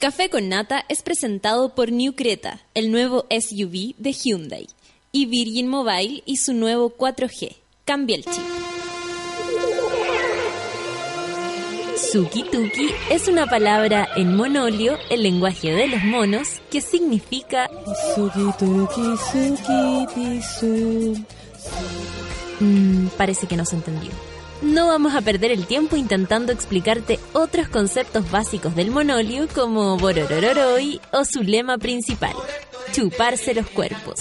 Café con Nata es presentado por New Creta, el nuevo SUV de Hyundai, y Virgin Mobile y su nuevo 4G. Cambia el chip. Suki Tuki es una palabra en monolio, el lenguaje de los monos, que significa Suki Tuki Suki Tisu. Mm, parece que no se entendió. No vamos a perder el tiempo intentando explicarte otros conceptos básicos del monolio como Bororororoi o su lema principal, chuparse los cuerpos.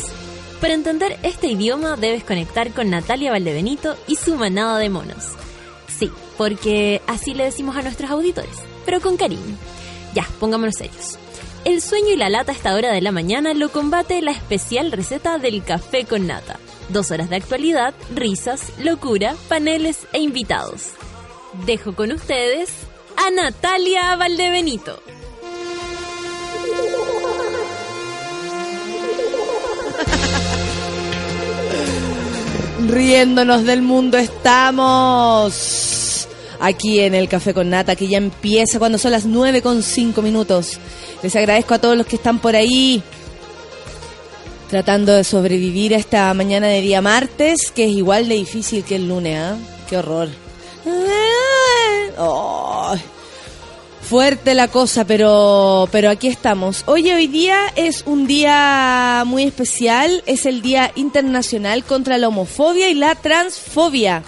Para entender este idioma debes conectar con Natalia Valdebenito y su manada de monos. Sí, porque así le decimos a nuestros auditores, pero con cariño. Ya, pongámonos serios. El sueño y la lata a esta hora de la mañana lo combate la especial receta del café con nata. Dos horas de actualidad, risas, locura, paneles e invitados. Dejo con ustedes a Natalia Valdebenito. Riéndonos del mundo estamos. Aquí en el Café con Nata, que ya empieza cuando son las 9 con 5 minutos. Les agradezco a todos los que están por ahí tratando de sobrevivir a esta mañana de día martes, que es igual de difícil que el lunes, ¿ah? Qué horror. Ay, fuerte la cosa, pero, pero aquí estamos. Oye, hoy día es un día muy especial, es el Día Internacional contra la Homofobia y la Transfobia.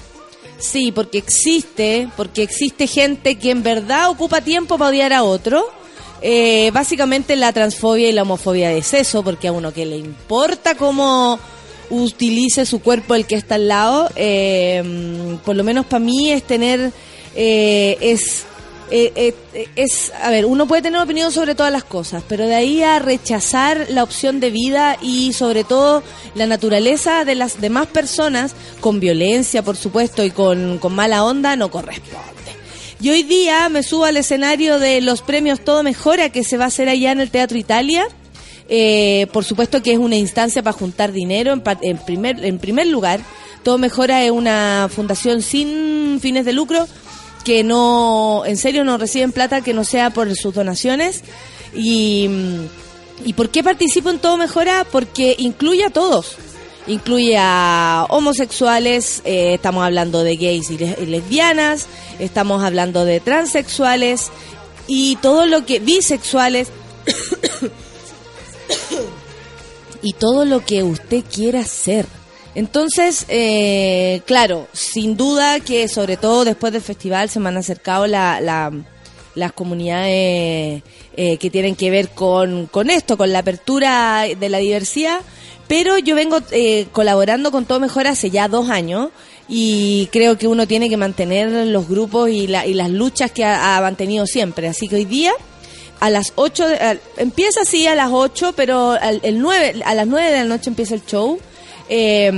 Sí, porque existe, porque existe gente que en verdad ocupa tiempo para odiar a otro. Eh, básicamente la transfobia y la homofobia es eso, porque a uno que le importa cómo utilice su cuerpo el que está al lado, eh, por lo menos para mí es tener, eh, es, eh, eh, es, a ver, uno puede tener opinión sobre todas las cosas, pero de ahí a rechazar la opción de vida y sobre todo la naturaleza de las demás personas, con violencia, por supuesto, y con, con mala onda, no corresponde. Y hoy día me subo al escenario de los premios Todo Mejora que se va a hacer allá en el Teatro Italia. Eh, por supuesto que es una instancia para juntar dinero en, en primer, en primer lugar. Todo Mejora es una fundación sin fines de lucro que no, en serio no reciben plata que no sea por sus donaciones. Y, ¿y por qué participo en Todo Mejora? Porque incluye a todos. Incluye a homosexuales, eh, estamos hablando de gays y, les- y lesbianas, estamos hablando de transexuales y todo lo que bisexuales y todo lo que usted quiera ser. Entonces, eh, claro, sin duda que sobre todo después del festival se me han acercado la, la- las comunidades eh, que tienen que ver con, con esto, con la apertura de la diversidad, pero yo vengo eh, colaborando con Todo Mejor hace ya dos años y creo que uno tiene que mantener los grupos y, la- y las luchas que ha, ha mantenido siempre. Así que hoy día a las 8, de- a- empieza así a las 8, pero al, el 9, a las 9 de la noche empieza el show. Eh,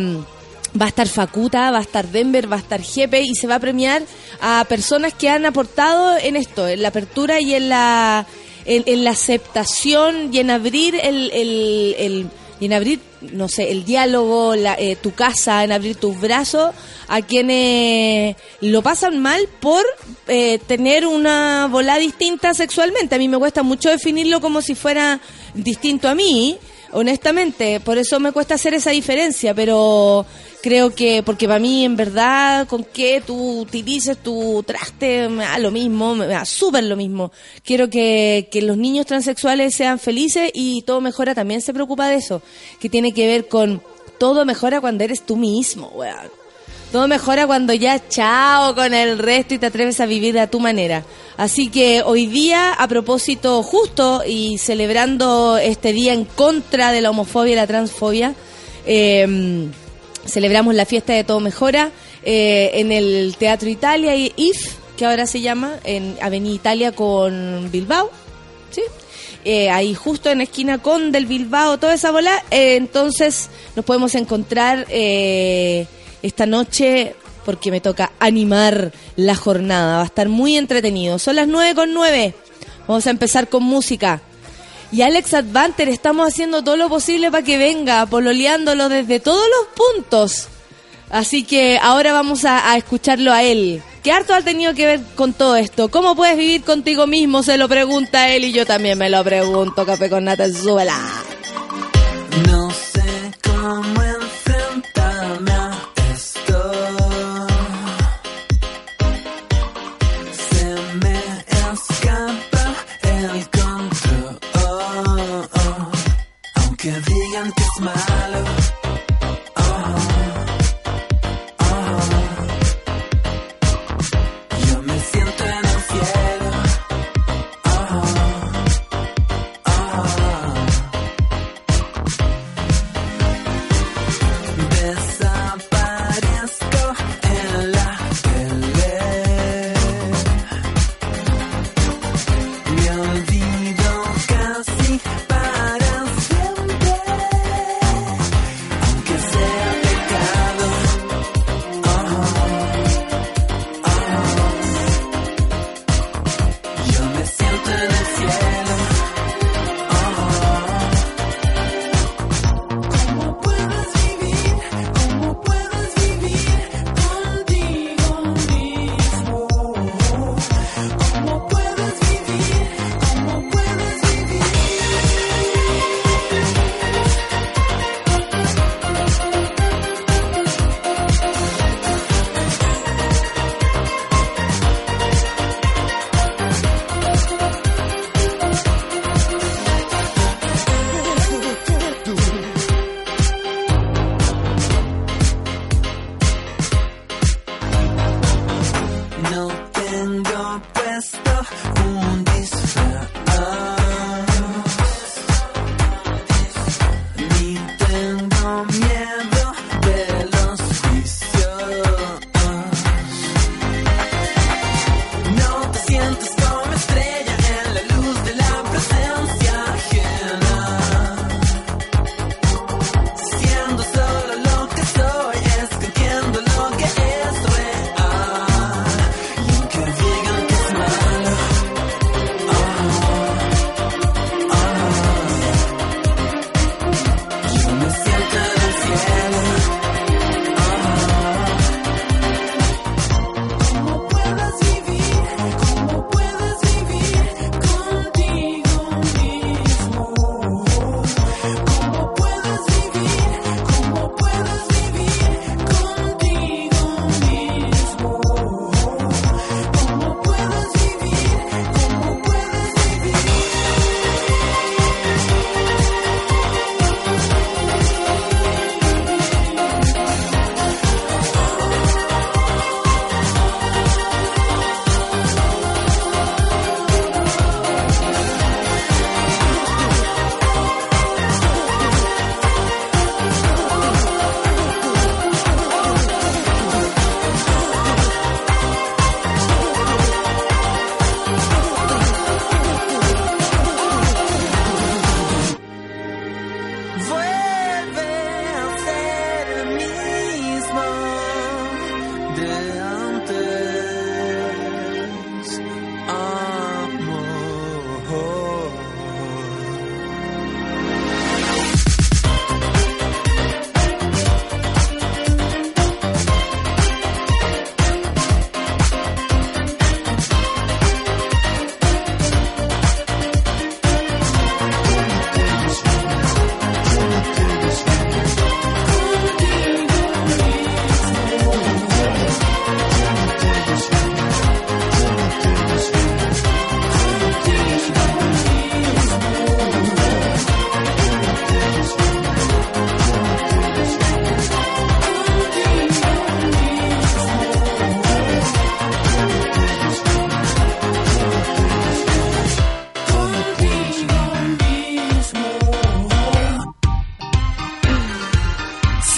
va a estar Facuta, va a estar Denver, va a estar Jepe y se va a premiar a personas que han aportado en esto, en la apertura y en la, en, la aceptación y en abrir el- y en abrir, no sé, el diálogo, la- eh, tu casa, en abrir tus brazos a quienes lo pasan mal por eh, tener una bola distinta sexualmente. A mí me cuesta mucho definirlo como si fuera distinto a mí, honestamente, por eso me cuesta hacer esa diferencia, pero creo que, porque para mí en verdad, con que tú utilices tu traste, me da lo mismo, me da súper lo mismo. Quiero que, que los niños transexuales sean felices y todo mejora también se preocupa de eso, que tiene que ver con todo mejora cuando eres tú mismo, weón. Todo mejora cuando ya chao con el resto y te atreves a vivir a tu manera. Así que hoy día, a propósito justo y celebrando este día en contra de la homofobia y la transfobia, eh, celebramos la fiesta de Todo Mejora eh, en el Teatro Italia y IF, que ahora se llama, en Avenida Italia con Bilbao. ¿sí? Eh, ahí justo en la esquina con del Bilbao, toda esa bola. Eh, entonces nos podemos encontrar esta noche porque me toca animar la jornada. Va a estar muy entretenido. Son las 9 con 9. Vamos a empezar con música. Y Alex Advanter, estamos haciendo todo lo posible para que venga, pololeándolo desde todos los puntos. Así que ahora vamos a, escucharlo a él. ¿Qué harto ha tenido que ver con todo esto? ¿Cómo puedes vivir contigo mismo? Se lo pregunta él y yo también me lo pregunto. Café con. No sé cómo smile.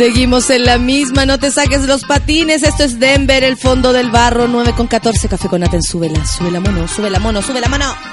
Seguimos en la misma, no te saques los patines. Esto es Denver, el fondo del barro, 9 con 14. Café con Aten, sube la, sube la mono, sube la mono, sube la mono.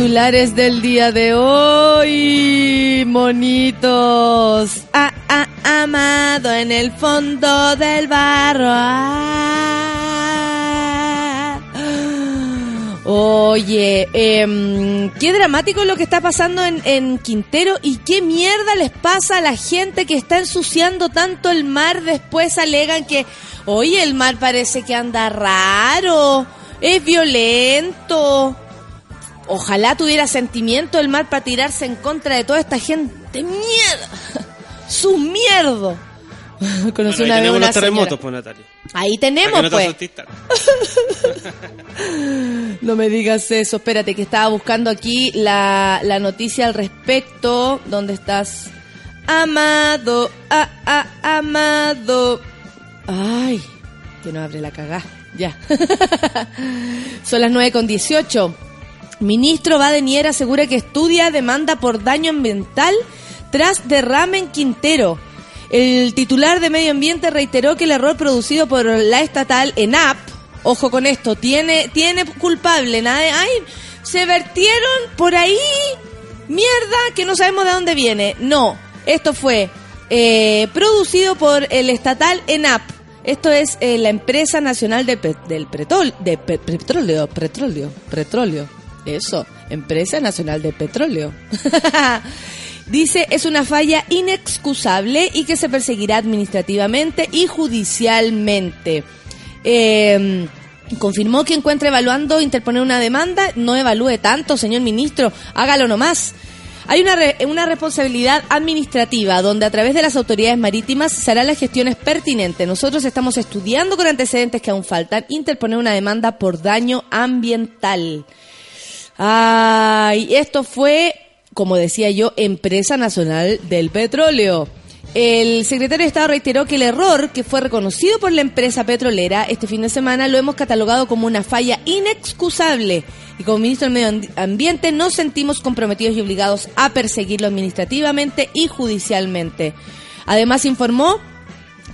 Titulares del día de hoy, monitos. Ah, ah, amado en el fondo del barro. Ah. Oye, em, qué dramático lo que está pasando en, en Quintero y qué mierda les pasa a la gente que está ensuciando tanto el mar. Después alegan que, oye, el mar parece que anda raro, es violento. Ojalá tuviera sentimiento el mar para tirarse en contra de toda esta gente. ¡Mierda! ¡Su mierdo! Conocí Bueno, ahí una tenemos los terremotos, pues, Natalia. Ahí tenemos, no pues. No me digas eso. Espérate, que estaba buscando aquí la, la noticia al respecto. ¿Dónde estás? Amado, ah, amado. Ay, que no abre la cagá. Ya. Son las 9 con 18. Ministro Badenier asegura que estudia demanda por daño ambiental tras derrame en Quintero. El titular de Medio Ambiente reiteró que el error producido por la estatal ENAP, ojo con esto, tiene, tiene culpable, nada de, ay, se vertieron por ahí mierda que no sabemos de dónde viene. No, esto fue eh, producido por el estatal ENAP. Esto es eh, la empresa nacional de del petróleo, petróleo, petróleo, petróleo. Eso, empresa nacional de petróleo. Dice, es una falla inexcusable y que se perseguirá administrativamente y judicialmente. Eh, confirmó que encuentra evaluando interponer una demanda. No evalúe tanto, señor ministro, hágalo nomás. Hay una, re- una responsabilidad administrativa donde a través de las autoridades marítimas se harán las gestiones pertinentes. Nosotros estamos estudiando con antecedentes que aún faltan interponer una demanda por daño ambiental. Ay, esto fue, como decía yo, Empresa Nacional del Petróleo. El secretario de Estado reiteró que el error que fue reconocido por la empresa petrolera este fin de semana lo hemos catalogado como una falla inexcusable y como ministro del Medio Ambi- Ambiente nos sentimos comprometidos y obligados a perseguirlo administrativamente y judicialmente. Además informó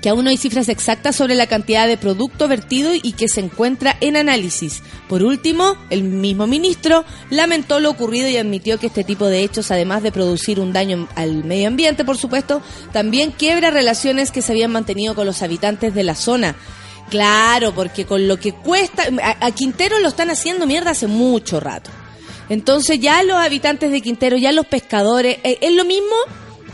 que aún no hay cifras exactas sobre la cantidad de producto vertido y que se encuentra en análisis. Por último, el mismo ministro lamentó lo ocurrido y admitió que este tipo de hechos, además de producir un daño al medio ambiente, por supuesto, también quiebra relaciones que se habían mantenido con los habitantes de la zona. Claro, porque con lo que cuesta, a, Quintero lo están haciendo mierda hace mucho rato. Entonces ya los habitantes de Quintero, ya los pescadores, eh, es lo mismo,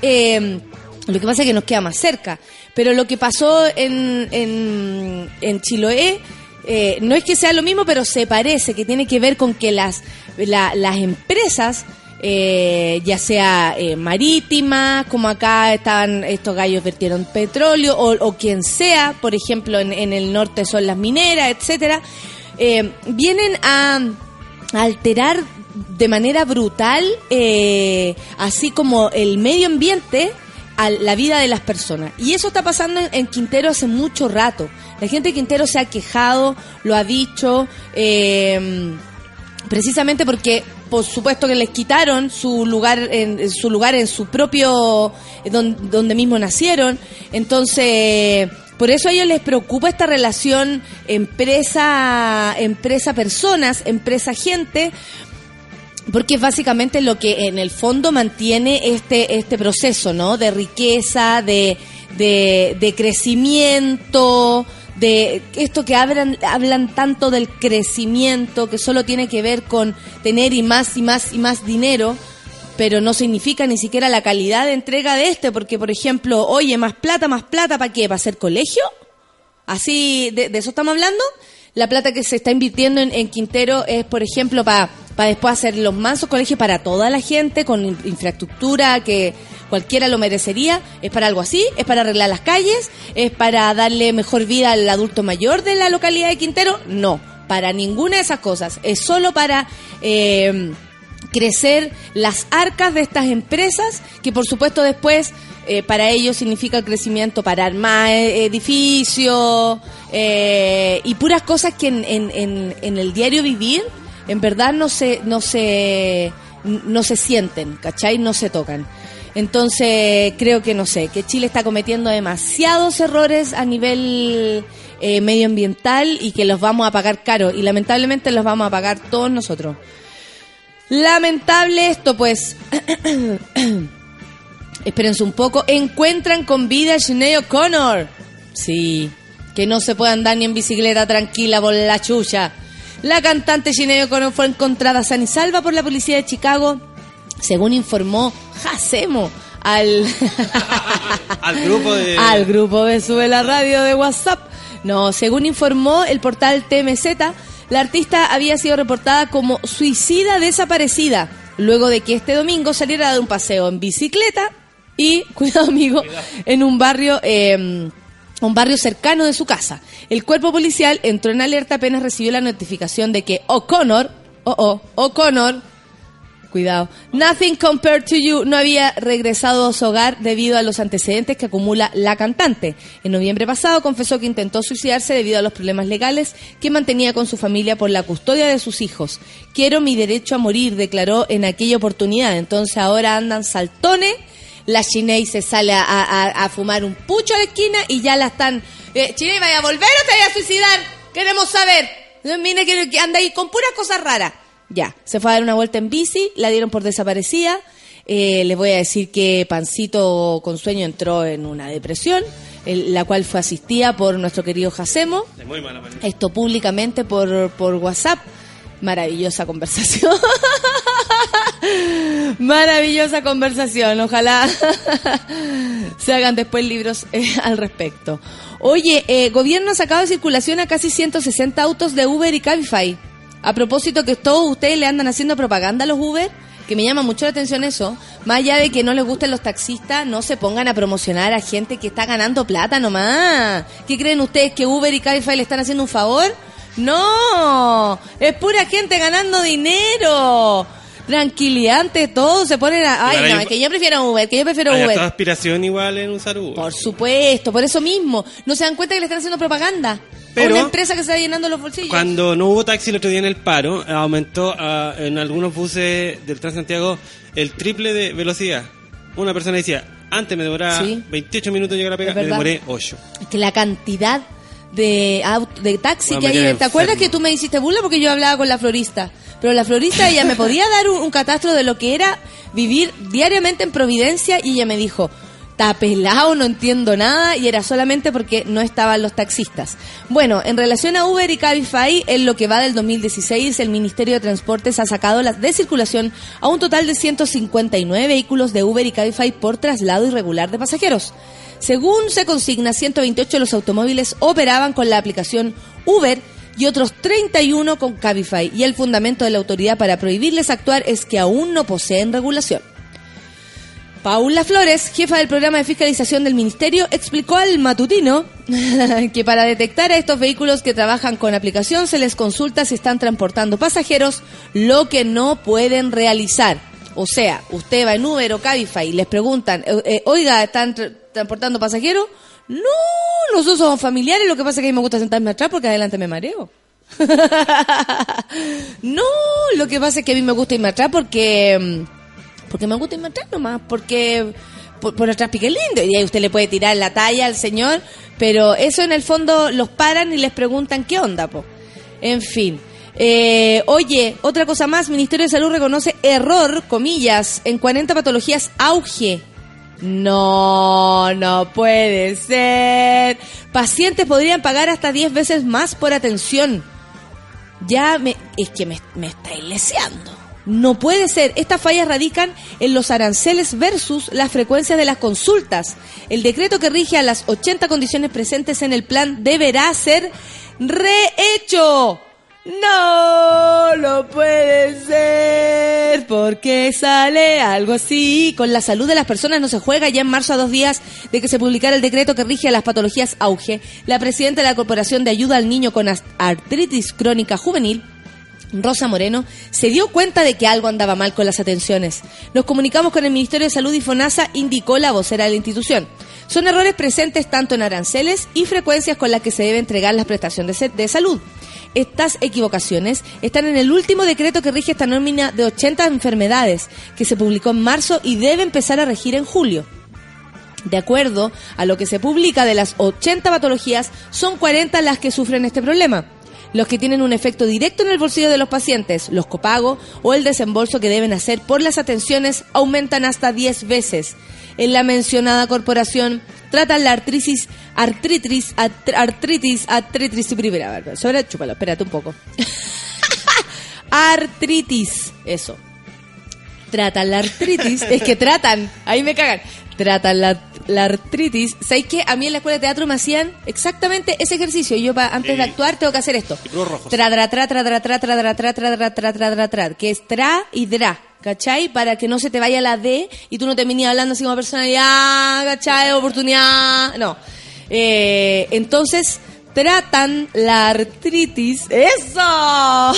eh, lo que pasa es que nos queda más cerca, pero lo que pasó en, en, en Chiloé eh, no es que sea lo mismo, pero se parece, que tiene que ver con que las, la- las empresas, eh, ya sea eh, marítimas, como acá estaban estos gallos vertieron petróleo, o, o quien sea, por ejemplo, en, en el norte son las mineras, etcétera, eh, vienen a a alterar de manera brutal, eh, así como el medio ambiente, a la vida de las personas. Y eso está pasando en, Quintero hace mucho rato. La gente de Quintero se ha quejado, lo ha dicho, eh, precisamente porque por supuesto que les quitaron su lugar en su lugar en su propio eh, don- donde mismo nacieron entonces por eso a ellos les preocupa esta relación empresa empresa personas empresa gente porque es básicamente lo que en el fondo mantiene este este proceso, ¿no? De riqueza, de, de, crecimiento, de esto que hablan, hablan tanto del crecimiento, que solo tiene que ver con tener y más y más y más dinero, pero no significa ni siquiera la calidad de entrega de este, porque por ejemplo, oye, más plata, más plata, ¿para qué? ¿Para hacer colegio? Así, de, de eso estamos hablando. La plata que se está invirtiendo en, en Quintero es, por ejemplo, para después hacer los mansos colegios para toda la gente, con in- infraestructura que cualquiera lo merecería. ¿Es para algo así? ¿Es para arreglar las calles? ¿Es para darle mejor vida al adulto mayor de la localidad de Quintero? No, para ninguna de esas cosas. Es solo para... eh, crecer las arcas de estas empresas, que por supuesto después eh, para ellos significa crecimiento para armar eh, edificios eh, y puras cosas que en, en, en, en el diario vivir en verdad no se, no se, no se sienten, ¿cachai? No se tocan. Entonces creo que no sé, que Chile está cometiendo demasiados errores a nivel eh, medioambiental y que los vamos a pagar caro y lamentablemente los vamos a pagar todos nosotros. Lamentable esto, pues. Espérense un poco. Encuentran con vida a Sinead O'Connor. Sí, que no se puede andar ni en bicicleta tranquila por la chucha. La cantante Sinead O'Connor fue encontrada san y salva por la policía de Chicago, según informó Jacemo al, Al grupo de... al grupo de Sube la Radio de WhatsApp. No, según informó el portal TMZ, la artista había sido reportada como suicida desaparecida, luego de que este domingo saliera dar un paseo en bicicleta y, cuidado amigo, en un barrio... eh, un barrio cercano de su casa. El cuerpo policial entró en alerta apenas recibió la notificación de que O'Connor, oh, oh, O'Connor, Cuidado. Nothing compared to you no había regresado a su hogar debido a los antecedentes que acumula la cantante. En noviembre pasado confesó que intentó suicidarse debido a los problemas legales que mantenía con su familia por la custodia de sus hijos. Quiero mi derecho a morir, declaró en aquella oportunidad. Entonces ahora andan saltones. La Chiney se sale a, a- a fumar un pucho a la esquina y ya la están. Eh, Chiney, ¿vaya a volver o te vaya a suicidar? Queremos saber. No, Mire que que anda ahí con puras cosas raras. Ya, se fue a dar una vuelta en bici, la dieron por desaparecida. Eh, les voy a decir que Pancito con sueño entró en una depresión, el- la cual fue asistida por nuestro querido Jacemo. De muy mala manera. Esto públicamente por, por WhatsApp. Maravillosa conversación. Maravillosa conversación. Ojalá se hagan después libros eh, al respecto. Oye, eh, gobierno ha sacado de circulación a casi 160 autos de Uber y Cabify. A propósito que todos ustedes le andan haciendo propaganda a los Uber, que me llama mucho la atención eso. Más allá de que no les gusten los taxistas, no se pongan a promocionar a gente que está ganando plata nomás. ¿Qué creen ustedes que Uber y Cabify le están haciendo un favor? No, es pura gente ganando dinero. Tranquilidad ante todo, se ponen a... Ay, hay no, es que yo prefiero Uber, que yo prefiero Hay Uber. harta aspiración igual en usar Uber. Por supuesto, por eso mismo. No se dan cuenta que le están haciendo propaganda. Pero- a una empresa que se está llenando los bolsillos. Cuando no hubo taxi el otro día en el paro, aumentó ah, en algunos buses del Transantiago el triple de velocidad. Una persona decía, antes me demoraba Sí. 28 minutos llegar a pegar, me demoré 8. Es que la cantidad de aut- de taxi Bueno, que hay. ¿Te acuerdas que tú me hiciste burla porque yo hablaba con la florista? Pero la florista ella me podía dar un, catastro de lo que era vivir diariamente en Providencia y ella me dijo, está pelado, no entiendo nada y era solamente porque no estaban los taxistas. Bueno, en relación a Uber y Cabify, en lo que va del 2016, el Ministerio de Transportes ha sacado las de circulación a un total de 159 vehículos de Uber y Cabify por traslado irregular de pasajeros. Según se consigna, 128 de los automóviles operaban con la aplicación Uber y otros 31 con Cabify. Y el fundamento de la autoridad para prohibirles actuar es que aún no poseen regulación. Paula Flores, jefa del programa de fiscalización del ministerio, explicó al matutino que para detectar a estos vehículos que trabajan con aplicación se les consulta si están transportando pasajeros, lo que no pueden realizar. O sea, usted va en Uber o Cabify y les preguntan, eh, eh, oiga, ¿están tra- transportando pasajeros? No, nosotros somos familiares, lo que pasa es que a mí me gusta sentarme atrás porque adelante me mareo. no, lo que pasa es que a mí me gusta irme atrás porque... mm, porque me gusta irme atrás nomás, porque por, por atrás pique lindo. Y ahí usted le puede tirar la talla al señor, pero eso en el fondo los paran y les preguntan qué onda, po. En fin. Eh, oye, otra cosa más, Ministerio de Salud reconoce error, comillas, en 40 patologías auge. No, no puede ser. Pacientes podrían pagar hasta 10 veces más por atención. Ya me, es que me, me está ileseando. No puede ser. Estas fallas radican en los aranceles versus las frecuencias de las consultas. El decreto que rige a las 80 condiciones presentes en el plan deberá ser rehecho. No, no puede ser. porque sale algo así? Con la salud de las personas no se juega. Ya en marzo, a dos días de que se publicara el decreto que rige a las patologías auge, la presidenta de la Corporación de Ayuda al Niño con Artritis Crónica Juvenil, Rosa Moreno se dio cuenta de que algo andaba mal con las atenciones. Nos comunicamos con el Ministerio de Salud y FONASA, indicó la vocera de la institución. Son errores presentes tanto en aranceles y frecuencias con las que se debe entregar la prestación de, se- de salud. Estas equivocaciones están en el último decreto que rige esta nómina de 80 enfermedades, que se publicó en marzo y debe empezar a regir en julio. De acuerdo a lo que se publica de las 80 patologías, son 40 las que sufren este problema. los que tienen un efecto directo en el bolsillo de los pacientes, los copagos o el desembolso que deben hacer por las atenciones aumentan hasta 10 veces. En la mencionada corporación tratan la artritis, artritis, art- artritis, artritis, primera, sobre, chúpalo, espérate un poco. artritis, eso. Tratan la artritis, es que tratan, ahí me cagan. Tratan la, la artritis. ¿Sabéis qué? A mí en la escuela de teatro me hacían exactamente ese ejercicio. Yo pa- antes de actuar tengo que hacer esto. Tra, tra, tra, tra, tra, tra, tra, tra, tra, tra, tra, tra, tra, tra, tra, que es tra y dra, ¿cachai? Para que no se te vaya la D y tú no te venías hablando así como personalidad, ¿cachai? Oportunidad, no. Eh, entonces, tratan la artritis, ¡eso!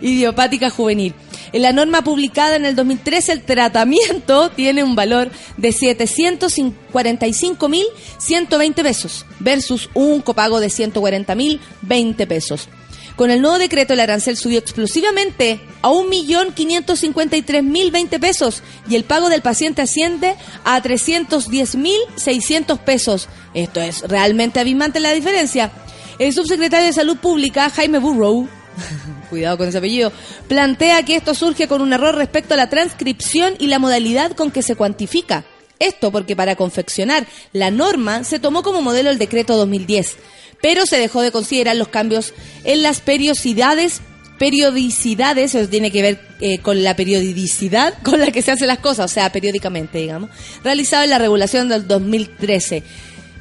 Idiopática juvenil. En la norma publicada en el 2013, el tratamiento tiene un valor de 745.120 pesos versus un copago de 140.020 pesos. Con el nuevo decreto, el arancel subió explosivamente a 1.553.020 pesos y el pago del paciente asciende a 310.600 pesos. Esto es realmente abismante la diferencia. El subsecretario de Salud Pública, Jaime Burrow, cuidado con ese apellido, plantea que esto surge con un error respecto a la transcripción y la modalidad con que se cuantifica. Esto porque para confeccionar la norma se tomó como modelo el decreto 2010, pero se dejó de considerar los cambios en las periodicidades periodicidades, eso tiene que ver eh, con la periodicidad con la que se hacen las cosas, o sea, periódicamente, digamos, realizado en la regulación del 2013.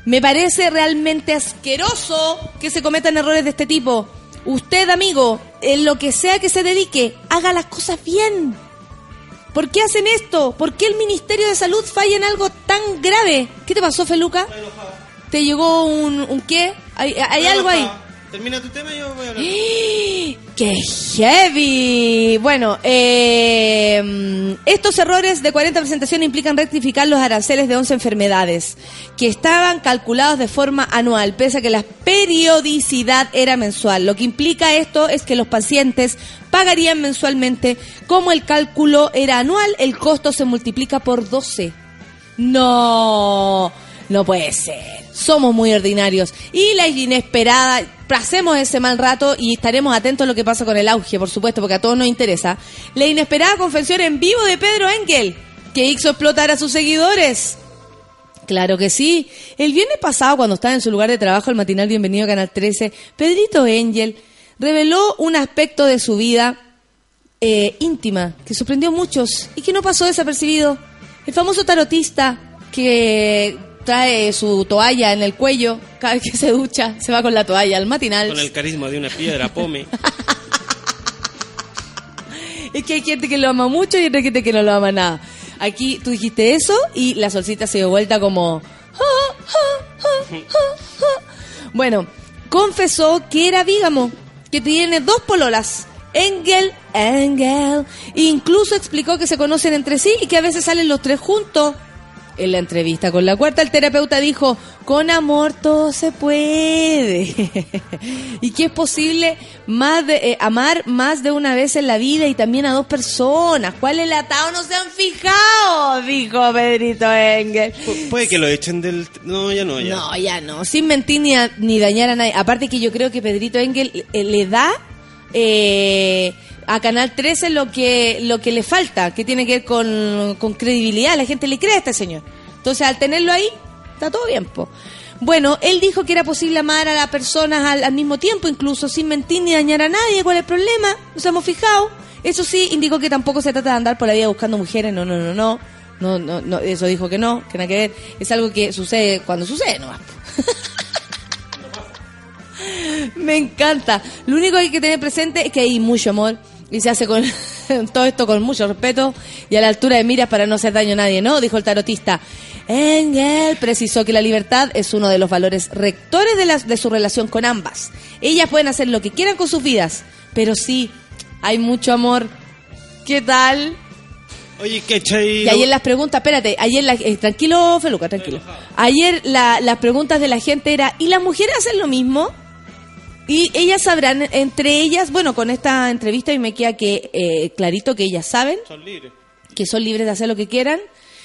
Me parece realmente asqueroso que se cometan errores de este tipo. Usted, amigo, en lo que sea que se dedique, haga las cosas bien. ¿Por qué hacen esto? ¿Por qué el Ministerio de Salud falla en algo tan grave? ¿Qué te pasó, Feluca? ¿Te llegó un, un qué? ¿Hay, hay algo ahí? Termina tu tema y yo voy a hablar. ¡Qué heavy! Bueno, eh, estos errores de 40 presentaciones implican rectificar los aranceles de 11 enfermedades que estaban calculados de forma anual, pese a que la periodicidad era mensual. Lo que implica esto es que los pacientes pagarían mensualmente. Como el cálculo era anual, el costo se multiplica por 12. No, no puede ser. Somos muy ordinarios. Y la inesperada, pasemos ese mal rato y estaremos atentos a lo que pasa con el auge, por supuesto, porque a todos nos interesa. La inesperada confesión en vivo de Pedro Engel, que hizo explotar a sus seguidores. Claro que sí. El viernes pasado, cuando estaba en su lugar de trabajo, el matinal Bienvenido a Canal 13, Pedrito Engel reveló un aspecto de su vida eh, íntima que sorprendió a muchos y que no pasó desapercibido. El famoso tarotista que trae su toalla en el cuello cada vez que se ducha, se va con la toalla al matinal. Con el carisma de una piedra, pome. Es que hay gente que lo ama mucho y hay gente que no lo ama nada. Aquí tú dijiste eso y la solcita se dio vuelta como... Bueno, confesó que era vígamo, que tiene dos pololas. Engel, Engel. Incluso explicó que se conocen entre sí y que a veces salen los tres juntos. En la entrevista con la cuarta, el terapeuta dijo, con amor todo se puede. y que es posible más de, eh, amar más de una vez en la vida y también a dos personas. ¿Cuál es el atado? No se han fijado, dijo Pedrito Engel. Pu- puede que lo echen del... No, ya no, ya. No, ya no, sin mentir ni, a- ni dañar a nadie. Aparte que yo creo que Pedrito Engel eh, le da eh, a Canal 13 lo que lo que le falta, que tiene que ver con, con credibilidad. La gente le cree a este señor. Entonces, al tenerlo ahí, está todo bien. po. Bueno, él dijo que era posible amar a las personas al, al mismo tiempo, incluso sin mentir ni dañar a nadie. ¿Cuál es el problema? Nos hemos fijado. Eso sí, indicó que tampoco se trata de andar por la vida buscando mujeres. No, no, no, no. No, no, no, eso dijo que no, que nada que ver. Es algo que sucede cuando sucede nomás. Me encanta. Lo único que hay que tener presente es que hay mucho amor y se hace con todo esto con mucho respeto y a la altura de miras para no hacer daño a nadie, ¿no? Dijo el tarotista. Engel precisó que la libertad es uno de los valores rectores de, las de su relación con ambas. Ellas pueden hacer lo que quieran con sus vidas, pero sí, hay mucho amor. ¿Qué tal? Oye, ¿qué chay? Y ayer las preguntas, espérate, ayer la, eh, tranquilo, Feluca, tranquilo. Ayer la- las preguntas de la gente era, ¿y las mujeres hacen lo mismo? Y ellas sabrán, entre ellas, bueno, con esta entrevista y me queda que eh, clarito que ellas saben Son libres. que son libres de hacer lo que quieran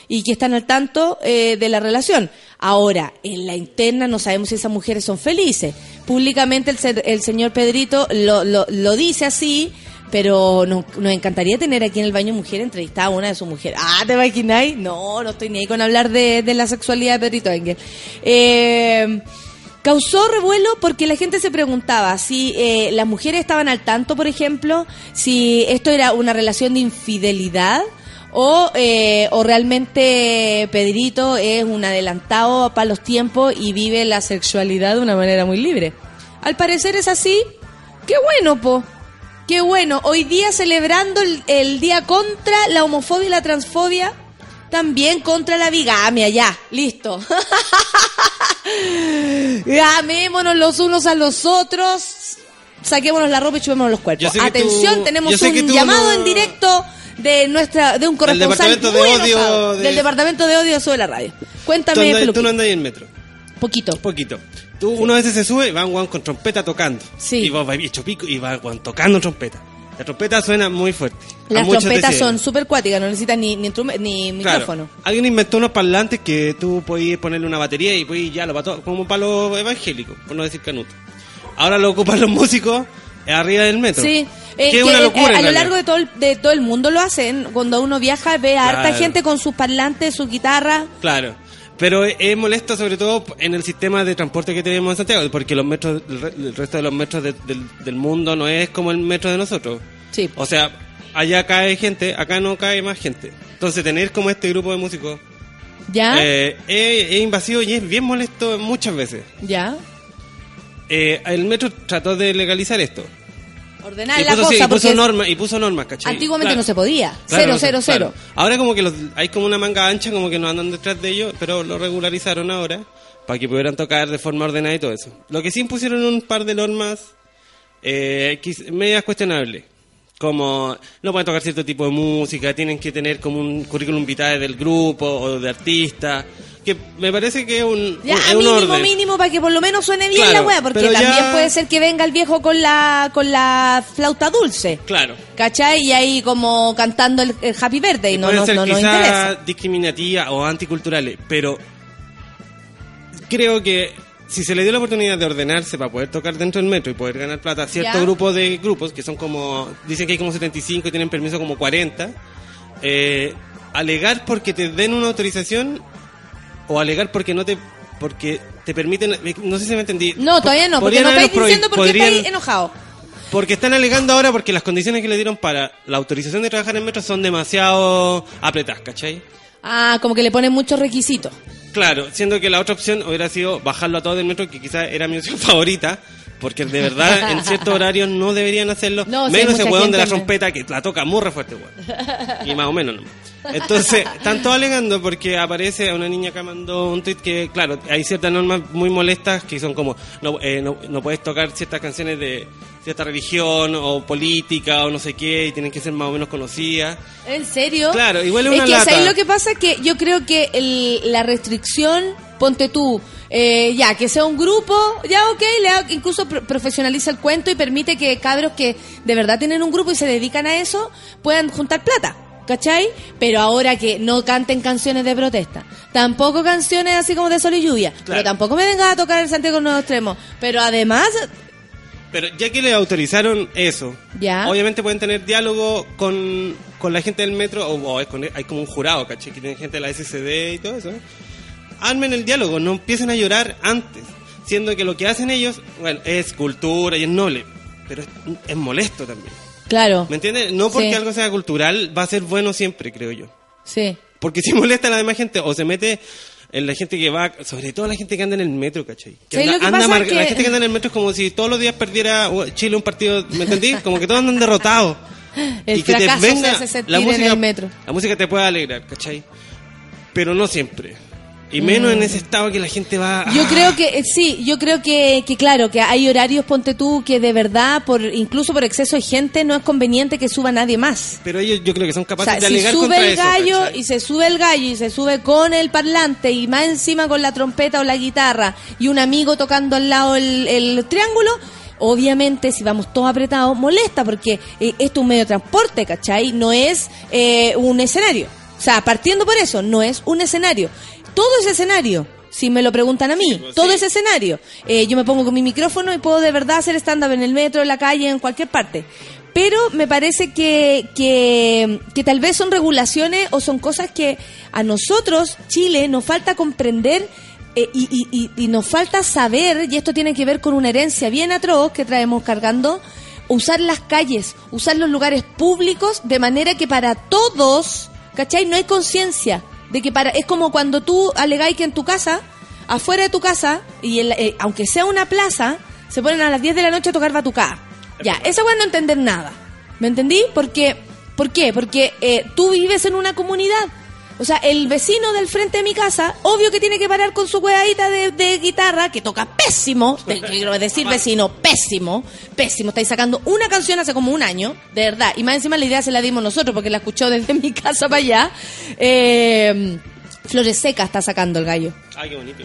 y que están al tanto eh, de la relación. Ahora, en la interna no sabemos si esas mujeres son felices, públicamente el, ser- el señor Pedrito lo, lo, lo dice así, pero no- nos encantaría tener aquí en el baño mujer entrevistada a una de sus mujeres. Ah, ¿te imagináis? No, no estoy ni ahí con hablar de, de la sexualidad de Pedrito Engel. Eh, causó revuelo porque la gente se preguntaba si eh, las mujeres estaban al tanto, por ejemplo, si esto era una relación de infidelidad o, eh, o realmente Pedrito es un adelantado para los tiempos y vive la sexualidad de una manera muy libre. Al parecer es así. Qué bueno, po. Qué bueno. Hoy día celebrando el, el día contra la homofobia y la transfobia. También contra la bigamia, ya, listo. Amémonos los unos a los otros. Saquémonos la ropa y chupémonos los cuerpos. Atención, tú- tenemos un tú llamado no- en directo de nuestra de un corresponsal departamento de muy odio enojado, de- del departamento de odio sobre la radio. Tú, Cuéntame, andas- tú Peluquín. no andas ahí en metro. Poquito. Poquito. Tú, uno a veces se sube, va un guan con trompeta tocando. Sí. Y vos hecho pico y va guan tocando trompeta. La trompeta suena muy fuerte. Las trompetas son súper cuáticas, no necesitan ni, ni, ni Claro. micrófono. Alguien inventó unos parlantes que tú podías ponerle una batería y pues ya lo pasó como para los evangélicos, por no decir canuto. Ahora lo ocupan los músicos arriba del metro. Sí, eh, que, una eh, locura. a lo largo de todo, el, de todo el mundo lo hacen. Cuando uno viaja ve a harta gente con sus parlantes, su guitarra. Claro. Pero es- es molesto sobre todo en el sistema de transporte que tenemos en Santiago, porque los metros, el, re- el resto de los metros de- del, del mundo no es como el metro de nosotros. Sí. O sea, allá cae gente, acá no cae más gente. Entonces tener como este grupo de músicos ¿Ya? eh, es, es invasivo y es bien molesto muchas veces. ¿Ya? Eh, el metro trató de legalizar esto. Ordenar y la puso, cosa sí, y puso normas, y puso normas, ¿cachai? antiguamente Claro. no se podía. Claro, cero, no cero, cero. Ahora como que los, hay como una manga ancha, como que no andan detrás de ellos, pero lo regularizaron ahora para que pudieran tocar de forma ordenada y todo eso. Lo que sí impusieron un par de normas eh, medias cuestionables. Como no pueden tocar cierto tipo de música, tienen que tener como un currículum vitae del grupo o de artista, que me parece que es un, Ya, un- es un mínimo, orden. mínimo, para que por lo menos suene bien Claro, la wea, porque ya- también puede ser que venga el viejo con la con la flauta dulce. Claro. ¿Cachai? Y ahí como cantando el, el Happy Birthday, no, pueden no, ser no nos quizás interesa. discriminativas o anticulturales, pero creo que si se le dio la oportunidad de ordenarse para poder tocar dentro del metro y poder ganar plata a cierto grupo de grupos, que son como, dicen que hay como 75 y tienen permiso como 40, eh, alegar porque te den una autorización o alegar porque no te porque te permiten no sé si me entendí No, todavía no, porque no estáis diciendo por qué estáis enojados. porque están alegando ahora porque las condiciones que le dieron para la autorización de trabajar en metro son demasiado apretadas, ¿cachai? Ah, como que le ponen muchos requisitos. Claro, siendo que la otra opción hubiera sido bajarlo a todo del metro, que quizás era mi opción favorita, porque de verdad en ciertos horarios no deberían hacerlo. No, menos ese mucha hueón de la trompeta que la toca muy fuerte, weón. Y más o menos, ¿no? Entonces, están todos alegando porque aparece una niña que mandó un tweet que, claro, hay ciertas normas muy molestas que son como, no, eh, no, no puedes tocar ciertas canciones de cierta religión o política o no sé qué y tienen que ser más o menos conocidas. ¿En serio? Claro, igual es Es una que lata. ¿sabes lo que pasa? Que yo creo que el- la restricción, ponte tú, eh, ya, que sea un grupo, ya ok, le incluso pro- profesionaliza el cuento y permite que cabros que de verdad tienen un grupo y se dedican a eso, puedan juntar plata. ¿Cachai? Pero ahora que no canten canciones de protesta, tampoco canciones así como de sol y lluvia, pero Claro. tampoco me venga a tocar el Santiago Nuevo Extremo. Pero además, Pero ya que le autorizaron eso, Ya. obviamente pueden tener diálogo con, con la gente del metro, o, con- hay como un jurado, ¿cachai? Que tiene gente de la SCD y todo eso. Armen el diálogo, no empiecen a llorar antes, siendo que lo que hacen ellos, bueno, es cultura y es noble, pero es, es molesto también. Claro, ¿Me entiendes? No porque Sí. algo sea cultural va a ser bueno siempre, creo yo. sí. Porque si molesta a la demás gente o se mete en la gente que va, sobre todo la gente que anda en el metro, ¿cachai? Que ¿Sabes anda, lo que anda pasa? amarga- La Que- gente que anda en el metro es como si todos los días perdiera uh, Chile un partido, ¿me entendí? Como que todos andan derrotados. El se hace sentir en el metro. La música te puede alegrar, ¿cachai? Pero no siempre. Y menos en ese estado que la gente va... Yo ah, creo que eh, sí, yo creo que, que claro, que hay horarios, ponte tú, que de verdad, por incluso por exceso de gente, no es conveniente que suba nadie más. Pero ellos yo creo que son O capaces sea, de si alegar sube contra el eso, gallo ¿cachai? y se sube el gallo y se sube con el parlante y más encima con la trompeta o la guitarra y un amigo tocando al lado el, el triángulo, obviamente si vamos todos apretados molesta porque eh, esto es un medio de transporte, ¿cachai? No es eh, un escenario. O sea, partiendo por eso, no es un escenario. Todo es escenario. si me lo preguntan a mí. pues, Todo sí. ese escenario. Eh, yo me pongo con mi micrófono y puedo de verdad hacer stand-up en el metro, en la calle, en cualquier parte. Pero me parece que, que, que tal vez son regulaciones o son cosas que a nosotros, Chile, nos falta comprender eh, y, y- y- y nos falta saber, y esto tiene que ver con una herencia bien atroz que traemos cargando, usar las calles, usar los lugares públicos de manera que para todos, ¿cachai? No hay conciencia de que para es como cuando tú alegáis que en tu casa, afuera de tu casa, y en la- eh, aunque sea una plaza, se ponen a las 10 de la noche a tocar batucada. Ya, eso es no entender nada. ¿Me entendí? Porque, ¿Por qué? Porque eh, tú vives en una comunidad. O sea, el vecino del frente de mi casa, obvio que tiene que parar con su hueadita de, de guitarra, que toca pésimo, te quiero decir vecino, pésimo, pésimo. Estáis sacando una canción hace como un año, de verdad. Y más encima la idea se la dimos nosotros, porque la escuchó desde mi casa para allá. Eh, Flores Secas está sacando el gallo. Ay, qué bonito.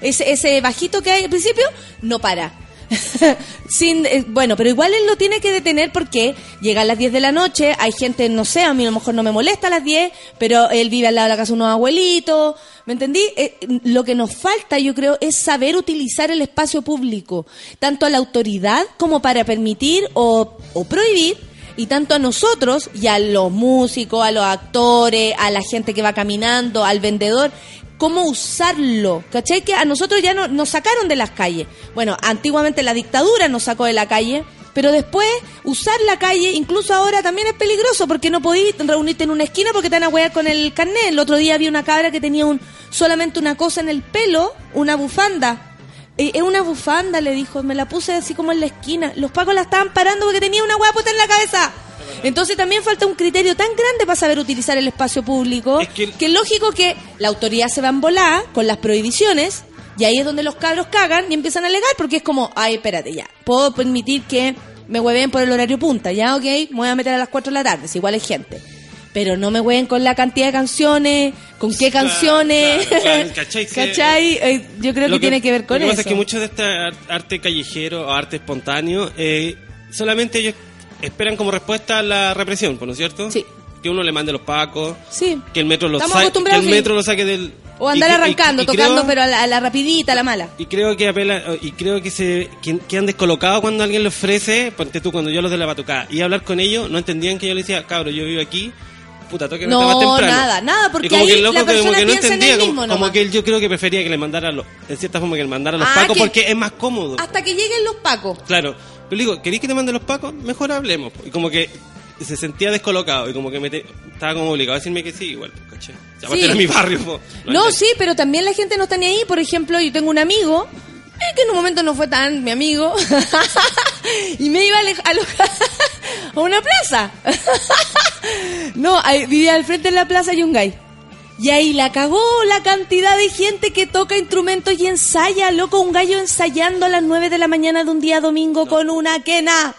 Ese, ese bajito que hay al principio no para. Sin, eh, bueno, pero igual él lo tiene que detener porque llega a las 10 de la noche, hay gente, no sé, a mí a lo mejor no me molesta a las 10, pero él vive al lado de la casa de unos abuelitos, ¿me entendí? Eh, lo que nos falta, yo creo, es saber utilizar el espacio público, tanto a la autoridad como para permitir o, o prohibir y tanto a nosotros y a los músicos, a los actores, a la gente que va caminando, al vendedor, cómo usarlo. ¿Cachai? Que a nosotros ya no- nos sacaron de las calles. Bueno, antiguamente la dictadura nos sacó de la calle, pero después usar la calle, incluso ahora también es peligroso porque no podéis reunirte en una esquina porque te van a huear con el carnet. El otro día vi una cabra que tenía un, solamente una cosa en el pelo, una bufanda. Eh, Es una bufanda, le dijo. Me la puse así como en la esquina. Los pacos la estaban parando porque tenía una hueá puesta en la cabeza. Entonces también falta un criterio tan grande para saber utilizar el espacio público Es que- que es lógico que la autoridad se va a embolar con las prohibiciones y ahí es donde los cabros cagan y empiezan a alegar porque es como, ay, espérate, ya, puedo permitir que me hueven por el horario punta, ya, ok, me voy a meter a las 4 de la tarde, si igual hay gente. Pero no me hueven con la cantidad de canciones, con qué Claro, canciones, claro, claro, ¿cachai? ¿cachai? Eh, yo creo que, tiene que ver con lo que eso. pasa es que mucho de este ar- arte callejero o arte espontáneo, eh, solamente ellos esperan como respuesta a la represión, pues, ¿no es cierto? Sí. Que uno le mande los pacos, Sí. que el metro lo saque, que el metro lo saque del... O andar y que- y- arrancando, y tocando, creo- pero a la, a la rapidita, a la mala. Y creo que apela, y creo que se que, quedan descolocados cuando alguien le ofrece, ponte tú, cuando yo los de la batucada, y hablar con ellos, no entendían que yo le decía, cabro, yo vivo aquí, puta, toque No, más temprano. nada, nada, porque Y como ahí que el loco la como que no en entendía, como, que él yo creo que prefería que le mandara, los, en cierta forma, que le mandara los Ah, pacos, que- porque es más cómodo. Hasta que lleguen los pacos. Claro, pero le digo, ¿queréis que te mande los pacos? Mejor hablemos. Y como que se sentía descolocado y como que me te- estaba como obligado a decirme que sí, igual, pues, ¿cachai? O sea, aparte Sí. era mi barrio, po. No, sí, pero también la gente no está ni ahí. Por ejemplo, yo tengo un amigo eh, que en un momento no fue tan mi amigo y me iba a alojar a una plaza. no, ahí, vivía al frente de la plaza Yungay. Y ahí la cagó la cantidad de gente que toca instrumentos y ensaya, loco, un gallo ensayando a las 9 de la mañana de un día domingo con una quena.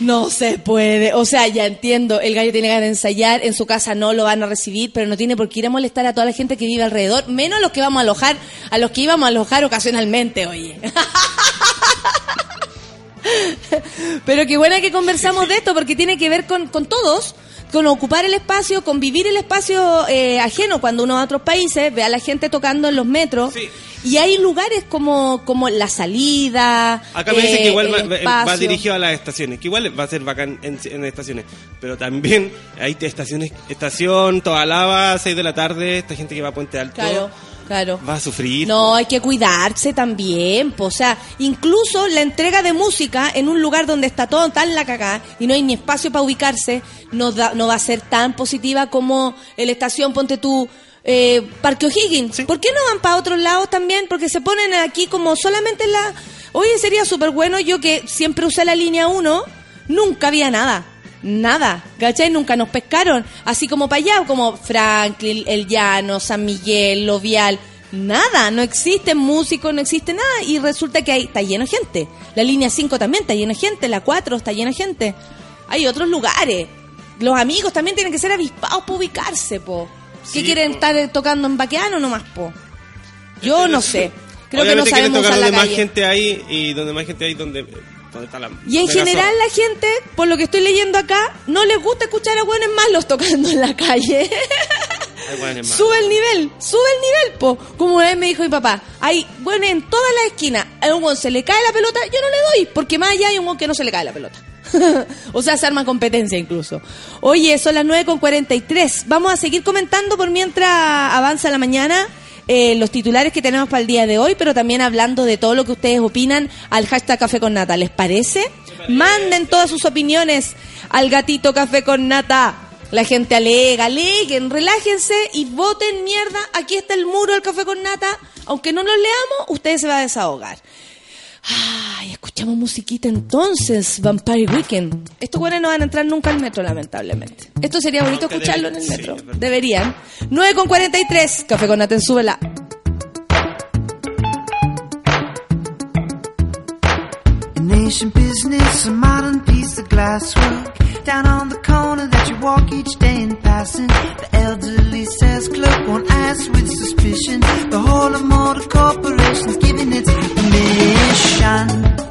No se puede. O sea, ya entiendo, el gallo tiene ganas de ensayar, en su casa no lo van a recibir, pero no tiene por qué ir a molestar a toda la gente que vive alrededor, menos a los que vamos a alojar, a los que íbamos a alojar ocasionalmente, oye. Pero qué buena que conversamos de esto, porque tiene que ver con, con todos, con ocupar el espacio, con vivir el espacio eh, ajeno. Cuando uno va a otros países, ve a la gente tocando en los metros. Sí. Y hay lugares como, como la salida. Acá me dicen eh, que igual el va, dirigido a las estaciones, que igual va a ser bacán en, en estaciones, pero también hay estaciones, estación, toda lava, 6 de la tarde, esta gente que va a Puente Alto Claro, claro. va a sufrir. No, hay que cuidarse también, po. o sea, incluso la entrega de música en un lugar donde está todo tan la cagada y no hay ni espacio para ubicarse, no, da- no va a ser tan positiva como el estación Ponte tú, eh, Parque O'Higgins. Sí. ¿Por qué no van para otros lados también? Porque se ponen aquí como solamente en la... Oye, sería súper bueno, yo que siempre usé la línea 1, nunca había nada. Nada, ¿cachai? Nunca nos pescaron. Así como para allá, como Franklin, El Llano, San Miguel, Lovial. Nada, no existen músicos, no existe nada. Y resulta que ahí está lleno de gente. La línea 5 también está llena de gente, la 4 está llena de gente. Hay otros lugares. Los amigos también tienen que ser avispados para ubicarse, po. ¿Qué Sí, quieren po. estar tocando en Baqueano nomás, po? Yo no sé. Creo que no quieren sabemos tocar usar la donde más gente hay y donde más gente hay, donde ¿Dónde está la Y en general la gente, por lo que estoy leyendo acá, no les gusta escuchar a buenos malos tocando en la calle. Hueones sube el nivel, sube el nivel, po. Como una vez me dijo mi papá, hay bueno en todas las esquinas, a un weón se le cae la pelota, yo no le doy, porque más allá hay un weón que no se le cae la pelota. o sea, se arma competencia incluso. Oye, son las 9 con 43. Vamos a seguir comentando por mientras avanza la mañana. Eh, los titulares que tenemos para el día de hoy, pero también hablando de todo lo que ustedes opinan al hashtag Café con Nata. ¿Les parece? Manden todas sus opiniones al gatito Café con Nata. La gente alega, aleguen, relájense y voten mierda. Aquí está el muro del Café con Nata. Aunque no lo leamos, ustedes se va a desahogar. Ay, escuchamos musiquita entonces, Vampire Weekend. Estos buenos no van a entrar nunca al metro, lamentablemente. Esto sería bonito escucharlo en el metro. Deberían. 9 con 43, Café con Nata en súbela. Ancient business, a modern piece of glasswork. Down on the corner that you walk each day in passing. The elderly says clerk won't ask with suspicion. The whole of motor corporation's giving its permission. A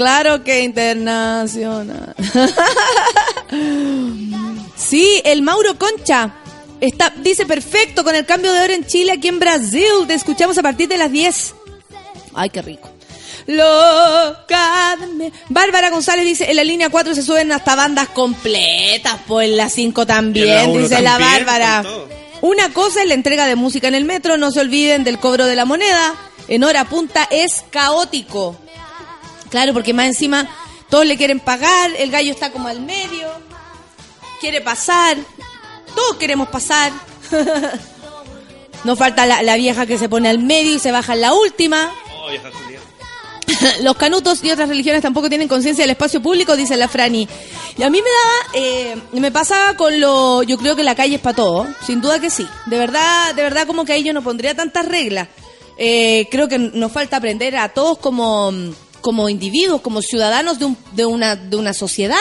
Claro que internacional. sí, el Mauro Concha. Está, dice perfecto con el cambio de hora en Chile, aquí en Brasil. Te escuchamos a partir de las 10. Ay, qué rico. Loca Bárbara González dice, en la línea 4 se suben hasta bandas completas, pues en la 5 Y en la también, dice la Bárbara. Una cosa es la entrega de música en el metro, no se olviden del cobro de la moneda. En hora punta es caótico. Claro, porque más encima todos le quieren pagar, el gallo está como al medio, quiere pasar, todos queremos pasar. no falta la, la vieja que se pone al medio y se baja en la última. Oh, vieja. Los canutos y otras religiones tampoco tienen conciencia del espacio público, dice la Frani. Y a mí me daba, eh, me pasaba con lo, yo creo que la calle es para todo, sin duda que sí. De verdad, de verdad como que ahí yo no pondría tantas reglas. Eh, creo que nos falta aprender a todos como, como individuos, como ciudadanos de, un- de, una, de una sociedad,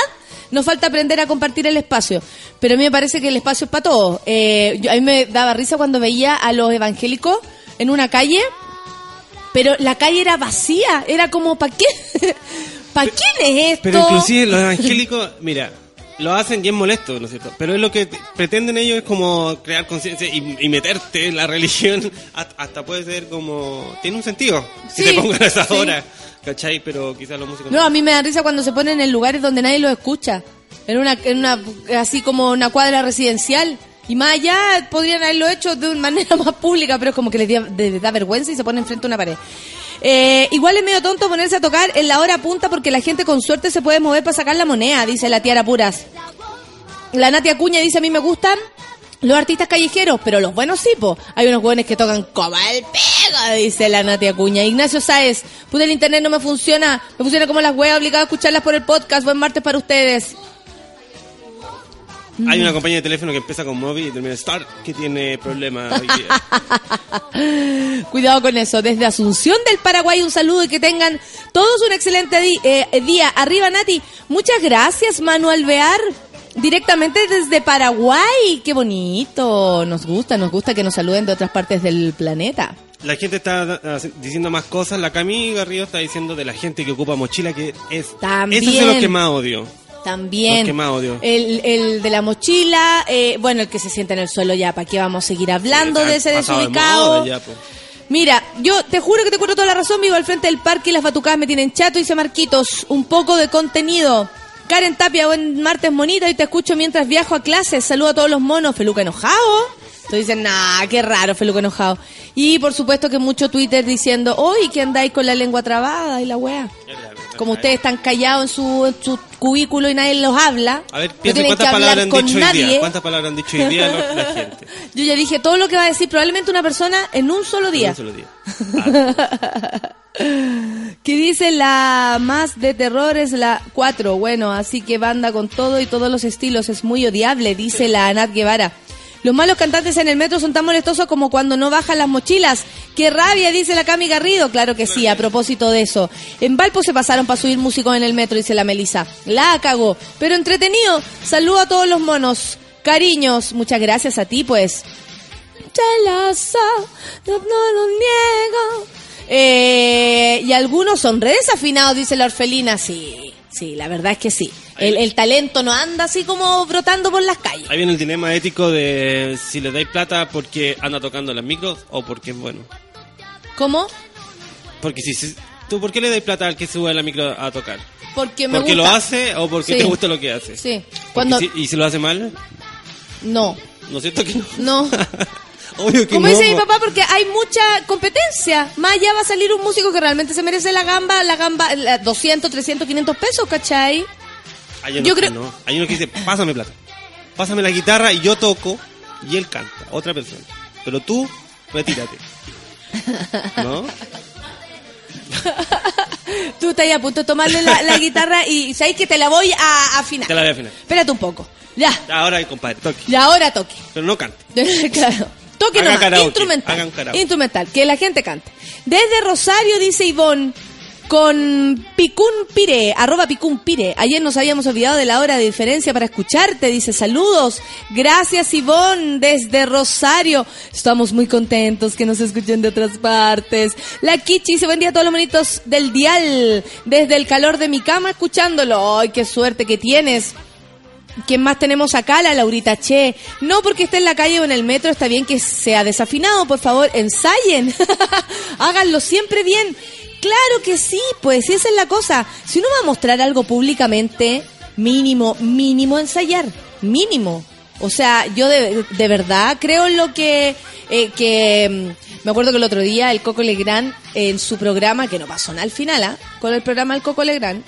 Nos falta aprender a compartir el espacio. Pero a mí me parece que el espacio es para todos. Eh, yo- a mí me daba risa cuando veía a los evangélicos en una calle, pero la calle era vacía. Era como, ¿para qué? ¿Para quién es esto? Pero inclusive los evangélicos, mira, lo hacen es molesto, ¿no es cierto? Pero es lo que te- pretenden ellos es como crear conciencia y, y meterte en la religión. Hasta, hasta puede ser como... Tiene un sentido si te pongan a esa sí. hora. ¿Cachai? Pero quizás los músicos... No, a mí me da risa cuando se ponen en lugares donde nadie los escucha. En una, en una, así como una cuadra residencial. Y más allá podrían haberlo hecho de una manera más pública, pero es como que les da, les da vergüenza y se ponen frente a una pared. Eh, igual es medio tonto ponerse a tocar en la hora punta porque la gente con suerte se puede mover para sacar la moneda, dice la Tiara Puras. La Natia Cuña dice, a mí me gustan los artistas callejeros, pero los buenos sí, po. Hay unos jóvenes que tocan como el pega, dice la Natia Cuña. Ignacio Sáez, puta el internet no me funciona, me funciona como las weas, obligado a escucharlas por el podcast. Buen martes para ustedes. Hay una compañía de teléfono que empieza con móvil y termina Star que tiene problemas. hoy día. Cuidado con eso. Desde Asunción del Paraguay, un saludo y que tengan todos un excelente eh, día. Arriba, Nati. Muchas gracias, Manu Alvear. Directamente desde Paraguay. Qué bonito. Nos gusta, nos gusta que nos saluden de otras partes del planeta. La gente está ah, diciendo más cosas. La Camille Garrido está diciendo de la gente que ocupa mochila que es... También. Eso es lo que más odio. También. Los que más odio. El, el de la mochila, eh, bueno, el que se sienta en el suelo ya, ¿para qué vamos a seguir hablando Sí, de ese de desubicado? moda ya, po. Mira, yo te juro que te cuento toda la razón, vivo al frente del parque y las batucadas me tienen chato, dice Marquitos, un poco de contenido. Karen Tapia, buen martes monito y te escucho mientras viajo a clases. Saludo a todos los monos. Feluca enojado. Entonces dicen, nah, qué raro, Feluca enojado. Y por supuesto que mucho Twitter diciendo, hoy que andáis con la lengua trabada y la wea. Como ustedes están callados en su, en su cubículo y nadie los habla, A ver, no piensa tienen que cuántas palabras hablar han con dicho hoy nadie. día. ¿Cuántas palabras han dicho hoy día la gente? Yo ya dije todo lo que va a decir probablemente una persona en un solo En día. un solo día. Ah, Que dice la más de terror es la 4. Bueno, así que banda con todo y todos los estilos. Es muy odiable, dice la Anat Guevara. Los malos cantantes en el metro son tan molestosos como cuando no bajan las mochilas. ¡Qué rabia! Dice la Cami Garrido. Claro que sí, a propósito de eso. En Valpo se pasaron para subir músicos en el metro, dice la Melisa. La cagó. Pero entretenido. Saludo a todos los monos. Cariños. Muchas gracias a ti, pues. No, no lo niego. Eh, y algunos son re desafinados, dice la orfelina. Sí, sí, la verdad es que sí. El, el talento no anda así como brotando por las calles. Ahí viene el dilema ético de si le dais plata porque anda tocando las micros o porque es bueno. ¿Cómo? Porque si, si- tú, ¿por qué le dais plata al que sube a la micro a tocar? Porque me ¿Porque gusta. lo hace o porque Sí. te gusta lo que hace? Sí. Cuando... si- ¿Y si lo hace mal? No, ¿No es cierto que no? no. Obvio que Como no. dice mi papá, porque hay mucha competencia. Más allá va a salir un músico que realmente se merece la gamba, la gamba, la 200, 300, 500 pesos, ¿cachai? Hay unos yo creo- no. Hay uno que dice, pásame plata. Pásame la guitarra y yo toco y él canta. Otra persona. Pero tú, retírate. ¿No? Tú estás a punto de tomarle la, la guitarra y sabes que te la voy a afinar. Te la voy a afinar. Espérate un poco. Ya. Ahora, compadre, toque. Y ahora toque. Pero no cante. claro. Toque Haga nomás. karaoke, Instrumental. hagan karaoke. Instrumental. Que la gente cante. Desde Rosario, dice Ivonne, con Picún Pire, arroba Picún Pire. Ayer nos habíamos olvidado de la hora de diferencia para escucharte. Dice saludos. Gracias Ivonne, desde Rosario. Estamos muy contentos que nos escuchen de otras partes. La Kichi dice buen día a todos los monitos del dial. Desde el calor de mi cama escuchándolo. Ay, qué suerte que tienes. ¿Quién más tenemos acá? La Laurita Che. No porque esté en la calle o en el metro, está bien que sea desafinado, por favor, ensayen. Háganlo siempre bien. Claro que sí, pues esa es la cosa. Si uno va a mostrar algo públicamente, mínimo, mínimo ensayar. Mínimo. O sea, yo de, verdad creo en lo que, eh, que mm, me acuerdo que el otro día el Coco Legrand en su programa, que no pasó nada al final, ¿ah? con el programa del Coco Legrand,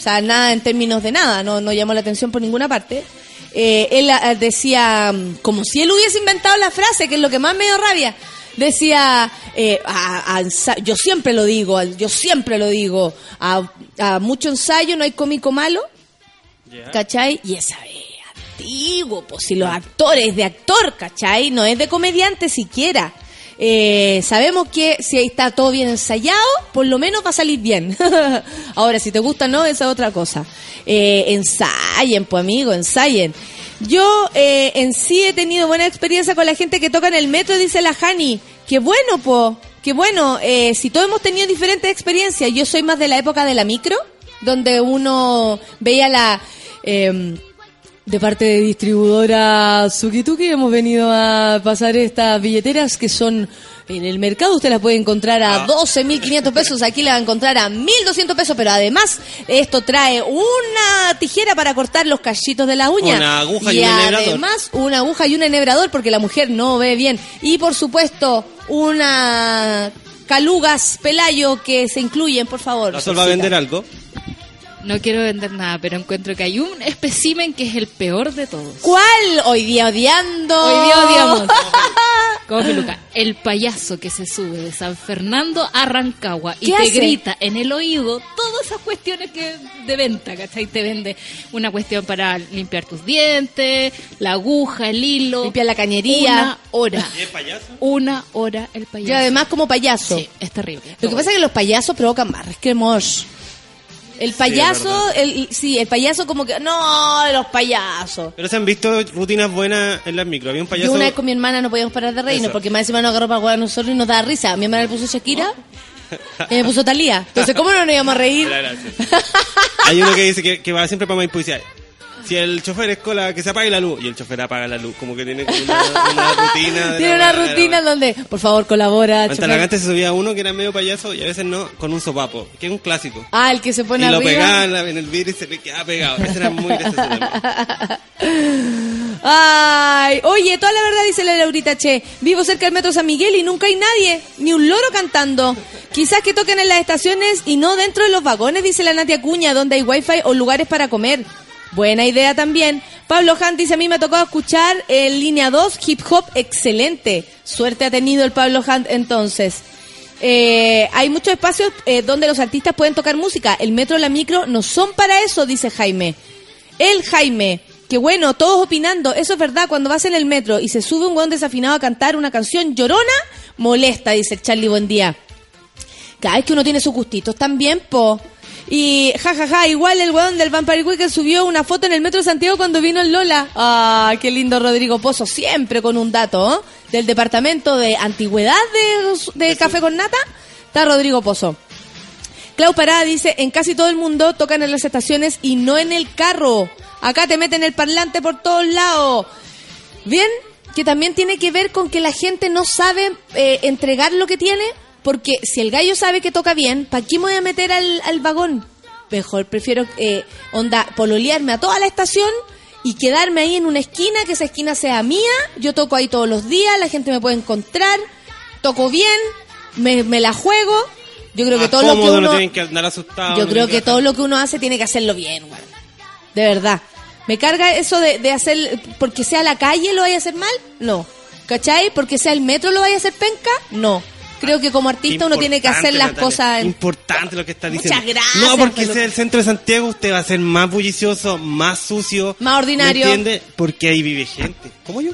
o sea, nada en términos de nada, no, no llamó la atención por ninguna parte. Eh, él ah, decía, como si él hubiese inventado la frase, que es lo que más me dio rabia. Decía, eh, a- yo siempre lo digo, yo siempre lo digo, a, a mucho ensayo no hay cómico malo, ¿cachai? Y esa es antiguo, pues si los actores de actor, ¿cachai? No es de comediante siquiera. Eh, sabemos que si ahí está todo bien ensayado, por lo menos va a salir bien. Ahora, si te gusta no, esa es otra cosa. Eh, ensayen, pues amigo, ensayen. Yo eh, en sí he tenido buena experiencia con la gente que toca en el metro, dice la Hani. Qué bueno, po. Qué bueno. Eh, si todos hemos tenido diferentes experiencias, yo soy más de la época de la micro, donde uno veía la... em, de parte de distribuidora Tsukituki hemos venido a pasar estas billeteras que son en el mercado usted las puede encontrar a 12.500 pesos, aquí la va a encontrar a 1.200 pesos, pero además esto trae una tijera para cortar los cachitos de la uña. Una aguja y un enhebrador. además una aguja y un enhebrador porque la mujer no ve bien. Y por supuesto una calugas pelayo que se incluyen, por favor. ¿La Sol va a vender algo? No quiero vender nada, pero encuentro que hay un espécimen que es el peor de todos. ¿Cuál? Hoy día odiando. Hoy día odiamos. Como peluca. El payaso que se sube de San Fernando a Rancagua y ¿Qué te hace? grita en el oído todas esas cuestiones que de venta, ¿cachai? Te vende una cuestión para limpiar tus dientes, la aguja, el hilo. Limpia la cañería. Una hora. ¿Y es payaso? Una hora el payaso. Y además como payaso. Sí, es terrible. Lo que pasa es que los payasos provocan más resquemor. El payaso, es el, sí, el payaso como que, no, los payasos. Pero se han visto rutinas buenas en las micro. Había un payaso. Yo una vez con mi hermana no podíamos parar de reírnos Eso. porque más encima nos agarró para jugar a nosotros y nos daba risa. Mi hermana le puso Shakira y me puso Talía. Entonces, ¿cómo no nos íbamos a reír? Hay uno que dice que, que va siempre para Maipú y dice, si el chofer es cola, que se apague la luz. Y el chofer apaga la luz. Como que tiene como una, una rutina. Tiene una rutina donde, por favor, colabora. Antes chofer. se subía uno que era medio payaso y a veces no, con un sopapo, que es un clásico. Ah, el que se pone y lo arriba. pegaba en, la- en el vidrio y se le quedaba pegado. Ese era muy gracioso. Ay, oye, toda la verdad dice la Laurita Che. Vivo cerca del metro San Miguel y nunca hay nadie, ni un loro cantando. Quizás que toquen en las estaciones y no dentro de los vagones, dice la Natia Cuña, donde hay wifi o lugares para comer. Buena idea también. Pablo Hunt dice, a mí me ha tocado escuchar en línea 2 hip hop excelente. Suerte ha tenido el Pablo Hunt entonces. Eh, hay muchos espacios eh, donde los artistas pueden tocar música. El metro la micro no son para eso, dice Jaime. El Jaime, que bueno, todos opinando, eso es verdad, cuando vas en el metro y se sube un hueón desafinado a cantar una canción llorona, molesta, dice Charlie Buen Día. Cada vez que uno tiene sus gustitos también, po. Y jajaja, ja, ja, igual el weón del Vampire Weekend subió una foto en el metro de Santiago cuando vino el Lola. Ah, qué lindo Rodrigo Pozo, siempre con un dato, ¿eh? Del departamento de antigüedad de, de Café con Nata, está Rodrigo Pozo. Clau Parada dice, en casi todo el mundo tocan en las estaciones y no en el carro. Acá te meten el parlante por todos lados. Bien, que también tiene que ver con que la gente no sabe eh, entregar lo que tiene, porque si el gallo sabe que toca bien, ¿para qué me voy a meter al, al vagón? Mejor prefiero, eh, onda, pololearme a toda la estación y quedarme ahí en una esquina, que esa esquina sea mía, yo toco ahí todos los días, la gente me puede encontrar, toco bien, me, me la juego. Yo creo que todo lo que no uno... tienen que andar asustados. Yo no creo que todo lo que uno hace tiene que hacerlo bien, weón. De verdad. ¿Me carga eso de, de hacer, porque sea la calle lo vaya a hacer mal? No. ¿Cachai? Porque sea el metro lo vaya a hacer penca? No. Creo que como artista uno tiene que hacer las Natalia, cosas. Importante lo que está Muchas diciendo. gracias, No, porque Pablo. sea el centro de Santiago, usted va a ser más bullicioso, más sucio. Más ordinario. ¿Me entiende? Porque ahí vive gente. Como yo.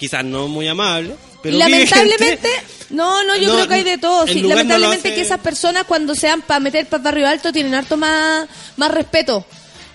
Quizás no muy amable, pero lamentablemente, no, no, yo No, creo que hay de todo. Sí, no lamentablemente que esas personas cuando sean para meter para barrio alto tienen harto más, más respeto.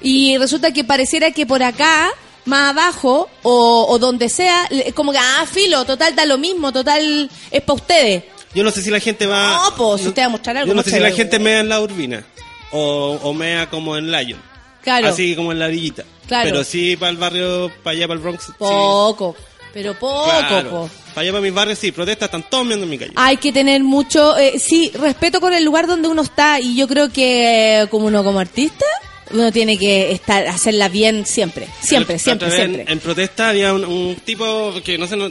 Y resulta que pareciera que por acá, más abajo, o, o donde sea, es como que, ah, filo, total da lo mismo, total es para ustedes. Yo no sé si la gente va. No, pues, si usted va a mostrar algo, Yo no sé si la gente mea en la urbina. O, o mea como en Lion. Claro. Así como en la orillita. Claro. Pero sí para el barrio, para allá, para el Bronx. sí. Poco, pero poco, Claro. po. Para allá, para mis barrios, sí. Protestas, están todos mirando en mi calle. Hay que tener mucho, eh, sí, respeto con el lugar donde uno está y yo creo que eh, como uno como artista, uno tiene que estar hacerla bien siempre, siempre, siempre, siempre. En, en protesta había un, un tipo que no sé, no,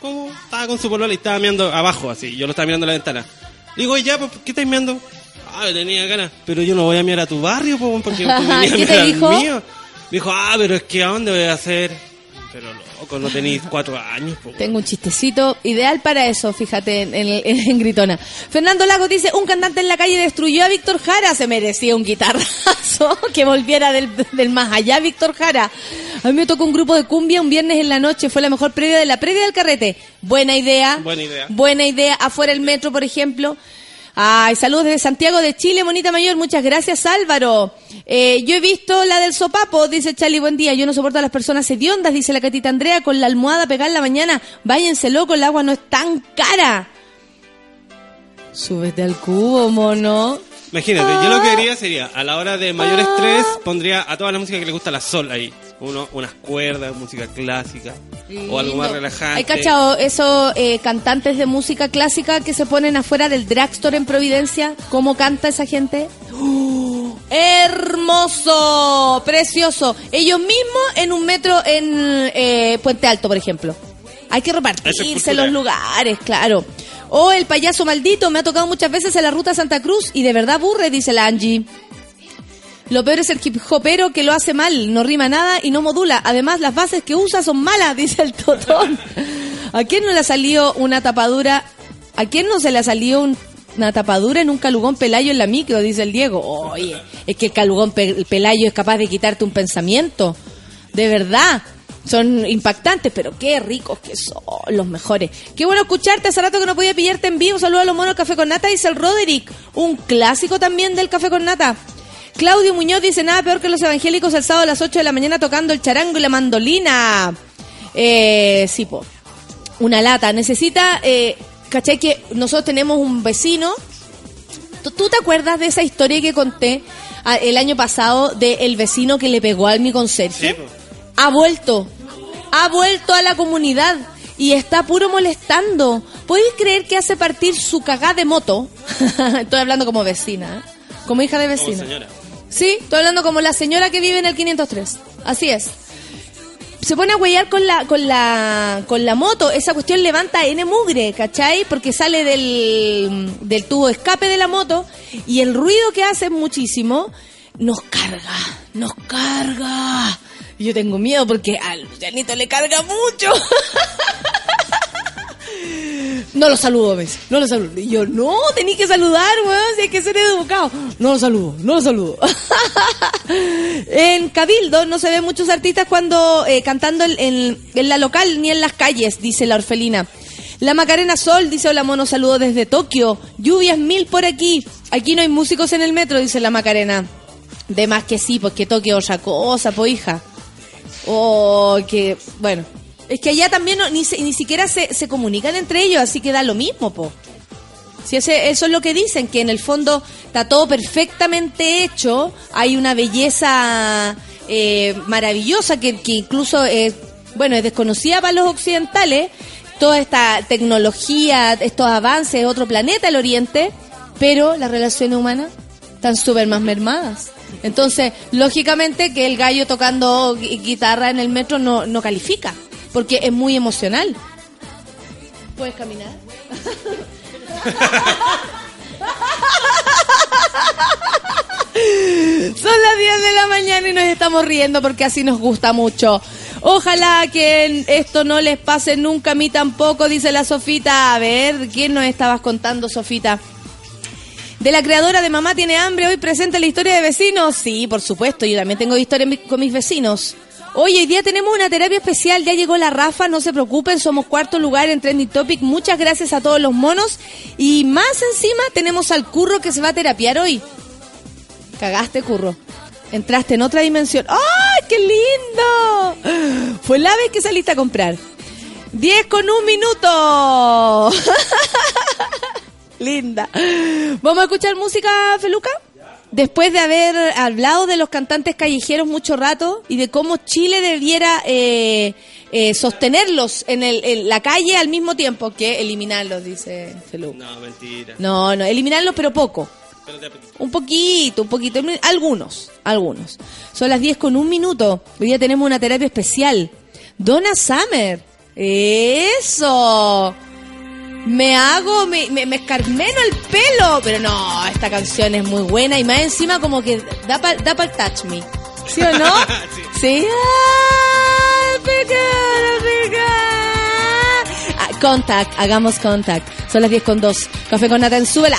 ¿cómo? estaba con su polola y estaba mirando abajo, así. Yo lo estaba mirando a la ventana. Le digo, "Oye, ya, pues, ¿qué estáis mirando? Ah, tenía ganas. Pero yo no voy a mirar a tu barrio, po, porque tú ¿Qué te dijo? mío. Me dijo, ah, pero es que ¿a dónde voy a hacer? Pero loco, no tenéis cuatro años. po, Tengo un chistecito ideal para eso, fíjate, en, en- en Gritona. Fernando Lagos dice, un cantante en la calle destruyó a Víctor Jara, se merecía un guitarrazo que volviera del, del más allá Víctor Jara. A mí me tocó un grupo de cumbia un viernes en la noche, fue la mejor previa de la previa del carrete. Buena idea. Buena idea. Buena idea, afuera el metro, por ejemplo. Ay, saludos desde Santiago de Chile, Monita Mayor. Muchas gracias, Álvaro. Eh, yo he visto la del sopapo, dice Charlie, buen día. Yo no soporto a las personas hediondas, dice la catita Andrea, con la almohada pegada en la mañana. Váyanse loco, el agua no es tan cara. Súbete al cubo, mono. Imagínate, yo lo que haría sería, a la hora de mayor estrés, pondría a toda la música que le gusta la sol ahí. Uno, unas cuerdas, música clásica. O algo más relajante. ¿Hay cachado esos eh, cantantes de música clásica que se ponen afuera del drugstore en Providencia? ¿Cómo canta esa gente? ¡Oh! ¡Hermoso! ¡Precioso! Ellos mismos en un metro en eh, Puente Alto, por ejemplo. Hay que repartirse es los lugares, claro. O el payaso maldito, me ha tocado muchas veces en la ruta Santa Cruz y de verdad aburre, dice la Angie. Lo peor es el hip hopero que lo hace mal, no rima nada y no modula. Además, las bases que usa son malas, dice el Totón. ¿A quién no le ha salido una tapadura? ¿A quién no se le ha salido un- una tapadura en un calugón pelayo en la micro? Dice el Diego. Oye, es que el calugón pe- el pelayo es capaz de quitarte un pensamiento. De verdad. Son impactantes, pero qué ricos que son los mejores. Qué bueno escucharte. Hace rato que no podía pillarte en vivo. Saludos a los monos Café con Nata, dice el Roderick. Un clásico también del Café con Nata. Claudio Muñoz dice nada peor que los evangélicos el sábado a las 8 de la mañana tocando el charango y la mandolina. Eh, sí, po. Una lata. Necesita, eh, ¿cachai? Que nosotros tenemos un vecino. ¿Tú, tú te acuerdas de esa historia que conté ah, el año pasado de el vecino que le pegó al mi conserje? Sí, ha vuelto. Ha vuelto a la comunidad y está puro molestando. ¿Podéis creer que hace partir su cagá de moto? Estoy hablando como vecina, ¿eh? Como hija de Como vecina. señora. Sí, estoy hablando como la señora que vive en el 503. Así es. Se pone a huellar con la, con la, con la moto. Esa cuestión levanta N mugre, ¿cachai? Porque sale del, del tubo escape de la moto y el ruido que hace muchísimo. Nos carga, nos carga. Yo tengo miedo porque al Lucianito le carga mucho. No lo saludo, ¿ves? No lo saludo. Y yo, no, tenés que saludar, weón, si hay que ser educado. No lo saludo, no lo saludo. en Cabildo no se ven muchos artistas cuando eh, cantando en, la local ni en las calles, dice la orfelina. La Macarena Sol dice, hola mono, saludo desde Tokio. Lluvias mil por aquí. Aquí no hay músicos en el metro, dice la Macarena. De más que sí, porque Tokio es otra cosa, po hija. Oh, que, bueno. Es que allá también no- ni, ni siquiera se, se comunican entre ellos, así que da lo mismo, po. Si eso es lo que dicen, que en el fondo está todo perfectamente hecho, hay una belleza eh, maravillosa que, que incluso, es, bueno, es desconocida para los occidentales, toda esta tecnología, estos avances, otro planeta, el Oriente, pero las relaciones humanas están súper más mermadas. Entonces, lógicamente que el gallo tocando gui- guitarra en el metro no, no califica, porque es muy emocional. ¿Puedes caminar? Son las 10 de la mañana y nos estamos riendo porque así nos gusta mucho. Ojalá que esto no les pase nunca a mí tampoco, dice la Sofita. A ver, ¿quién nos estabas contando, Sofita? De la creadora de Mamá tiene hambre, hoy presenta la historia de vecinos. Sí, por supuesto, yo también tengo historia con mis vecinos. Hoy, hoy día tenemos una terapia especial, ya llegó la Rafa, no se preocupen, somos cuarto lugar en Trending Topic. Muchas gracias a todos los monos. Y más encima tenemos al curro que se va a terapiar hoy. Cagaste, curro. Entraste en otra dimensión. ¡Ay, qué lindo! Fue la vez que saliste a comprar. 10 con un minuto. Linda. ¿Vamos a escuchar música, Feluca? Después de haber hablado de los cantantes callejeros mucho rato y de cómo Chile debiera eh, eh, sostenerlos en, el, en la calle al mismo tiempo que eliminarlos, dice Feluca. No, mentira. No, no, eliminarlos pero poco. Pero de. Un poquito, un poquito. Algunos, algunos. Son las 10 con un minuto. Hoy día tenemos una terapia especial. Donna Summer. Eso me hago, me, me, me escarmeno el pelo. Pero no, esta canción es muy buena y más encima como que da para da pa touch me. ¿Sí o no? sí. Ah, contact, hagamos contact. Son las 10 con 2. Café con Nata en súbela.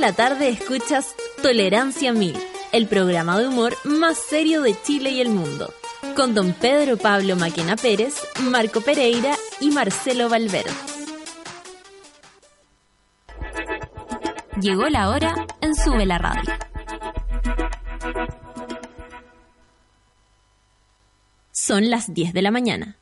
La tarde escuchas Tolerancia Mil, el programa de humor más serio de Chile y el mundo, con don Pedro Pablo Maquena Pérez, Marco Pereira y Marcelo Valverde. Llegó la hora en Sube la Radio. Son las 10 de la mañana.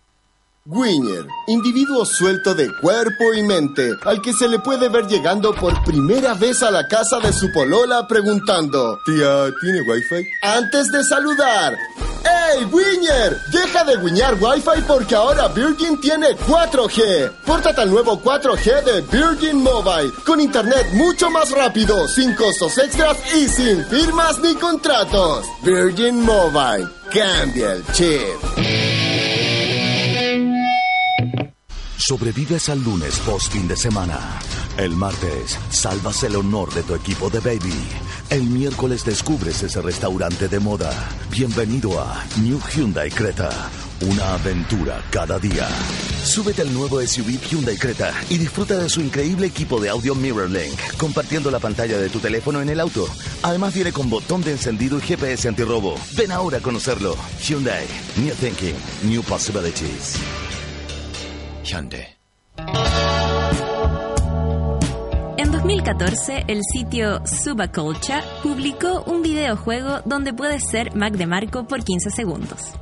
Winner, individuo suelto de cuerpo y mente, al que se le puede ver llegando por primera vez a la casa de su polola preguntando, tía, ¿tiene wifi? Antes de saludar, ¡Hey, Winner! Deja de guiñar Wi-Fi porque ahora Virgin tiene 4G. Pórtate al nuevo 4G de Virgin Mobile, con internet mucho más rápido, sin costos extras y sin firmas ni contratos. Virgin Mobile, cambia el chip. Sobrevives al lunes post fin de semana. El martes, salvas el honor de tu equipo de baby. El miércoles descubres ese restaurante de moda. Bienvenido a New Hyundai Creta. Una aventura cada día. Súbete al nuevo SUV Hyundai Creta y disfruta de su increíble equipo de audio MirrorLink, compartiendo la pantalla de tu teléfono en el auto. Además viene con botón de encendido y GPS antirrobo. Ven ahora a conocerlo. Hyundai. New Thinking. New Possibilities. En 2014, el sitio Subaculture publicó un videojuego donde puedes ser Mac de Marco por 15 segundos.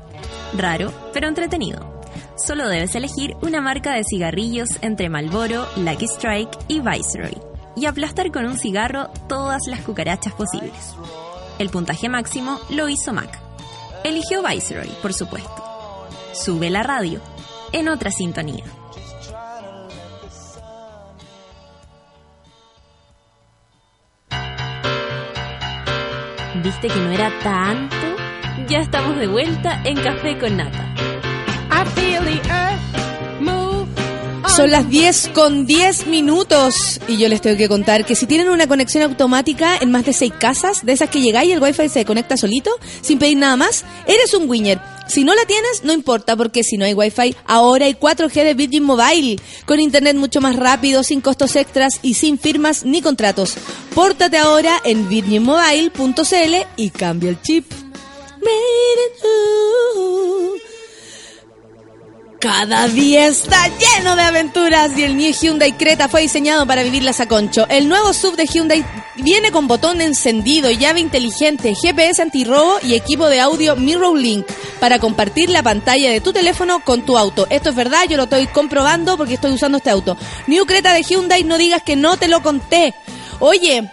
Raro, pero entretenido. Solo debes elegir una marca de cigarrillos entre Marlboro, Lucky Strike y Viceroy, y aplastar con un cigarro todas las cucarachas posibles. El puntaje máximo lo hizo Mac. Eligió Viceroy, por supuesto. Sube la radio, en otra sintonía. ¿Viste que no era tanto? Ya estamos de vuelta en Café con Nata. Son las 10 con 10 minutos y yo les tengo que contar que si tienen una conexión automática en más de 6 casas, de esas que llegáis y el wifi se conecta solito, sin pedir nada más, eres un winner. Si no la tienes, no importa, porque si no hay wifi, ahora hay 4G de Virgin Mobile, con internet mucho más rápido, sin costos extras y sin firmas ni contratos. Pórtate ahora en virginmobile.cl y cambia el chip. Cada día está lleno de aventuras y el New Hyundai Creta fue diseñado para vivirlas a concho. El nuevo sub de Hyundai viene con botón encendido, llave inteligente, GPS antirrobo y equipo de audio Mirror Link para compartir la pantalla de tu teléfono con tu auto. Esto es verdad, yo lo estoy comprobando porque estoy usando este auto. New Creta de Hyundai, no digas que no te lo conté. Oye,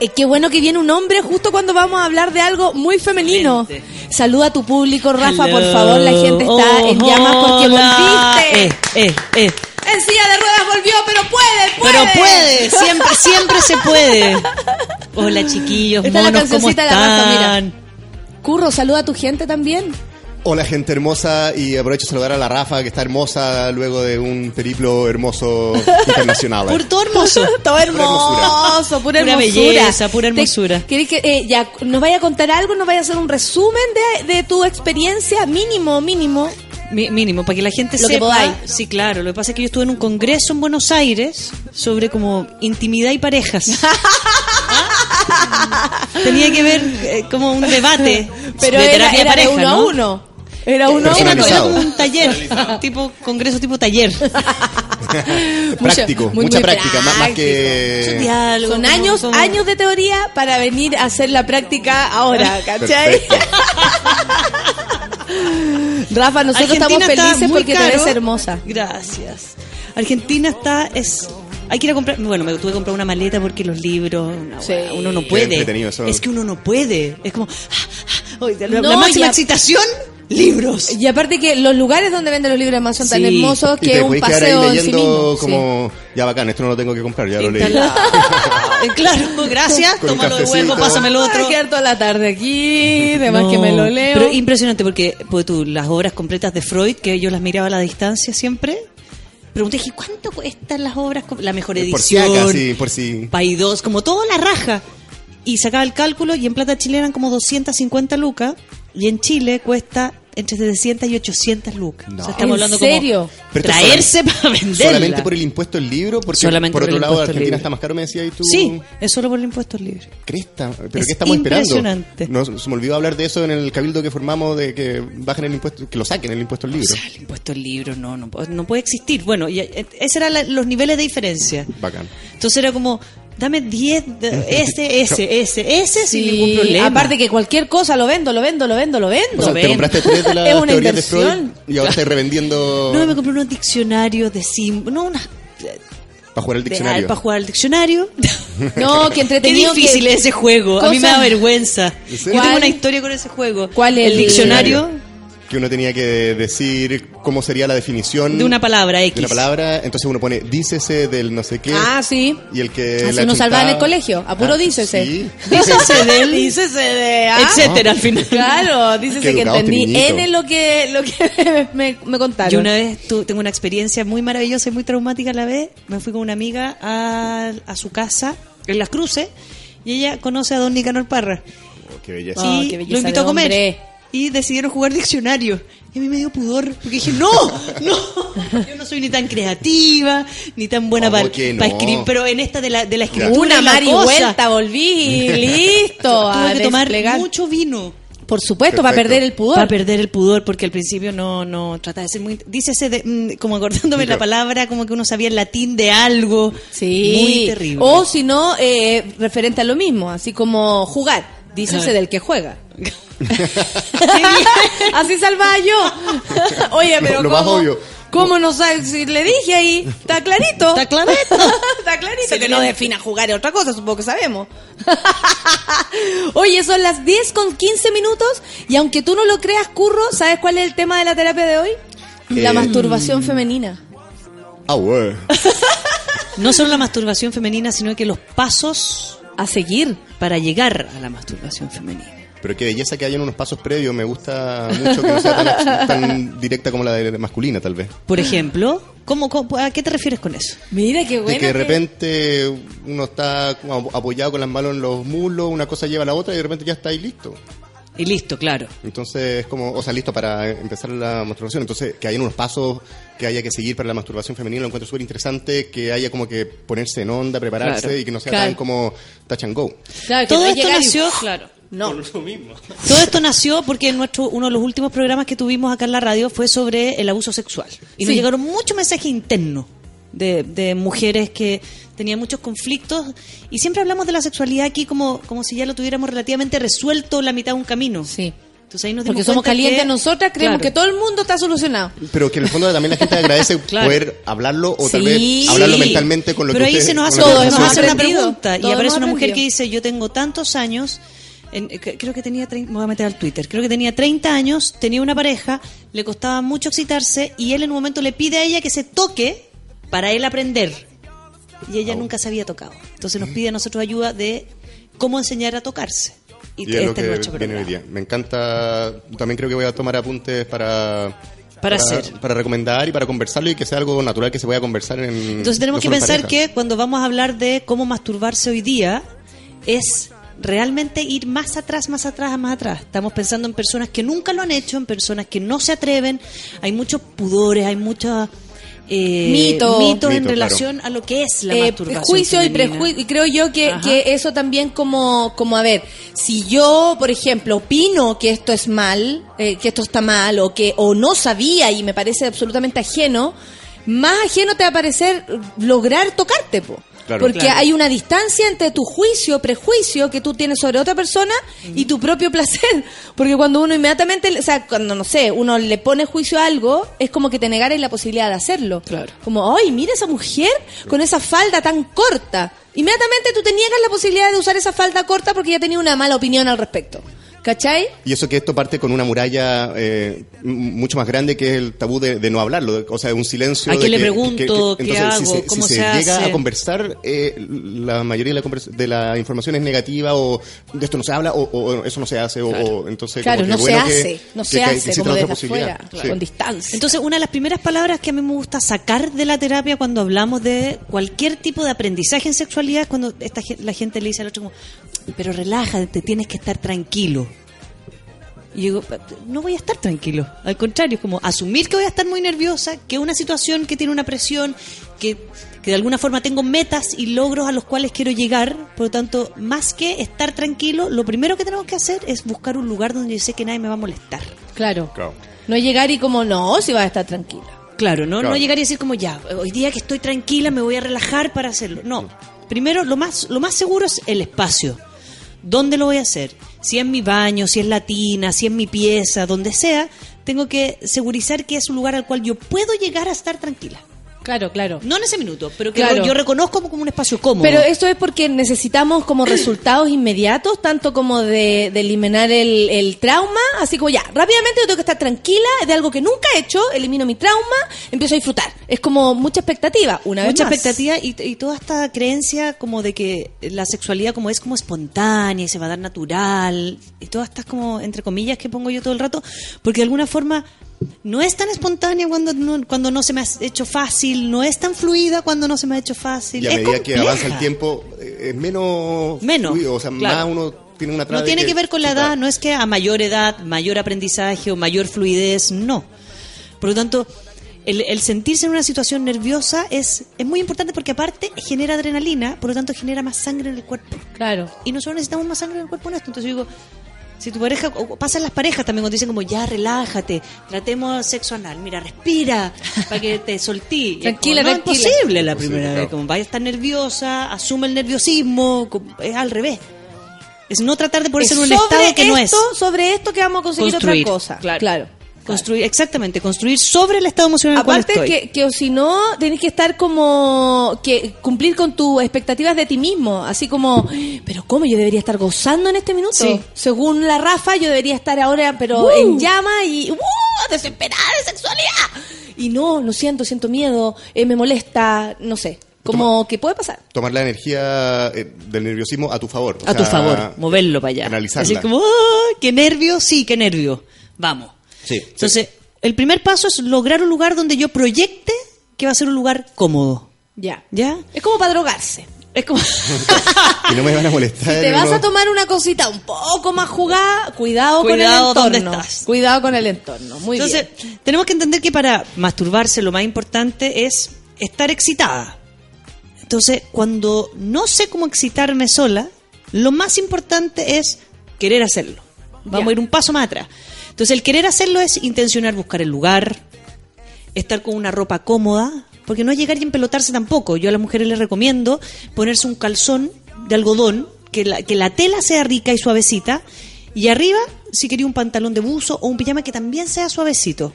eh, qué bueno que viene un hombre justo cuando vamos a hablar de algo muy femenino. Saluda a tu público, Rafa, por favor. La gente está en llamas porque volviste. Eh, eh, eh. En silla de ruedas volvió, pero puede, puede. Pero puede, siempre, siempre se puede. Hola chiquillos, Esta es la ¿cómo la Rafa, están? mira. Curro, saluda a tu gente también. Hola gente hermosa y aprovecho de saludar a la Rafa que está hermosa luego de un periplo hermoso internacional. Por todo hermoso. Todo hermoso, pura, Pura hermosura. belleza, pura hermosura. ¿Querés que eh, ya nos vaya a contar algo? ¿Nos vaya a hacer un resumen de, de tu experiencia? Mínimo, mínimo. Mi- mínimo, para que la gente Lo que sepa. podáis. Sí, claro. Lo que pasa es que yo estuve en un congreso en Buenos Aires sobre como intimidad y parejas. ¿Ah? Tenía que ver eh, como un debate Pero de era, terapia de era pareja, de uno ¿no? a uno. Era uno a Era, uno. era como un taller, tipo congreso tipo taller. práctico, muy, mucha muy práctica, más, que... diálogos, Son años, años de teoría para venir a hacer la práctica ahora, ¿cachai? Rafa, nosotros Argentina estamos está felices muy porque te caro. ves hermosa. Gracias. Argentina está es hay que ir a comprar, bueno, me tuve que comprar una maleta porque los libros, una Sí. uno no puede. Es que uno no puede. Es como ah, ah, la, No, la máxima ya- excitación libros. Y aparte que los lugares donde venden los libros además son tan Sí. hermosos que es un quedar ahí paseo en sí mismo. Sí. como, ya bacán, esto no lo tengo que comprar, ya lo leí. Eh, claro, gracias, tómalo de vuelvo, pásame el Voy a otro. quedar toda la tarde aquí, además No, que me lo leo. Pero impresionante porque pues, tú, las obras completas de Freud, que yo las miraba a la distancia siempre, pregunté, dije, ¿cuánto cuestan las obras? La mejor Por si edición, acá, sí, por si. Pay 2, como toda la raja. Y sacaba el cálculo y en plata chilena eran como 250 lucas y en Chile cuesta entre 700 y 800 lucas. No. O sea, estamos ¿En hablando serio? como traerse para venderla. Solamente por el impuesto del libro, porque Solamente por por otro el lado Argentina libro. está más caro, me decías y tú. Sí, es solo por el impuesto al libre. Cresta, pero Es ¿qué estamos esperando? impresionante. No, se me olvidó hablar de eso en el cabildo que formamos, de que bajen el impuesto, que lo saquen el impuesto al libro. O sea, el impuesto al libro no, no, puede- no puede existir. Bueno, y eh, esos eran la- los niveles de diferencia. Bacán. Entonces era como, dame 10, de- ese, ese, ese, ese sin ningún problema. Aparte que cualquier cosa lo vendo, lo vendo, lo vendo, lo vendo. O sea, ven. te compraste tres de las Es una teorías de Freud inversión. y ahora estás revendiendo No, me compré unos diccionarios de símbolos, no, unas... para jugar al diccionario. Para jugar al diccionario. No, que Qué entretenido. difícil que- es ese juego. A mí me da vergüenza. ¿En Yo tengo ¿Cuál? una historia con ese juego. ¿Cuál es El el- diccionario que uno tenía que decir cómo sería la definición de una palabra X. de una palabra, entonces uno pone dícese del no sé qué Ah, sí. y el que Así la uno salvaba en el colegio. A puro Ah, dícese. sí. Dícese de él, Dícese de... ah. etcétera, al final. Claro, dícese que este entendí niñito. N lo que, lo que me, me contaron. Yo una vez tu- tengo una experiencia muy maravillosa y muy traumática a la vez. Me fui con una amiga a, a su casa en Las Cruces y ella conoce a don Nicanor Parra. Oh, qué belleza. Ah, y qué belleza lo invitó a comer. hombre. Y decidieron jugar diccionario. Y a mí me dio pudor. Porque dije, no, no. Yo no soy ni tan creativa, ni tan buena ¿Cómo para escribir. Pero en esta de la, de la escritura. Una y la mar y cosa, vuelta, volví y listo. Tuve a que tomar desplegar. mucho vino. Por supuesto, para perder el pudor. Para perder el pudor, porque al principio no, no trataba de ser muy. Dícese, de, mm, como acordándome la palabra, como que uno sabía el latín de algo. Sí. Muy terrible. O si no, eh, referente a lo mismo, así como jugar. Dícese del que juega. así salvaba yo. Oye, pero Lo ¿cómo, obvio. ¿Cómo no sabes? Si le dije ahí, está clarito. Está clarito. está clarito. que no defina jugar es otra cosa, supongo que sabemos. Oye, son las 10 con 15 minutos y aunque tú no lo creas, Curro, ¿sabes cuál es el tema de la terapia de hoy? La Eh, masturbación femenina. Ah, güey. No solo la masturbación femenina, sino que los pasos A seguir. para llegar a la masturbación femenina. Pero qué belleza que hayan unos pasos previos. Me gusta mucho que no sea tan, tan directa como la de masculina, tal vez. Por ejemplo, ¿cómo, cómo- a qué te refieres con eso? Mira qué De bueno. que de repente uno está apoyado con las manos en los muslos, una cosa lleva a la otra y de repente ya está ahí listo. Y listo, claro. Entonces, es como, o sea, listo para empezar la masturbación. Entonces, que hayan unos pasos que haya que seguir para la masturbación femenina, lo encuentro súper interesante, que haya como que ponerse en onda, prepararse Claro. y que no sea Claro. tan como touch and go. Claro, que Todo no esto llegar y- nació, claro. No. Lo mismo. Todo esto nació porque en nuestro, uno de los últimos programas que tuvimos acá en la radio fue sobre el abuso sexual. Y nos Sí. llegaron muchos mensajes internos de, de mujeres que tenían muchos conflictos. Y siempre hablamos de la sexualidad aquí como, como si ya lo tuviéramos relativamente resuelto la mitad de un camino. Sí. Entonces ahí nos Porque somos calientes que- nosotras, creemos Claro. que todo el mundo está solucionado. Pero que en el fondo también la gente agradece Claro. poder hablarlo o tal Sí. vez hablarlo mentalmente con lo Pero que ahí usted- se nos hace, nos hace una pregunta y aparece una mujer que dice, yo tengo tantos años, en- eh, creo que tenía, me voy a meter al Twitter, creo que tenía 30 años, tenía una pareja, le costaba mucho excitarse y él en un momento le pide a ella que se toque para él aprender. Y ella nunca se había tocado. Entonces nos pide a nosotros ayuda de cómo enseñar a tocarse. Y, Y es este es nuestro viene hoy día. Me encanta, también creo que voy a tomar apuntes para... Para hacer. Para recomendar y para conversarlo y que sea algo natural que se pueda conversar en... Entonces tenemos que pensar pareja. que cuando vamos a hablar de cómo masturbarse hoy día es realmente ir más atrás, más atrás, más atrás. Estamos pensando en personas que nunca lo han hecho, en personas que no se atreven. Hay muchos pudores, hay muchos eh, Mito. mitos en Mito, relación a lo que es la Eh, masturbación. juicio y prejuicio y creo yo que, que eso también como como a ver si yo por ejemplo opino que esto es mal eh, que esto está mal o que o no sabía y me parece absolutamente ajeno más ajeno te va a parecer lograr tocarte po. Claro. porque Claro. hay una distancia entre tu juicio, prejuicio que tú tienes sobre otra persona y tu propio placer. Porque cuando uno inmediatamente, o sea, cuando no sé, uno le pone juicio a algo, es como que te negarais la posibilidad de hacerlo. Claro. Como, ay, mira esa mujer con esa falda tan corta. Inmediatamente tú te niegas la posibilidad de usar esa falda corta porque ya tenía una mala opinión al respecto. ¿Cachai? Y eso que esto parte con una muralla eh, mucho más grande que es el tabú de, de no hablarlo, o sea, un silencio. ¿A de quién le que- pregunto? que- ¿Qué entonces, si hago? se, ¿Cómo si se llega hace? a conversar, eh, la mayoría de la, de información es negativa o de esto no se habla o, o eso no se hace o, o entonces Claro, como que no se bueno que- hace, no se que hace como desde afuera, Sí. con distancia. Entonces, una de las primeras palabras que a mí me gusta sacar de la terapia cuando hablamos de cualquier tipo de aprendizaje en sexualidad es cuando esta, la gente le dice al otro como, pero relájate, tienes que estar tranquilo. Y yo digo, no voy a estar tranquilo. Al contrario, es como asumir que voy a estar muy nerviosa, que una situación que tiene una presión, que, que de alguna forma tengo metas y logros a los cuales quiero llegar. Por lo tanto, más que estar tranquilo, lo primero que tenemos que hacer es buscar un lugar donde yo sé que nadie me va a molestar. Claro. Claro. No llegar y como, no, si vas a estar tranquila. Claro, ¿no? Claro. No llegar y decir como ya, hoy día que estoy tranquila me voy a relajar para hacerlo. No. Primero, lo más, lo más seguro es el espacio. ¿Dónde lo voy a hacer? Si es mi baño, si es la tina, si es mi pieza, donde sea, tengo que segurizar que es un lugar al cual yo puedo llegar a estar tranquila. Claro, claro. No en ese minuto, pero que Claro. yo reconozco como, un espacio cómodo. Pero esto es porque necesitamos como resultados inmediatos, tanto como de, de eliminar el, el trauma, así como ya, rápidamente yo tengo que estar tranquila de algo que nunca he hecho, elimino mi trauma, empiezo a disfrutar. Es como mucha expectativa, una vez mucha más. expectativa y, y toda esta creencia como de que la sexualidad como es como espontánea y se va a dar natural y todas estas como entre comillas que pongo yo todo el rato porque de alguna forma no es tan espontánea cuando no, cuando no se me ha hecho fácil no es tan fluida cuando no se me ha hecho fácil Y a es medida que avanza el tiempo eh, es menos Menos, fluido, o sea, claro. más uno tiene una no tiene que ver con la edad no es que a mayor edad mayor aprendizaje o mayor fluidez no por lo tanto el, el sentirse en una situación nerviosa es, es muy importante porque aparte genera adrenalina, por lo tanto genera más sangre en el cuerpo. Claro. Y nosotros necesitamos más sangre en el cuerpo en esto. Entonces yo digo, si tu pareja, o pasa en las parejas también cuando dicen como, ya relájate, tratemos sexo anal, mira, respira, para que te soltí. Tranquila, como, no, tranquila. es posible la Posible, primera vez, claro. como vaya a estar nerviosa, asume el nerviosismo, como- es al revés. Es no tratar de ponerse en un estado que no es. esto, Sobre esto que vamos a conseguir Construir, otra cosa. claro. claro. Construir, exactamente, construir sobre el estado emocional en el cual Aparte estoy. que, que o si no, tenés que estar como que cumplir con tus expectativas de ti mismo, así como, pero cómo yo debería estar gozando en este minuto. Sí. Según la Rafa, yo debería estar ahora pero ¡Uh! en llama y ¡uh! desesperada de sexualidad. Y no, lo siento, siento miedo, eh, me molesta, no sé, como que puede pasar. tomar la energía eh, del nerviosismo a tu favor. o a tu favor, moverlo para allá. Analizarla. Así como, ¡ah! qué nervio, sí, qué nervio. Vamos. Sí. Entonces, el primer paso es lograr un lugar donde yo proyecte que va a ser un lugar cómodo. Ya. ¿Ya? Es como para drogarse. Es como. Y no me van a molestar. Si te vas a tomar una cosita un poco más jugada, cuidado, Cuidado con el dónde entorno. estás. Cuidado con el entorno. Muy Entonces, bien. tenemos que entender que para masturbarse lo más importante es estar excitada. Entonces, cuando no sé cómo excitarme sola, lo más importante es querer hacerlo. Vamos Ya. a ir un paso más atrás. Entonces, el querer hacerlo es intencionar buscar el lugar, estar con una ropa cómoda, porque no es llegar y empelotarse tampoco. Yo a las mujeres les recomiendo ponerse un calzón de algodón, que la, que la tela sea rica y suavecita, y arriba, si quería un pantalón de buzo o un pijama que también sea suavecito.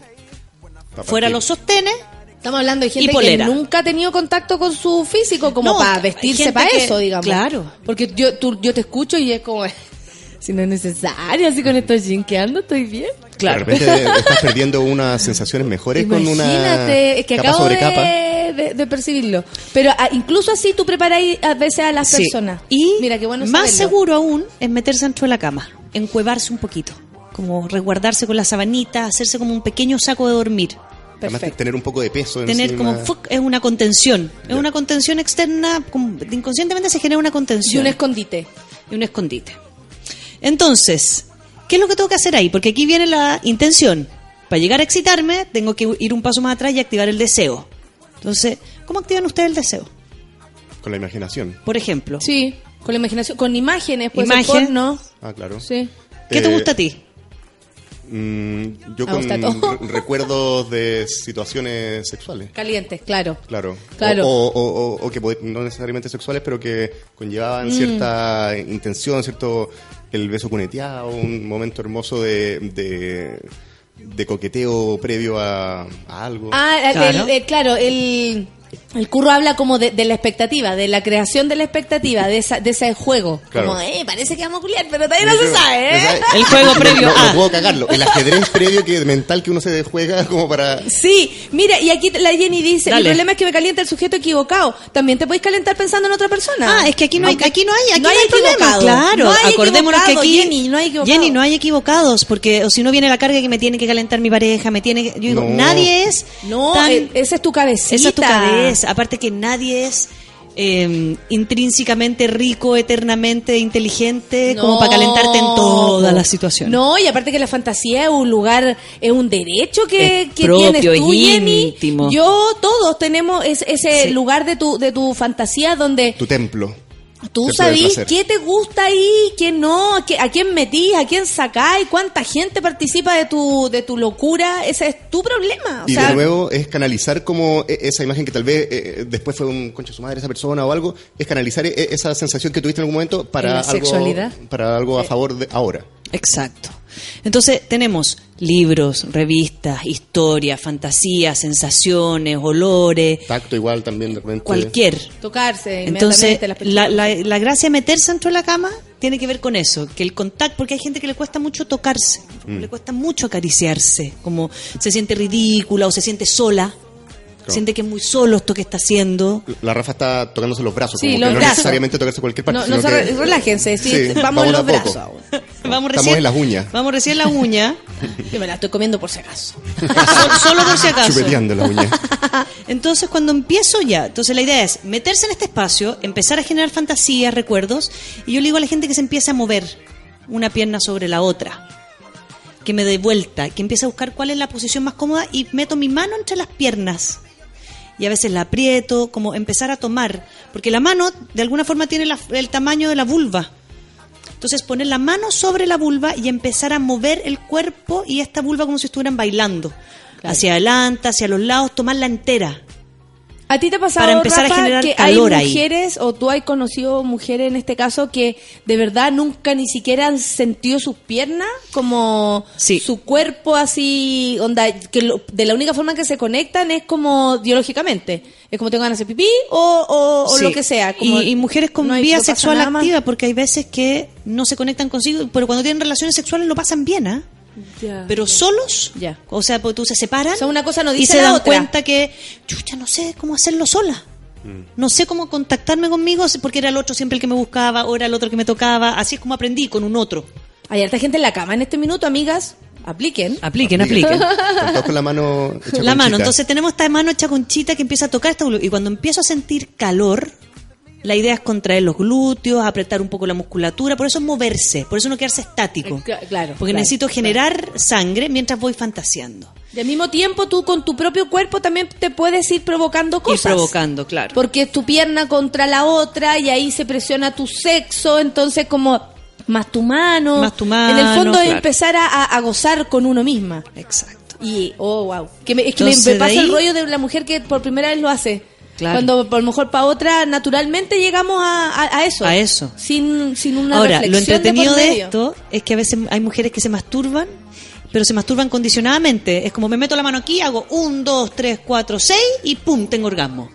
Fuera los sostenes, Estamos hablando de gente que nunca ha tenido contacto con su físico, como No, para vestirse para que- eso, digamos. claro. Porque yo, tú, yo te escucho y es como, si no es necesario, así con estos jeans que ando, estoy bien. De repente estás perdiendo unas sensaciones mejores con una Imagínate, es que capa acabo sobre de, capa. de- de percibirlo. Pero ah, incluso así tú preparáis a veces a las Sí. personas. Y Mira, qué bueno más saberlo. seguro aún es meterse dentro de la cama, encuevarse un poquito, como resguardarse con la sabanita, hacerse como un pequeño saco de dormir. Además, Perfecto. tener un poco de peso Tener encima. como fuck, es una contención, es Ya. una contención externa, como- inconscientemente se genera una Y contención un escondite. y un escondite. Entonces, ¿qué es lo que tengo que hacer ahí? Porque aquí viene la intención. Para llegar a excitarme, tengo que ir un paso más atrás y activar el deseo. Entonces, ¿cómo activan ustedes el deseo? Con la imaginación. Por ejemplo, Sí, con la imaginación, con imágenes, pues Imagen. porno. Ah, claro. Sí. ¿qué te Eh, gusta a ti? Mm, yo Me con gusta todo. re- recuerdos de situaciones sexuales. Calientes, claro. Claro. Claro. O, o- o- o que no necesariamente sexuales, pero que conllevaban Mm. cierta intención, cierto el beso cuneteado, un momento hermoso de, de, de coqueteo previo a, a algo. Ah, el- Claro. el- el- claro, el, El curro habla como de, de la expectativa, de la creación de la expectativa, de, esa, de ese juego. Claro. Como, eh, parece que vamos a culiar, pero todavía no se sabe, ¿eh? El juego previo No, puedo cagarlo. El ajedrez previo que mental que uno se juega como para... Sí, mira, y aquí la Jenny dice, Dale. el problema es que me calienta el sujeto equivocado. También te podéis calentar pensando en otra persona. Ah, es que aquí no hay, aquí no hay, aquí no hay problema. equivocado. Claro, No hay acordémonos que aquí Jenny, no hay equivocado. Jenny, no hay equivocados, porque o si no viene la carga que me tiene que calentar mi pareja, me tiene que, yo digo, No. nadie es No, tan- eh, esa es tu cabecita. esa es tu cabeza, aparte que nadie es eh, intrínsecamente rico, eternamente inteligente, como para calentarte en todas las situaciones. No, y aparte que la fantasía es un lugar, es un derecho que, Es que propio, tienes tú, es Jenny. íntimo. Yo, todos tenemos es- ese Sí. lugar de tu, de tu fantasía donde Tu templo. Tú placer. qué te gusta ahí, qué no, a qué- a quién metís, a quién sacáis, cuánta gente participa de tu, de tu locura. Ese es tu problema. O y sea, de nuevo es canalizar como e- esa imagen que tal vez eh, después fue un concha de su madre esa persona o algo, es canalizar e- esa sensación que tuviste en algún momento En para la algo, sexualidad. para algo a favor de ahora. Exacto. Entonces tenemos libros, revistas, historias, fantasías, sensaciones, olores, Tacto igual también de repente. cualquier. tocarse Entonces, inmediatamente las la, personas. la, la gracia de meterse dentro de la cama tiene que ver con eso, que el contacto, porque hay gente que le cuesta mucho tocarse, Mm. le cuesta mucho acariciarse, como se siente ridícula o se siente sola, siente que es muy solo esto que está haciendo. La Rafa está tocándose los brazos, Sí, como los que no brazos. necesariamente tocarse cualquier parte. No, sino no que- re- relájense, sí, Sí, vamos, en de a los brazos ahora. Vamos Estamos recién, en las uñas. Vamos recién en la uña, Yo me la estoy comiendo por si acaso. sol- solo por si acaso. Chupeteando las uñas. Entonces, cuando empiezo ya, entonces la idea es meterse en este espacio, empezar a generar fantasías, recuerdos, y yo le digo a la gente que se empiece a mover una pierna sobre la otra, que me dé vuelta, que empiece a buscar cuál es la posición más cómoda y meto mi mano entre las piernas. Y a veces la aprieto, como empezar a tomar, porque la mano de alguna forma tiene la- el tamaño de la vulva. Entonces poner la mano sobre la vulva y empezar a mover el cuerpo y esta vulva como si estuvieran bailando. Hacia adelante, hacia los lados, tomarla entera. ¿A ti te ha pasado, Para empezar a generar que calor hay ahí? mujeres, o tú has conocido mujeres en este caso, que de verdad nunca ni siquiera han sentido sus piernas, como Sí. su cuerpo así, onda, que lo- de la única forma en que se conectan es como biológicamente. Es como tengo ganas de pipí o, o- o Sí. lo que sea. Como y, y mujeres con no vía sexual activa, porque hay veces que no se conectan consigo, pero cuando tienen relaciones sexuales lo pasan bien, ¿ah? Ya. Pero solos, Ya. o sea, porque tú se separan O sea, una cosa no y dice se la dan otra. cuenta que, ya no sé cómo hacerlo sola. No sé cómo contactarme conmigo porque era el otro siempre el que me buscaba o era el otro que me tocaba. Así es como aprendí con un otro. Hay harta gente en la cama en este minuto, amigas. Apliquen. Apliquen, apliquen. Con la mano hecha La mano, entonces tenemos esta mano hecha conchita que empieza a tocar esta y cuando empiezo a sentir calor, la idea es contraer los glúteos, apretar un poco la musculatura, por eso es moverse, por eso no quedarse estático. Eh, cl- claro, Porque claro, necesito generar sangre mientras voy fantaseando. Y al mismo tiempo tú con tu propio cuerpo también te puedes ir provocando Ir cosas. provocando, claro. Porque es tu pierna contra la otra y ahí se presiona tu sexo, entonces como más tu mano. Más tu En mano, el fondo es empezar a, gozar con uno misma. Exacto. Y, oh, wow. Que me- es que me- Entonces, me, de pasa el rollo de la mujer que por primera vez lo hace. Claro. Cuando a lo mejor para otra naturalmente llegamos a, a- a eso. A eso. Sin, sin una Ahora, lo reflexión entretenido por de, medio. esto es que a veces hay mujeres que se masturban, pero se masturban condicionadamente. Es como me meto la mano aquí, hago un, dos, tres, cuatro, seis y pum, tengo orgasmo.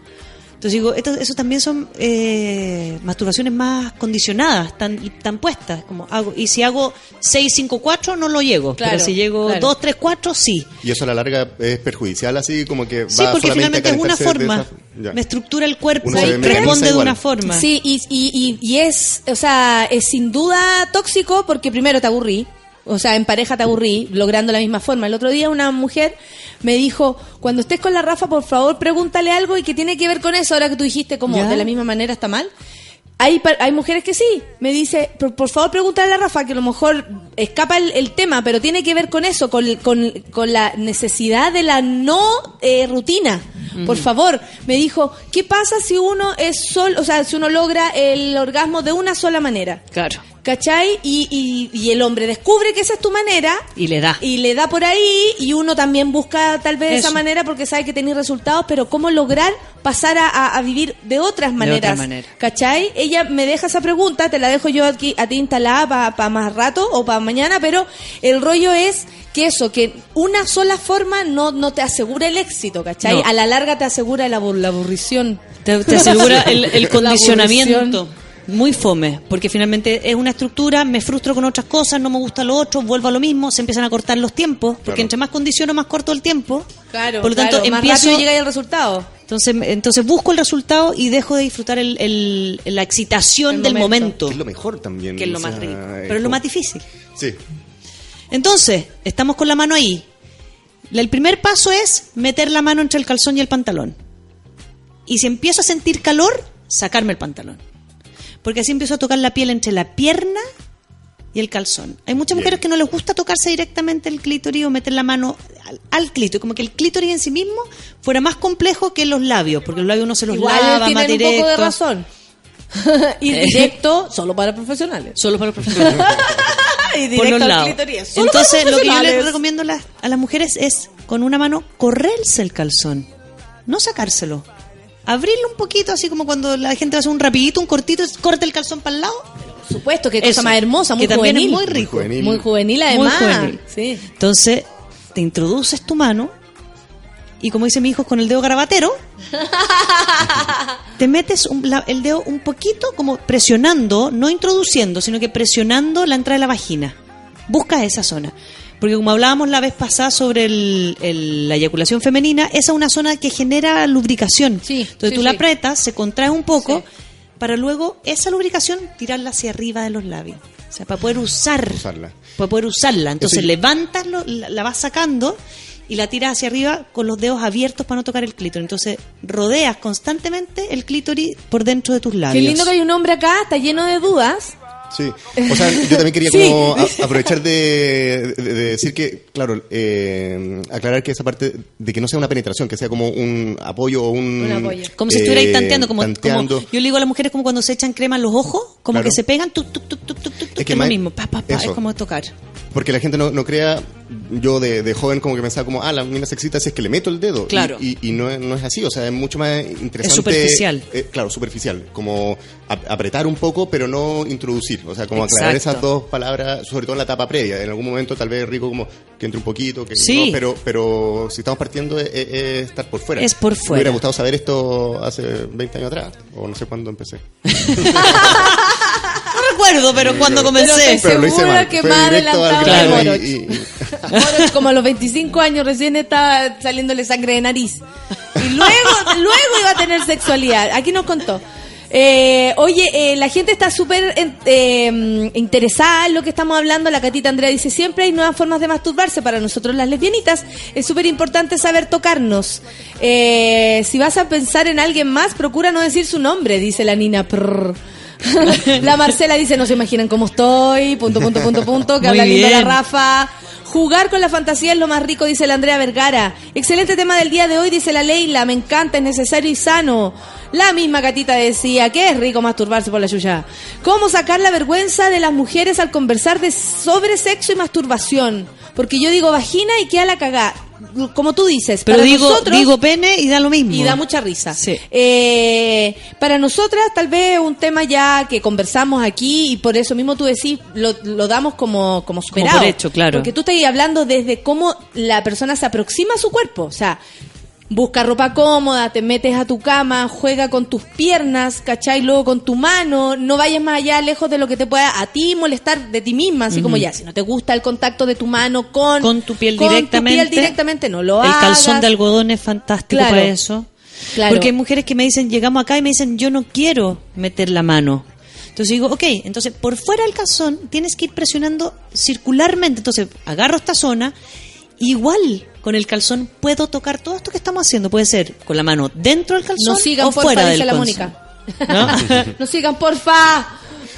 Entonces digo, esto, eso también son eh, masturbaciones más condicionadas, tan, y tan puestas. Como hago, y si hago 6, 5, 4, no lo llego. Claro, pero si llego claro. 2, 3, 4, sí. Y eso a la larga es perjudicial, así como que Sí, va porque solamente a finalmente es una forma. esa-. Me estructura el cuerpo Uno y responde de igual. una forma. Sí, y, y, y, y es, o sea, es sin duda tóxico porque primero te aburrí, o sea, en pareja te aburrí, logrando la misma forma. El otro día una mujer me dijo, cuando estés con la Rafa, por favor, pregúntale algo y que tiene que ver con eso, ahora que tú dijiste como Ya. de la misma manera está mal. Hay, hay mujeres que sí, me dice, por, por favor pregúntale a la Rafa, que a lo mejor escapa el, el tema, pero tiene que ver con eso, con, con, con la necesidad de la no eh, rutina. Por favor, me dijo, ¿qué pasa si uno es sol, o sea, si uno logra el orgasmo de una sola manera? Claro. ¿Cachai? Y, y, y el hombre descubre que esa es tu manera Y le da. y le da por ahí y uno también busca tal vez esa manera porque sabe que tenéis resultados, pero cómo lograr pasar a, a- a vivir de otras maneras, manera. ¿cachai? Ella me deja esa pregunta, te la dejo yo aquí a ti instalada para más rato o para mañana, pero el rollo es que eso, que una sola forma no, no te asegura el éxito, ¿cachai? No. A la larga te asegura la, abur- la aburrición. Te, te asegura el, el La condicionamiento. Muy fome, porque finalmente es una estructura, me frustro con otras cosas, no me gusta lo otro, vuelvo a lo mismo, se empiezan a cortar los tiempos, porque Claro. entre más condiciono, más corto el tiempo. Claro, Por lo tanto, claro, más empiezo, llega el resultado. entonces, entonces busco el resultado y dejo de disfrutar el, el- la excitación El del momento. momento, Que es lo mejor también. que es lo más sea, rico, pero es lo más difícil. Sí. Entonces, estamos con la mano ahí. La- El primer paso es meter la mano entre el calzón y el pantalón. Y si empiezo a sentir calor, sacarme el pantalón. Porque así empiezo a tocar la piel entre la pierna y el calzón. Hay muchas Bien. mujeres que no les gusta tocarse directamente el clítoris o meter la mano al, al clítoris, como que el clítoris en sí mismo fuera más complejo que los labios, porque los labios uno se los Igual lava tienen más un directo. poco de razón. Ir Eh. directo solo para profesionales. Solo para los profesionales. Y por directo los al lados. clítoris, solo para Entonces, lo que yo les recomiendo a las, a las mujeres es con una mano correrse el calzón, no sacárselo. Abrirlo un poquito, así como cuando la gente hace un rapidito, un cortito, corta el calzón para el lado. Por supuesto, qué cosa Eso, más hermosa, muy que también juvenil. es muy rico. Muy juvenil. Muy juvenil Muy además. juvenil. Sí. Entonces, te introduces tu mano y como dice mi hijo con el dedo garabatero, te metes un- la- el dedo un poquito como presionando, no introduciendo, sino que presionando la entrada de la vagina. Busca esa zona. Porque como hablábamos la vez pasada sobre el- el- la eyaculación femenina, esa es una zona que genera lubricación. Sí, Entonces sí, tú la apretas, se contrae un poco, Sí. para luego esa lubricación tirarla hacia arriba de los labios. O sea, para poder usar Usarla. para poder usarla. Entonces Eso- levantas, lo- la, la vas sacando y la tiras hacia arriba con los dedos abiertos para no tocar el clítoris. Entonces rodeas constantemente el clítoris por dentro de tus labios. Qué lindo que hay un hombre acá, está lleno de dudas. Sí, o sea, yo también quería Sí. como a- aprovechar de, de- de decir que, claro, eh, aclarar que esa parte de que no sea una penetración, que sea como un apoyo o un... Un apoyo. Como si estuvierais eh, tanteando, como, tanteando. como- yo le digo a las mujeres como cuando se echan crema en los ojos, como Claro. que se pegan, tuk, Es que es lo mismo, pa, pa, pa, eso. es como tocar. Porque la gente no, no crea, yo de, de joven como que pensaba como, ah, la mina se excita si es que le meto el dedo. Y- Claro. Y, y no, es- no es así, o sea, es mucho más interesante. Es superficial. eh, claro, superficial. Como ap- apretar un poco, pero no introducir. O sea, como aclarar Exacto. esas dos palabras, sobre todo en la etapa previa. En algún momento tal vez es rico como que entre un poquito, que Sí. no, pero, pero si estamos partiendo es, es- es estar por fuera. Es por Me fuera. hubiera gustado saber esto hace 20 años atrás, o no sé cuándo empecé. No recuerdo, pero cuando comencé. que Pero lo hice segura mal. que Fue más adelantado y- Moroch. y- y- Moroch, como a los 25 años recién estaba saliéndole sangre de nariz. Y luego, luego iba a tener sexualidad. Aquí nos contó. Eh, oye, eh, la gente está súper eh, interesada en lo que estamos hablando. La Catita Andrea dice, siempre hay nuevas formas de masturbarse. Para nosotros las lesbianitas es súper importante saber tocarnos. Eh, si vas a pensar en alguien más, procura no decir su nombre, dice la Nina. Prrr. la Marcela dice, no se imaginan cómo estoy, punto, punto, punto, punto, que habla lindo la. Rafa. Jugar con la fantasía es lo más rico, dice la Andrea Vergara. Excelente tema del día de hoy, dice la Leila. Me encanta, es necesario y sano. La misma Catita decía que es rico masturbarse por la yuya. ¿Cómo sacar la vergüenza de las mujeres al conversar de sobre sexo y masturbación? Porque yo digo vagina y queda la cagá. Como tú dices, Pero para digo, nosotros- digo pene y da lo mismo. y da mucha risa. Sí. Eh, para nosotras, tal vez un tema ya que conversamos aquí y por eso mismo tú decís, lo, lo damos como, como superado. por hecho, claro. Porque tú estás hablando desde cómo la persona se aproxima a su cuerpo. O sea, busca ropa cómoda, te metes a tu cama, juega con tus piernas, ¿cachai? Luego con tu mano, no vayas más allá, lejos de lo que te pueda a ti molestar de ti misma, así como ya, si no te gusta el contacto de tu mano con, Con tu piel con directamente. piel directamente, no lo El hagas. calzón de algodón es fantástico Claro. para eso. Claro. Porque hay mujeres que me dicen, llegamos acá y me dicen, yo no quiero meter la mano. Entonces digo, ok, entonces por fuera del calzón tienes que ir presionando circularmente. Entonces agarro esta zona, igual con el calzón puedo tocar todo esto que estamos haciendo. Puede ser con la mano dentro del calzón No sigan, o porfa, fuera dice del la calzón. Mónica. ¿No? no sigan, porfa.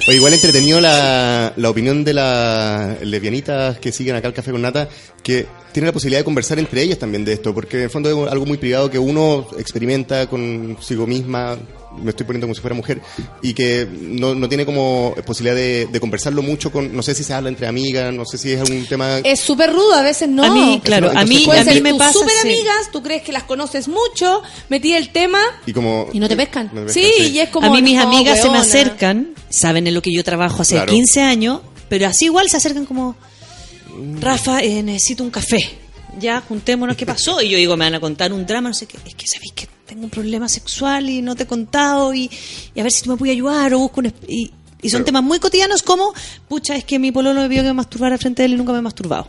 O igual entretenido la, la opinión de las lesbianitas que siguen acá el Café con Nata, que tienen la posibilidad de conversar entre ellas también de esto, porque en el fondo es algo muy privado que uno experimenta consigo misma, me estoy poniendo como si fuera mujer, y que no, no tiene como posibilidad de, de conversarlo mucho con, no sé si se habla entre amigas, no sé si es un tema... Es súper rudo, a veces no. A mí, claro, a mí, a mí me pasa... súper sí. amigas, tú crees que las conoces mucho, metí el tema Y como... y no te pescan. no te sí, y es como... a mí mis no, amigas se me acercan, saben en lo que yo trabajo hace Claro. 15 años, pero así igual se acercan como, Rafa, eh, necesito un café. Ya, juntémonos, ¿qué pasó? Y yo digo, me van a contar un drama, no sé qué. Es que sabéis que tengo un problema sexual y no te he contado y, y a ver si tú me puedes ayudar o busco un... Y, y son temas muy cotidianos como, pucha, es que mi pololo me pidió que me masturbara frente a él y nunca me he masturbado.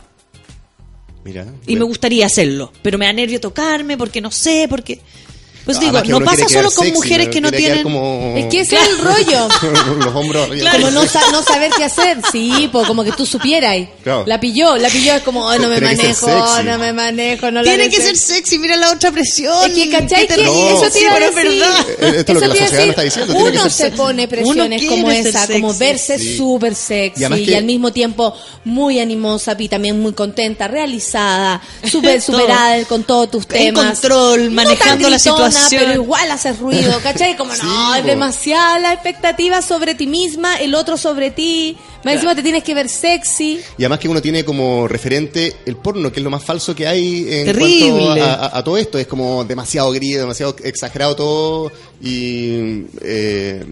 Mira. Y me gustaría hacerlo, pero me da nervio tocarme porque no sé, porque... Pues digo, Además que no pasa solo con sexy, mujeres que no tienen... como- Es que ese es el rollo. los hombros arriba. Como no, sa- no saber qué hacer. Sí, como que tú supieras. Claro. La pilló, la pilló. Es como, "Ay, no me Tiene manejo, no me manejo, no la Tiene haré que ser sexy". mira la otra presión. Es que, ¿cachai? Que. No, eso sí, pero es verdad. Esto es lo que Eso la te iba a sociedad decir. me está diciendo, tiene que Uno ser se pone presiones como esa, como verse súper sexy Y que- al mismo tiempo muy animosa y también muy contenta, realizada, súper superada con todos tus En temas. control, No manejando la situación. Pero igual haces ruido, ¿cachai? Como Sí, no, es po. demasiada la expectativa sobre ti misma, el otro sobre ti. Más encima te tienes que ver sexy. Y además que uno tiene como referente el porno, que es lo más falso que hay en Terrible. cuanto a, a- a todo esto. Es como demasiado gris, demasiado exagerado todo. Y eh,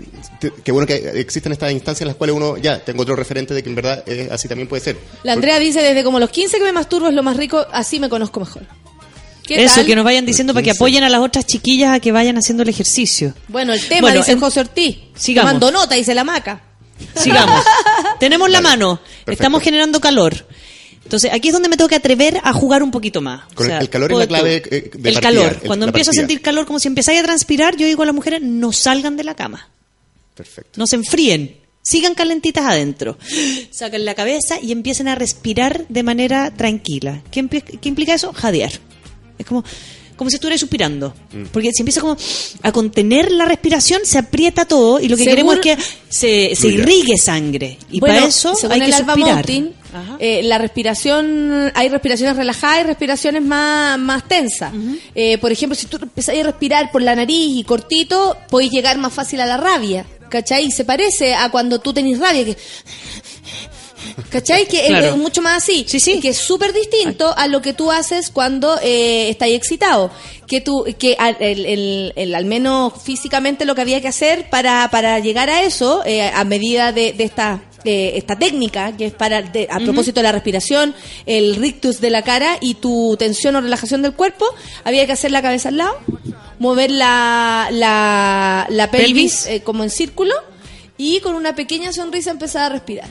qué bueno que existen estas instancias en las cuales uno ya tengo otro referente de que en verdad eh, así también puede ser. La Andrea dice, desde como los 15 que me masturbo es lo más rico, así me conozco mejor. ¿Qué Eso, tal? que nos vayan diciendo para que 15. apoyen a las otras chiquillas a que vayan haciendo el ejercicio. Bueno, el tema, Bueno, dice en- José Ortiz. sigamos. Nota, dice la maca. Sigamos. Tenemos la mano. perfecto. Estamos generando calor. Entonces, aquí es donde me tengo que atrever a jugar un poquito más. Con el- el calor es la clave, tú. eh, de el partida, calor. el- Cuando empiezo a sentir calor, como si empezáis a transpirar, yo digo a las mujeres, no salgan de la cama. Perfecto. No se enfríen. Sigan calentitas adentro. Sacan la cabeza y empiecen a respirar de manera tranquila. ¿Qué, qué implica eso? Jadear. Es como, como si estuvieras suspirando. Mm. Porque si empieza como a contener la respiración, se aprieta todo y lo que Según- queremos es que se, se irrigue sangre. Y Bueno, para eso según hay el que Alba suspirar. Eh, la respiración, hay respiraciones relajadas y respiraciones más, más tensas. Eh, por ejemplo, si tú empezás a respirar por la nariz y cortito, podéis llegar más fácil a la rabia. ¿Cachai? Y se parece a cuando tú tenés rabia, que... ¿Cachai? Que es- Claro. es mucho más así. Sí, sí. Que es súper distinto a lo que tú haces cuando eh, estás excitado. Que tú, que al, el- el- el- al menos físicamente lo que había que hacer para, para llegar a eso, eh, a medida de, de esta, eh, esta técnica, que es para, de- a propósito de la respiración, el rictus de la cara y tu tensión o relajación del cuerpo, había que hacer la cabeza al lado, mover la, la, la pelvis, Pelvis. eh, como en círculo y con una pequeña sonrisa empezar a respirar.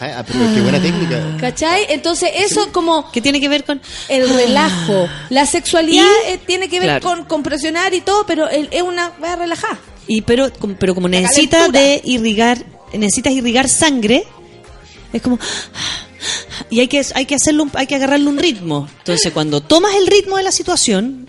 Ah, pero qué buena técnica. ¿Cachai? Entonces eso como ¿Qué tiene que ver con...? el relajo. La sexualidad eh, tiene que ver Claro. con, con presionar y todo, pero el- es una wea relajada. Y pero, como- pero como La necesita calentura. de irrigar, necesitas irrigar sangre, es como y hay que hay que hacerlo, un- hay que agarrarle un ritmo. Entonces, cuando tomas el ritmo de la situación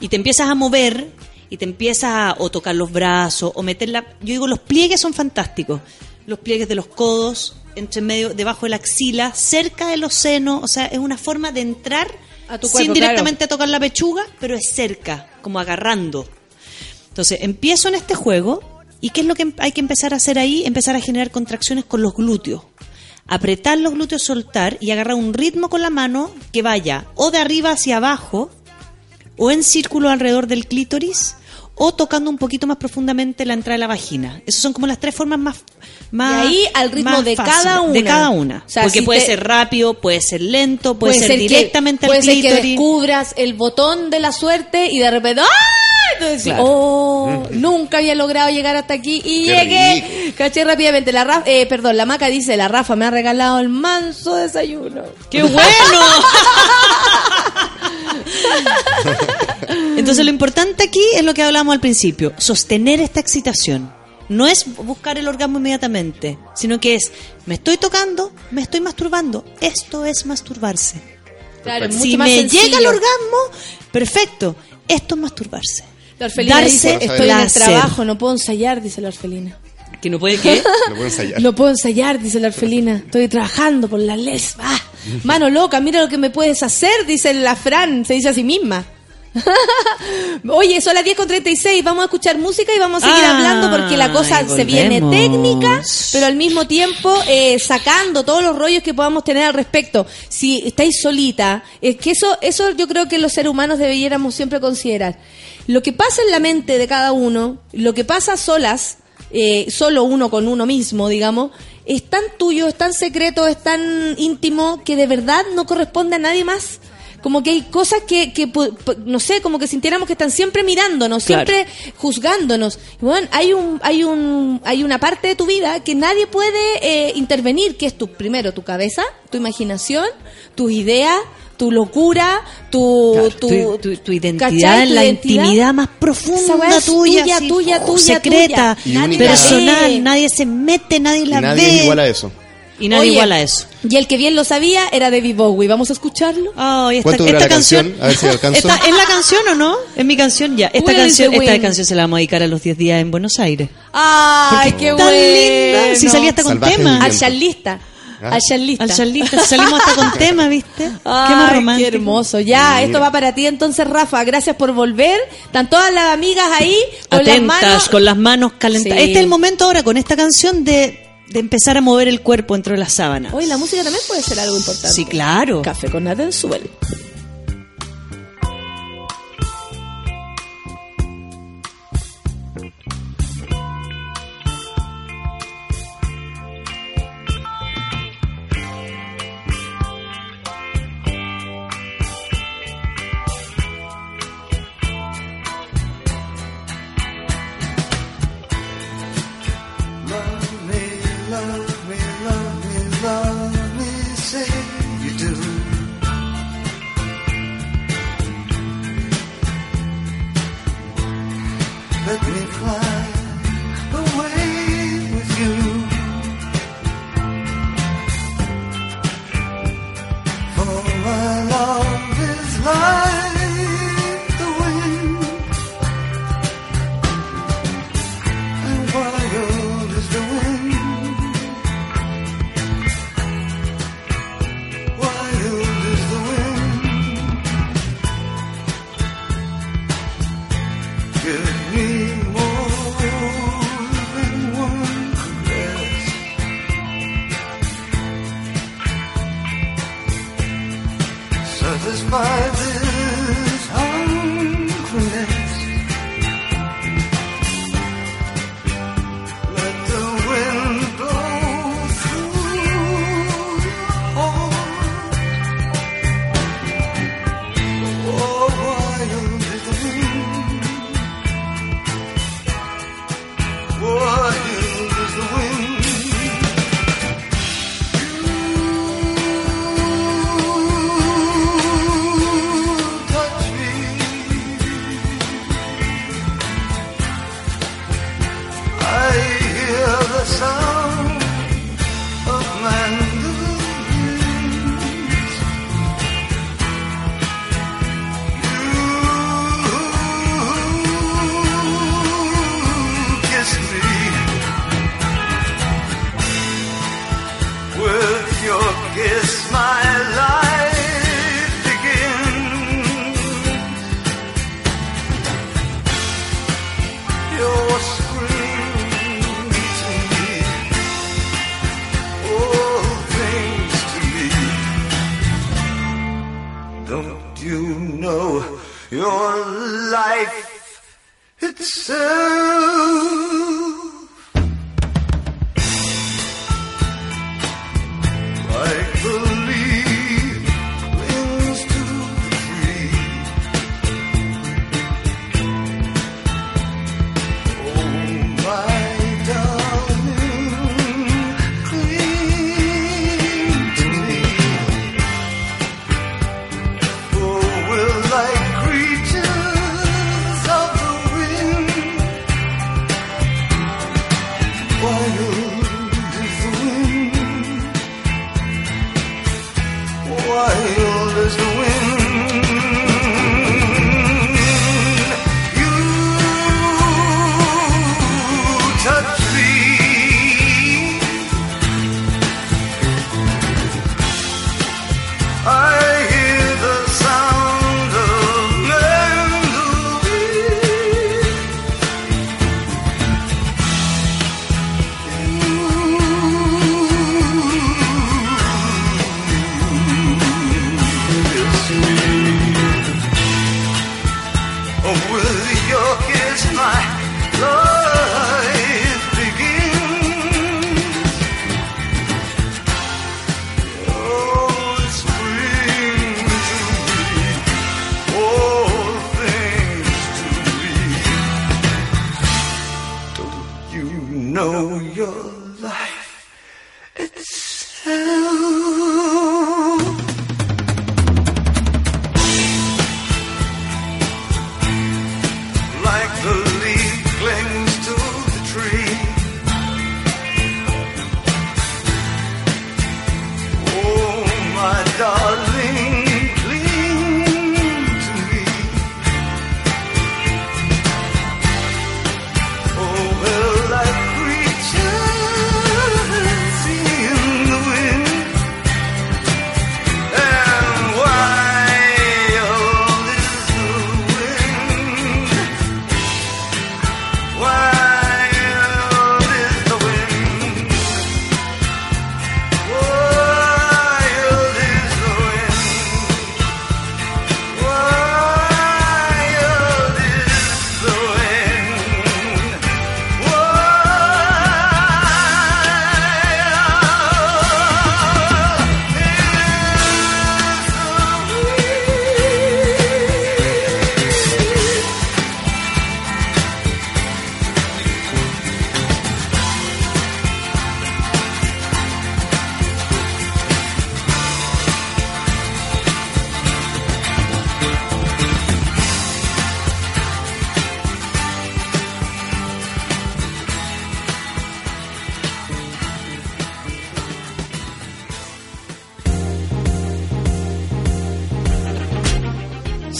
y te empiezas a mover y te empiezas a o tocar los brazos o meter la, yo digo los pliegues son fantásticos. Los pliegues de los codos, entre medio, debajo de la axila, cerca de los senos, o sea, es una forma de entrar A tu sin directamente tocar la pechuga, pero es cerca, como agarrando. Entonces, empiezo en este juego y ¿qué es lo que em- hay que empezar a hacer ahí? Empezar a generar contracciones con los glúteos. Apretar los glúteos, soltar y agarrar un ritmo con la mano que vaya o de arriba hacia abajo o en círculo alrededor del clítoris o tocando un poquito más profundamente la entrada de la vagina. Esas son como las tres formas más... más Y ahí al ritmo de cada una. De cada una. O sea, Porque si puede te- ser rápido, puede ser lento, puede, ser, que- directamente puede al ser que descubras el botón de la suerte y de repente ¡ah! Entonces, Claro. oh, nunca había logrado llegar hasta aquí y Qué llegué. Caché rápidamente. La Rafa, eh, perdón, la maca dice, la Rafa me ha regalado el manso desayuno. ¡Qué bueno! Entonces lo importante aquí es lo que hablábamos al principio, sostener esta excitación. No es buscar el orgasmo inmediatamente, sino que es, me estoy tocando, me estoy masturbando. Esto es masturbarse. Claro, es si más me sencillo. llega el orgasmo, perfecto. Esto es masturbarse. La orfelina Darse dice, estoy en el trabajo, no puedo ensayar, dice la orfelina. Que no puede que. Lo puedo ensayar. No puedo ensayar, dice la orfelina. Estoy trabajando por la les. Ah, mano loca, mira lo que me puedes hacer, dice la Fran. Se dice a sí misma. Oye, son las 10 con 36. Vamos a escuchar música y vamos a seguir hablando porque la cosa se viene técnica, pero al mismo tiempo eh, sacando todos los rollos que podamos tener al respecto. Si estáis solita, es que eso, eso yo creo que los seres humanos deberíamos siempre considerar. Lo que pasa en la mente de cada uno, lo que pasa solas, eh, solo uno con uno mismo, digamos, es tan tuyo, es tan secreto, es tan íntimo que de verdad no corresponde a nadie más. Como que hay cosas que, que no sé, como que sintiéramos que están siempre mirándonos, Claro. siempre juzgándonos. Y bueno, hay un, hay un, hay una parte de tu vida que nadie puede eh, intervenir, que es tu, primero, tu cabeza, tu imaginación, tus ideas, tu locura, tu, Claro, tu, tu, tu- tu identidad ¿cachai? en Tu la identidad. intimidad más profunda tuya, tuya, así, tuya, oh, tuya, secreta, tuya. Personal, nadie se mete, nadie la nadie ve. es igual a eso. Y nadie Oye, igual a eso. Y el que bien lo sabía era David Bowie. ¿Vamos a escucharlo? Ay, esta, ¿Cuánto dura esta la canción? A ver si alcanzo. Esta- ¿Es la canción o no? ¿Es mi canción? Ya. Esta Will canción, esta canción se la vamos a dedicar a los 10 días en Buenos Aires. ¡Ay, qué bueno! linda. Si salía hasta con Salvaje tema. Al charlista. Ah. Al charlista. Al charlista. Salimos hasta con tema, ¿viste? Qué más qué romántico. hermoso. Ya, Mira. esto va para ti entonces, Rafa. Gracias por volver. Están todas las amigas ahí con las Atentas, manos. con las manos calentadas. Sí. Este es el momento ahora con esta canción de, de empezar a mover el cuerpo dentro de las sábanas. Hoy la música también puede ser algo importante. Sí, claro. Café con nata en suelo.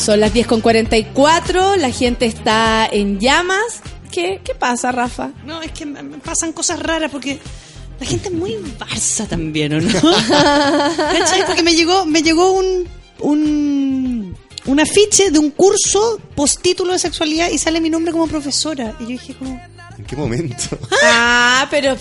Son las 10 con 44, la gente está en llamas. ¿Qué, qué pasa, Rafa? No, es que me pasan cosas raras porque la gente es muy Barça también, ¿o no? ¿Cachai? Porque me llegó, me llegó un, un, un afiche de un curso postítulo de sexualidad y sale mi nombre como profesora. Y yo dije como... ¿En qué momento? Ah, pero...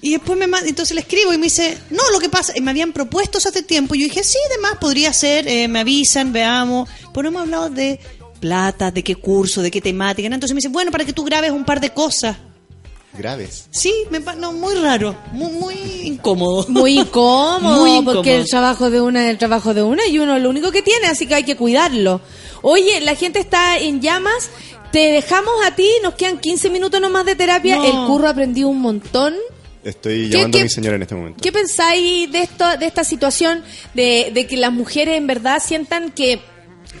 Y después me manda, entonces le escribo y me dice, no, lo que pasa, y me habían propuesto eso hace tiempo. Y yo dije, sí, además podría ser, eh, me avisan, veamos. Pero no hemos hablado de plata, de qué curso, de qué temática. ¿no? Entonces me dice, bueno, para que tú grabes un par de cosas. Graves. Sí, me no, muy raro, muy, muy incómodo. Muy incómodo, Muy incómodo. porque el trabajo de una es el trabajo de una y uno es lo único que tiene, así que hay que cuidarlo. Oye, la gente está en llamas, te dejamos a ti, nos quedan 15 minutos nomás de terapia, No. el curro aprendió un montón. Estoy ¿Qué- llamando qué- a mi señora en este momento. ¿Qué pensáis de esto, de esta situación de, de que las mujeres en verdad sientan que,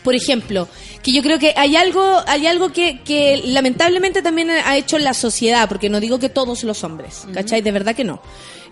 por ejemplo, que yo creo que hay algo, hay algo que, que lamentablemente también ha hecho la sociedad, porque no digo que todos los hombres, ¿cachai? De verdad que no.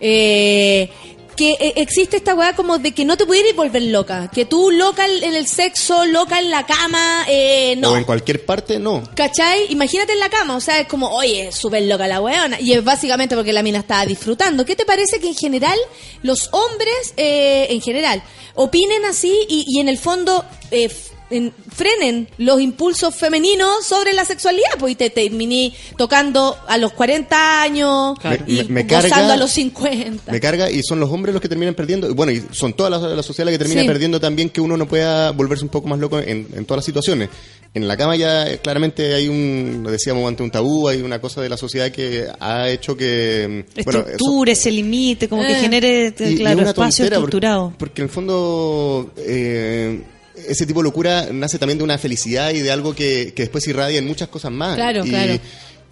Eh, que eh, existe esta weá como de que no te pudieras volver loca, que tú loca en el sexo, loca en la cama, eh, no. O en cualquier parte, no. ¿Cachai? Imagínate en la cama, o sea, es como, oye, súper loca la weona. Y es básicamente porque la mina estaba disfrutando. ¿Qué te parece que en general los hombres, eh, en general, opinen así y, y en el fondo eh, en- frenen los impulsos femeninos sobre la sexualidad? Pues y te terminé tocando a los 40 años y me- me gozando carga- a los 50. Me carga y son los hombres los que terminan perdiendo. Y Bueno, y son toda la, la sociedad la que termina Sí. perdiendo también que uno no pueda volverse un poco más loco en, en todas las situaciones. En la cama ya eh, claramente hay un, lo decíamos antes, un tabú, hay una cosa de la sociedad que ha hecho que... mm, bueno, eso- Estructure, ese limite, como que Eh. genere, y- claro, una espacio tontera porque- estructurado. Porque, en el fondo eh, ese tipo de locura nace también de una felicidad y de algo que, que después irradia en muchas cosas más. Claro, y, claro.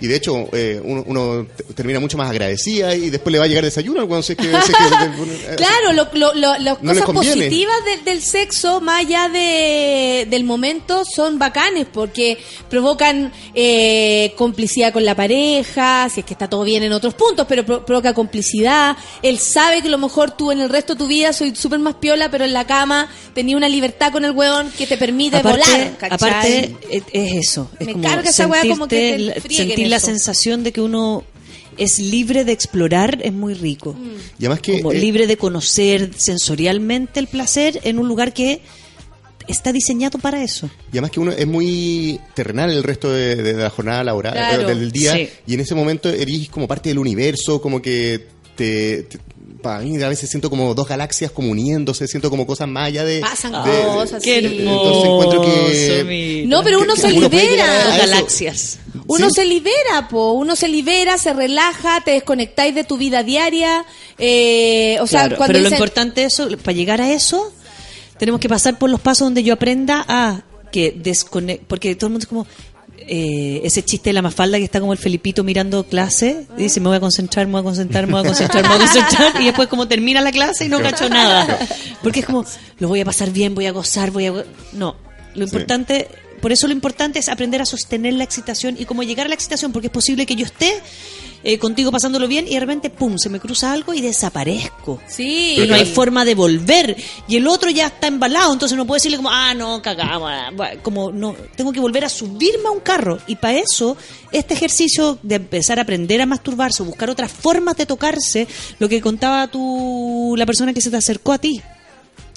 Y de hecho, eh, uno, uno te- termina mucho más agradecida y después le va a llegar desayuno cuando se que, se que- Claro, lo, lo- lo- las No cosas positivas del- del sexo, más allá de, del momento, son bacanes porque provocan eh, complicidad con la pareja, si es que está todo bien en otros puntos, pero pro- provoca complicidad. Él sabe que a lo mejor tú en el resto de tu vida soy súper más piola, pero en la cama tenía una libertad con el hueón que te permite volar. ¿cachai? aparte es, es eso. Es Me como carga esa weá como que te sentir la eso. sensación de que uno es libre de explorar es muy rico. Y además que... Como eh, libre de conocer sensorialmente el placer en un lugar que está diseñado para eso. Y además que uno es muy terrenal el resto de, de la jornada laboral, Claro. eh, del día, Sí. y en ese momento eres como parte del universo, como que te... te- para mí a veces siento como dos galaxias como uniéndose, siento como cosas más allá de... Pasan de- de- cosas. Entonces encuentro que... No, pero uno que- se uno libera. a Dos galaxias. Uno Sí. se libera, po. Uno se libera, se relaja, te desconectáis de tu vida diaria. Eh, o sea, Claro, cuando pero lo importante es eso, para llegar a eso, tenemos que pasar por los pasos donde yo aprenda a que desconecte, porque todo el mundo es como, eh, ese chiste de la mafalda que está como el Felipito mirando clase, y dice, me voy a concentrar, me voy a concentrar, me voy a concentrar, me voy a concentrar, y después como termina la clase y no cacho nada. Porque es como, lo voy a pasar bien, voy a gozar, voy a... go-". No, lo importante... Por eso lo importante es aprender a sostener la excitación y cómo llegar a la excitación, porque es posible que yo esté eh, contigo pasándolo bien y de repente, pum, se me cruza algo y desaparezco. Sí. Y no hay forma de volver. Y el otro ya está embalado, entonces no puedo decirle como, ah, no, cagamos. ah, Como no, tengo que volver a subirme a un carro. Y para eso, este ejercicio de empezar a aprender a masturbarse, o buscar otras formas de tocarse, lo que contaba tú, la persona que se te acercó a ti.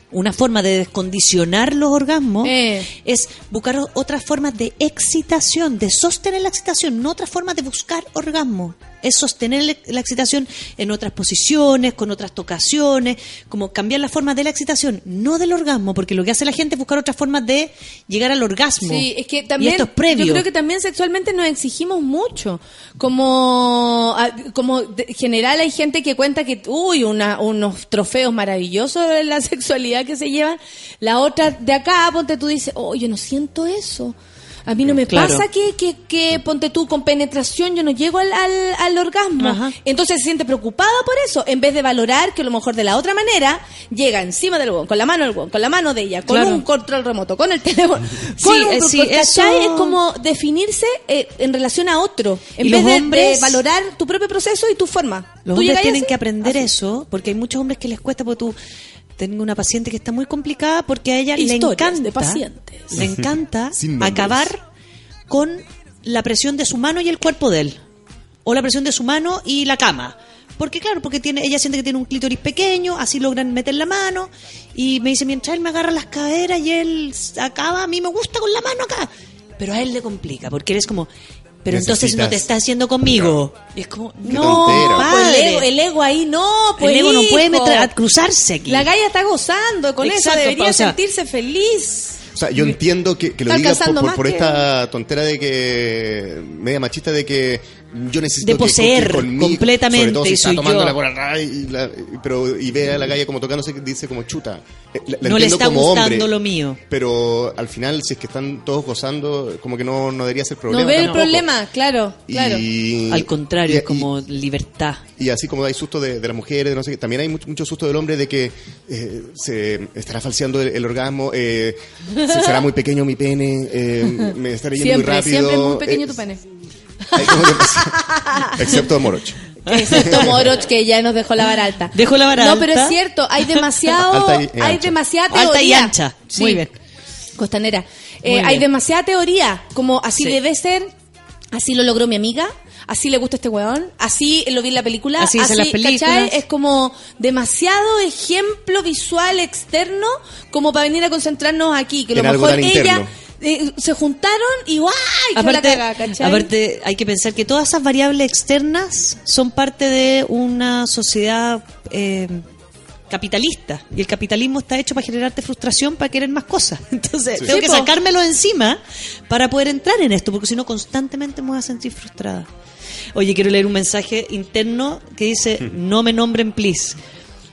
Una forma de descondicionar los orgasmos Eh. es buscar otras formas de excitación, de sostener la excitación, no otras formas de buscar orgasmo. Es sostener la- excitación en otras posiciones, con otras tocaciones, como cambiar la forma de la excitación, no del orgasmo, porque lo que hace la gente es buscar otras formas de llegar al orgasmo. Sí, es que también y esto es previo. yo creo que también sexualmente nos exigimos mucho. Como a- como de- general hay gente que cuenta que uy, una, unos trofeos maravillosos de la sexualidad que se llevan. La otra de acá, ponte tú dices, "Oh, yo no siento eso." A mí no me Claro. pasa que, que, que, ponte tú, con penetración yo no llego al, al, al orgasmo. Ajá. Entonces se siente preocupada por eso, en vez de valorar que a lo mejor de la otra manera llega encima del hueón, con la mano del hueón, con la mano de ella, con Claro. un control remoto, con el teléfono. Sí, con un- eh, sí, ¿cachai? eso- Es como definirse eh, en relación a otro, en vez de, hombres- de valorar tu propio proceso y tu forma. Los ¿Tú hombres tienen así? que aprender Así. eso, porque hay muchos hombres que les cuesta, porque tú tengo una paciente que está muy complicada porque a ella le encanta, de pacientes. le encanta acabar con la presión de su mano y el cuerpo de él, o la presión de su mano y la cama. Porque claro, porque tiene, ella siente que tiene un clítoris pequeño, así logran meter la mano y me dice, mientras él me agarra las caderas y él acaba, a mí me gusta con la mano acá. Pero a él le complica, porque él es como, pero entonces no te está haciendo conmigo. Y es como, no. Pues el, ego, el ego ahí no, pues el ego no puede meter- a cruzarse aquí. La galla está gozando con Exacto, eso, debería o sea- sentirse feliz. O sea, yo entiendo que, que lo digas por, alcanzando por, más por que- esta tontera de que, media machista, de que yo necesito De poseer que conmigo, completamente, sobre todo si está soy tomándola yo. por atrás y, la- y- pero, y ve a la galla como tocándose, dice como chuta. Eh, la- la no le está como gustando hombre, lo mío. Pero al final, si es que están todos gozando, como que no, no debería ser problema. no ve el problema, claro, claro. Y, Al contrario, y- es como libertad. y así como hay susto de, de las mujeres, de no sé qué, también hay mucho, mucho susto del hombre de que eh, se estará falseando el, el orgasmo, eh, se- será muy pequeño mi pene, eh, me estaré yendo Siempre, muy rápido. siempre es muy pequeño eh, tu pene. excepto Moroch. Excepto Moroch, que ya nos dejó la vara alta. Dejó la vara No, alta. pero es cierto, hay demasiado, Alta y- y hay ancha. demasiada teoría. Alta y ancha. Sí. Muy bien. Costanera. Muy Eh, bien. hay demasiada teoría, como así Sí. debe ser, así lo logró mi amiga, así le gusta este weón, así lo vi en la película, Así es en las películas. ¿cachai? Es como demasiado ejemplo visual externo como para venir a concentrarnos aquí, que a lo En algo mejor ella interno. Eh, se juntaron y ¡guay! quedó la Aparte, aparte, hay que pensar que todas esas variables externas son parte de una sociedad eh, capitalista. Y el capitalismo está hecho para generarte frustración para querer más cosas. Entonces, tengo Sí, que po. sacármelo encima para poder entrar en esto, porque si no, constantemente me voy a sentir frustrada. Oye, quiero leer un mensaje interno que dice: No me nombren, please.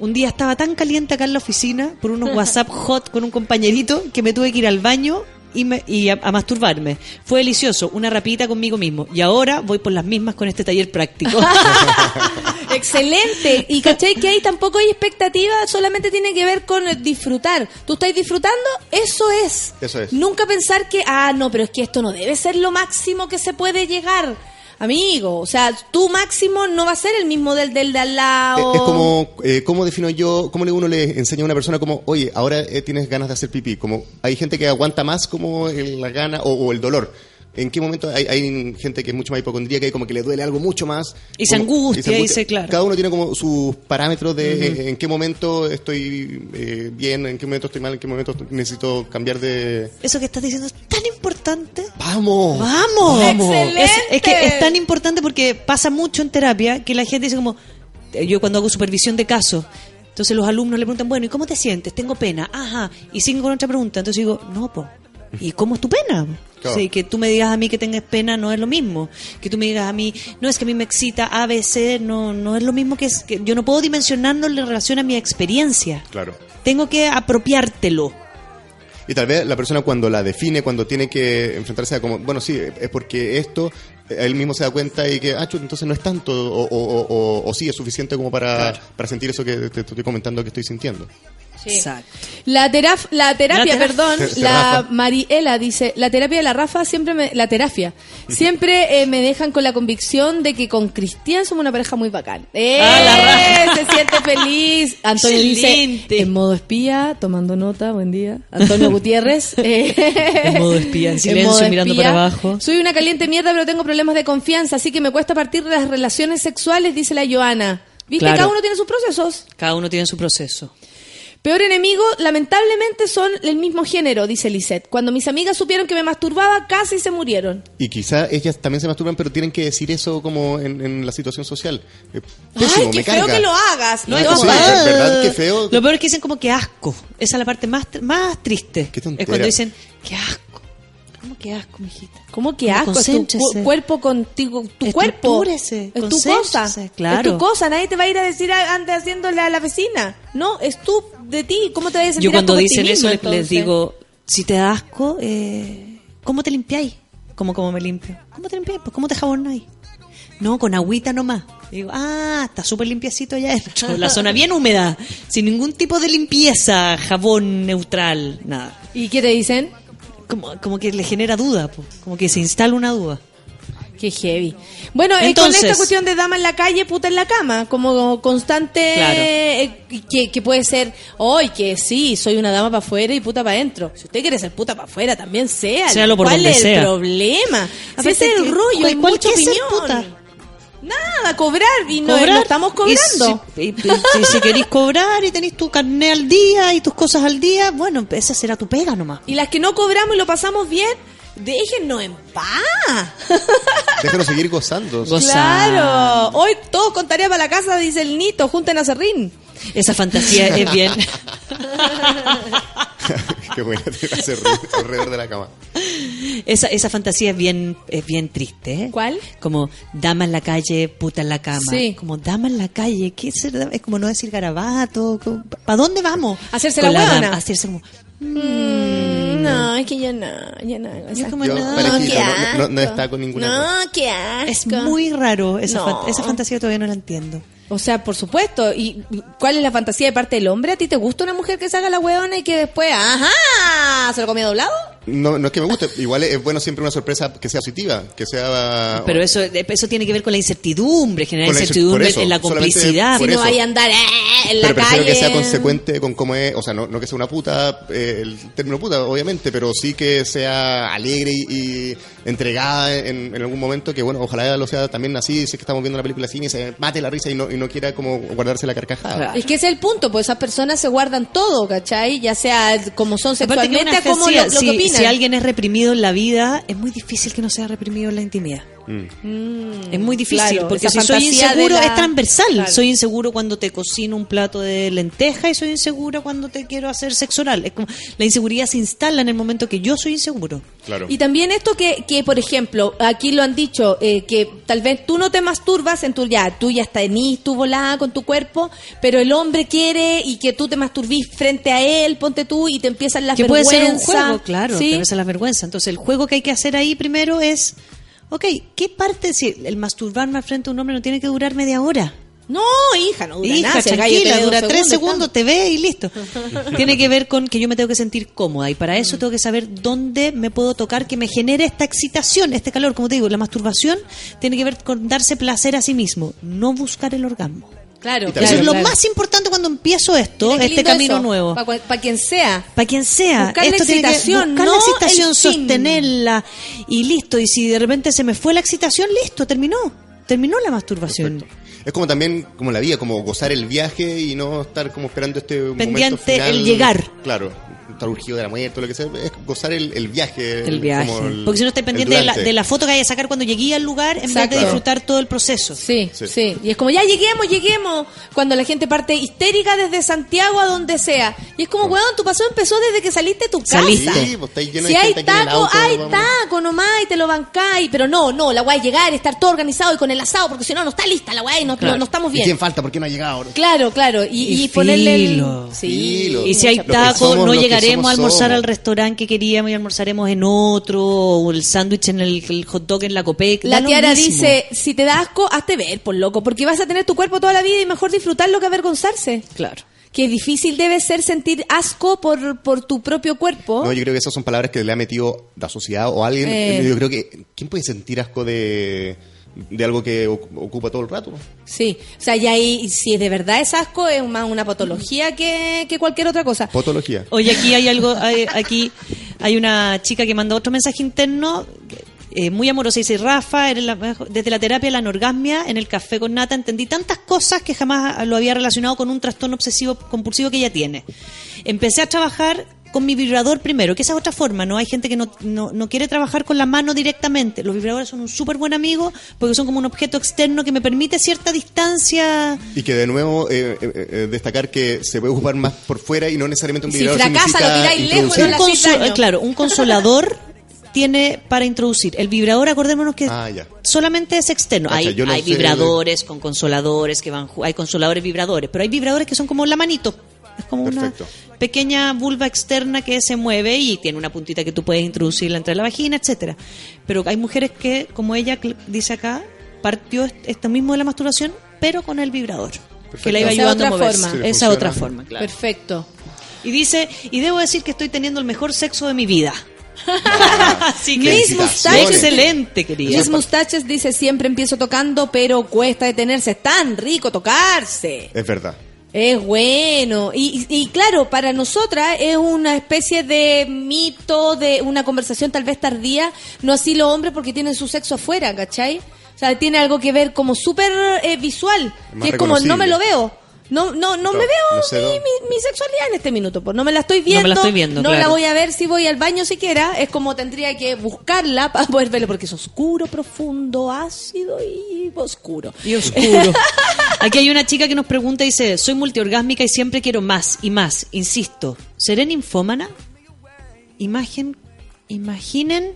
Un día estaba tan caliente acá en la oficina por unos WhatsApp hot con un compañerito que me tuve que ir al baño y, me- y a, a masturbarme. Fue delicioso, una rapidita conmigo mismo. Y ahora voy por las mismas con este taller práctico. Excelente. Y cachai que ahí tampoco hay expectativa, solamente tiene que ver con el disfrutar. ¿Tú estás disfrutando? Eso es. Eso es. Nunca pensar que, ah, no, pero es que esto no debe ser lo máximo que se puede llegar. Amigo, o sea, tu máximo no va a ser el mismo del del de al lado. Es como, eh, ¿cómo defino yo, cómo uno le enseña a una persona como, oye, ahora eh, tienes ganas de hacer pipí? Como hay gente que aguanta más como el- la gana o el dolor. ¿En qué momento hay, hay gente que es mucho más hipocondríaca y como que le duele algo mucho más? Y se Como- angustia, y se- claro. Cada uno tiene como sus parámetros de eh, en qué momento estoy eh, bien, en qué momento estoy mal, en qué momento necesito cambiar de... Eso que estás diciendo es tan importante. ¡Vamos! ¡Vamos! ¡Excelente! Es, es que es tan importante porque pasa mucho en terapia que la gente dice como, eh, yo cuando hago supervisión de casos, entonces los alumnos le preguntan, bueno, ¿y cómo te sientes? Tengo pena. Ajá. Y siguen con otra pregunta. Entonces digo, no, po. ¿Y cómo es tu pena? Claro. Sí, que tú me digas a mí que tengas pena no es lo mismo. Que tú me digas a mí, no es que a mí me excita ABC, no, no es lo mismo que es que yo no puedo dimensionarlo en relación a mi experiencia. Claro. Tengo que apropiártelo. Y tal vez la persona cuando la define, cuando tiene que enfrentarse a como, bueno, sí, es porque esto, él mismo se da cuenta y que, ah, entonces no es tanto, o, o, o, o- o sí, es suficiente como para, para sentir eso que te estoy comentando que estoy sintiendo. Exacto. La, teraf- la terapia, La perdón, la. Mariela dice, la terapia de la Rafa siempre me, la terapia, siempre eh, me dejan con la convicción de que con Cristian somos una pareja muy bacán. ¡Eh! Ah, la Se siente feliz. Antonio dice, en modo espía, tomando nota, buen día. Antonio Gutiérrez. eh, En modo espía, en silencio, modo mirando para abajo. Soy una caliente mierda, pero tengo problemas de confianza, así que me cuesta partir de las relaciones sexuales, dice la Joana. ¿Viste? Claro. Cada uno tiene sus procesos. Cada uno tiene su proceso. Peor enemigo, lamentablemente, son el mismo género, dice Lisette. Cuando mis amigas supieron que me masturbaba, casi se murieron. Y quizá ellas también se masturban, pero tienen que decir eso como en, en la situación social. Eh, Ay, pésimo, qué me feo carga. que lo hagas. No, No, sí, es verdad que feo. Lo peor es que dicen como que asco. Esa es la parte más, más triste. Qué es cuando dicen, qué asco. ¿Cómo que asco, mijita? ¿Cómo que asco? Es tu cuerpo contigo, tu cuerpo. Es tu cosa. claro. Es tu cosa. Nadie te va a ir a decir, "Ah, ande haciéndole a la vecina. No, es tú, de ti. ¿Cómo te vas a sentir Yo cuando dicen eso les- digo, si te da asco, eh, ¿cómo te limpiáis? ¿Cómo, ¿Cómo me limpio? ¿Cómo te limpiáis? Pues ¿cómo te jabonáis? No, con agüita nomás. Digo, ah, está súper limpiecito ya hecho. La zona bien húmeda, sin ningún tipo de limpieza, jabón neutral, nada. ¿Y qué te dicen? Como, como que le genera duda, po, como que se instala una duda. Qué heavy. Bueno, eh, Entonces- con esta cuestión de dama en la calle, puta en la cama, como constante, Claro. eh, que, que puede ser, hoy que sí, soy una dama para afuera y puta para adentro. Si usted quiere ser puta para afuera, también sea. ¿Cuál donde es sea. el problema? Si Aparte ese es el rollo, ¿cuál- hay mucha ser opinión. puta? Nada, cobrar y no, Cobrar, estamos cobrando. Y si, y- y si queréis cobrar y tenéis tu carné al día y tus cosas al día, bueno, esa será tu pega nomás. Y las que no cobramos y lo pasamos bien, déjennos en paz. Déjanos seguir gozando. Goza- Claro. Hoy todos con tarea para la casa, dice el Nito, junten a Serrín. Esa fantasía es bien. Qué buena te va a hacer reír alrededor de la cama. Esa, esa fantasía es bien, es bien triste. ¿eh? ¿Cuál? Como dama en la calle, puta en la cama. Sí. Como dama en la calle, ¿qué es, ser dama? es como no decir garabato. ¿Para dónde vamos? Hacerse Con la dama, huevona. Hacerse como. Mm, no, es que ya no, ya no. hago Yo esa- como Yo, no, parejito, qué no, no, no, no asco. está con ninguna No, qué asco. Es muy raro. Esa, No. fan- esa fantasía todavía no la entiendo. O sea, por supuesto. ¿Y cuál es la fantasía de parte del hombre? ¿A ti te gusta una mujer que se haga la huevona y que después, ajá, se lo comía doblado? No, no es que me guste, igual es bueno siempre una sorpresa que sea positiva, que sea... Pero eso, eso tiene que ver con la incertidumbre, generar la incertidumbre eso, en la complicidad. Si no vaya a andar eh, en la pero prefiero calle. que sea consecuente con cómo es, o sea, no, no que sea una puta, eh, el término puta, obviamente, pero sí que sea alegre y, y entregada en, en algún momento, que bueno, ojalá lo sea también así, si es que estamos viendo una película así, y se mate la risa y no, y no quiera como guardarse la carcajada. Es que ese es el punto, pues esas personas se guardan todo, ¿cachai? Ya sea como son sexualmente, como lo, fantasía, lo si, que opinan. si alguien es reprimido en la vida, es muy difícil que no sea reprimido en la intimidad. Es muy difícil, Mm, claro, porque si soy inseguro la- es transversal. Claro. Soy inseguro cuando te cocino un plato de lenteja y soy insegura cuando te quiero hacer sexo oral. Es como, la inseguridad se instala en el momento que yo soy inseguro. Claro. Y también esto que, que, por ejemplo, aquí lo han dicho, eh, que tal vez tú no te masturbas en tu, ya, tú ya estás en tu volada con tu cuerpo, pero el hombre quiere y que tú te masturbís frente a él, ponte tú y te empiezan las que puede ser un vergüenzas. juego, claro, ¿sí? que a veces la vergüenza. Entonces, el juego que hay que hacer ahí primero es, ok, ¿qué parte, si el masturbarme al frente a un hombre no tiene que durar media hora? No, hija, no dura Hija, nada. tranquila, dura tres segundos, te ve y listo. Tiene que ver con que yo me tengo que sentir cómoda y para Mm. eso tengo que saber dónde me puedo tocar que me genere esta excitación, este calor. Como te digo, la masturbación tiene que ver con darse placer a sí mismo, no buscar el orgasmo. Claro, claro, eso es lo claro. más importante cuando empiezo esto, este camino eso, nuevo. Para quien sea. Para quien sea, Buscar la esto tiene que excitación, buscar no la excitación, el fin. sostenerla y listo. Y si de repente se me fue la excitación, listo, terminó. Terminó la masturbación. Perfecto. Es como también, como la vida, como gozar el viaje y no estar como esperando este momento Pendiente final. el llegar. Claro, urgido de la muerte o lo que sea. Es gozar el, el viaje. El viaje. como el- Porque si no estáis el pendiente de la, durante. de la foto que hay a sacar cuando llegué al lugar en vez Exacto. de disfrutar todo el proceso. Sí, Sí. sí, Y es como, ya lleguemos, lleguemos. Cuando la gente parte histérica desde Santiago a donde sea. Y es como, weón, tu paseo empezó desde que saliste de tu casa. Saliste. Sí, pues estáis lleno Si de hay gente aquí en el taco, auto, hay vamos. taco nomás y te lo bancáis. Pero no, no, la weá es llegar, estar todo organizado y con el asado, porque si no, no está lista la weá y no no, Claro. no, no estamos ¿Y bien. quién falta? ¿Por qué no ha llegado? Claro, claro. Y, Y y ponerle el... Sí. Filo. Y si hay somos, no llegaremos somos, a almorzar somos. al restaurante que queríamos y almorzaremos en otro, o el sándwich en el, el hot dog en la Copec. La tiara dice, si te da asco, hazte ver, por loco, porque vas a tener tu cuerpo toda la vida y mejor disfrutarlo que avergonzarse. Claro. Que difícil debe ser sentir asco por, por tu propio cuerpo. No, yo creo que esas son palabras que le ha metido la sociedad o alguien. Eh. Yo creo que. ¿Quién puede sentir asco de, de algo que oc- ocupa todo el rato? Sí, o sea, ya ahí, si de verdad es asco, es más una patología que, que cualquier otra cosa. Potología. Oye, aquí hay algo, hay- aquí hay una chica que mandó otro mensaje interno, eh, muy amorosa, dice, Rafa, eres la mejor- desde la terapia de la anorgasmia, en el café con nata, entendí tantas cosas que jamás lo había relacionado con un trastorno obsesivo compulsivo que ella tiene. Empecé a trabajar con mi vibrador primero, que esa es otra forma, ¿no? Hay gente que no, no, no quiere trabajar con la mano directamente. Los vibradores son un súper buen amigo porque son como un objeto externo que me permite cierta distancia Y que de nuevo eh, eh, eh, destacar que se puede ocupar más por fuera y no necesariamente un Si vibrador fracasa, significa lo tiráis lejos, no la eh, claro, un consolador tiene para introducir. El vibrador, acordémonos que Ah, ya. solamente es externo. Cacha, hay no hay vibradores con consoladores que van, hay consoladores vibradores, pero hay vibradores que son como la manito. Es como Perfecto. una pequeña vulva externa que se mueve y tiene una puntita que tú puedes introducirla entre la vagina, etcétera. Pero hay mujeres que, como ella dice acá, partió est- esto mismo de la masturbación, pero con el vibrador. Que la iba ayudando a otra moverse. forma. Sí, Esa otra forma, claro. Perfecto. Y dice, y debo decir que estoy teniendo el mejor sexo de mi vida. Así que Mis mustaches. excelente, querida. Mis mustaches dice, siempre empiezo tocando, pero cuesta detenerse. Es tan rico tocarse. Es verdad. Es bueno. Y, y- claro, para nosotras es una especie de mito, de una conversación tal vez tardía, no así los hombres porque tienen su sexo afuera, ¿cachai? O sea, tiene algo que ver como súper eh, visual, que es como no me lo veo. No, no, no No, me veo no sé mi, mi- mi sexualidad en este minuto, pues no me la estoy viendo. me la estoy viendo, no claro. la voy a ver si voy al baño siquiera. Es como tendría que buscarla para poder verlo, porque es oscuro, profundo, ácido y oscuro. Y oscuro. Aquí hay una chica que nos pregunta y dice, soy multiorgásmica y siempre quiero más y más. Insisto, ¿seré ninfómana? Imagen, imaginen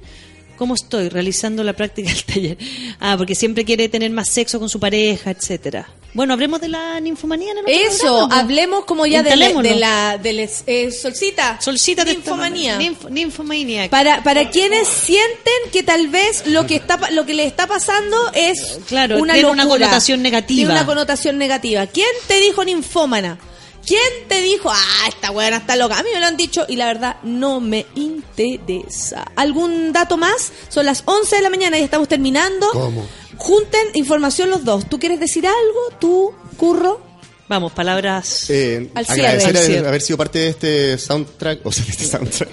cómo estoy realizando la práctica del taller. Ah, porque siempre quiere tener más sexo con su pareja, etcétera. Bueno, hablemos de la ninfomanía otro Eso, pues. hablemos como ya de, la- de la de les- eh, solcita. Solcita de Ninfomanía. Ninf- ninfomaniac. Para, para quienes sienten que tal vez lo que está lo que le está pasando es Claro, una tiene una connotación negativa. Tiene una connotación negativa. ¿Quién te dijo ninfómana? ¿Quién te dijo, ah, esta buena está loca? A mí me lo han dicho y la verdad no me interesa. ¿Algún dato más? Son las 11 de la mañana y estamos terminando. ¿Cómo? Junten información los dos. ¿Tú quieres decir algo? ¿Tú, Curro? Vamos, palabras Eh, Al cierre, agradecer al a- cierre. haber sido parte de este soundtrack, o sea, de este soundtrack.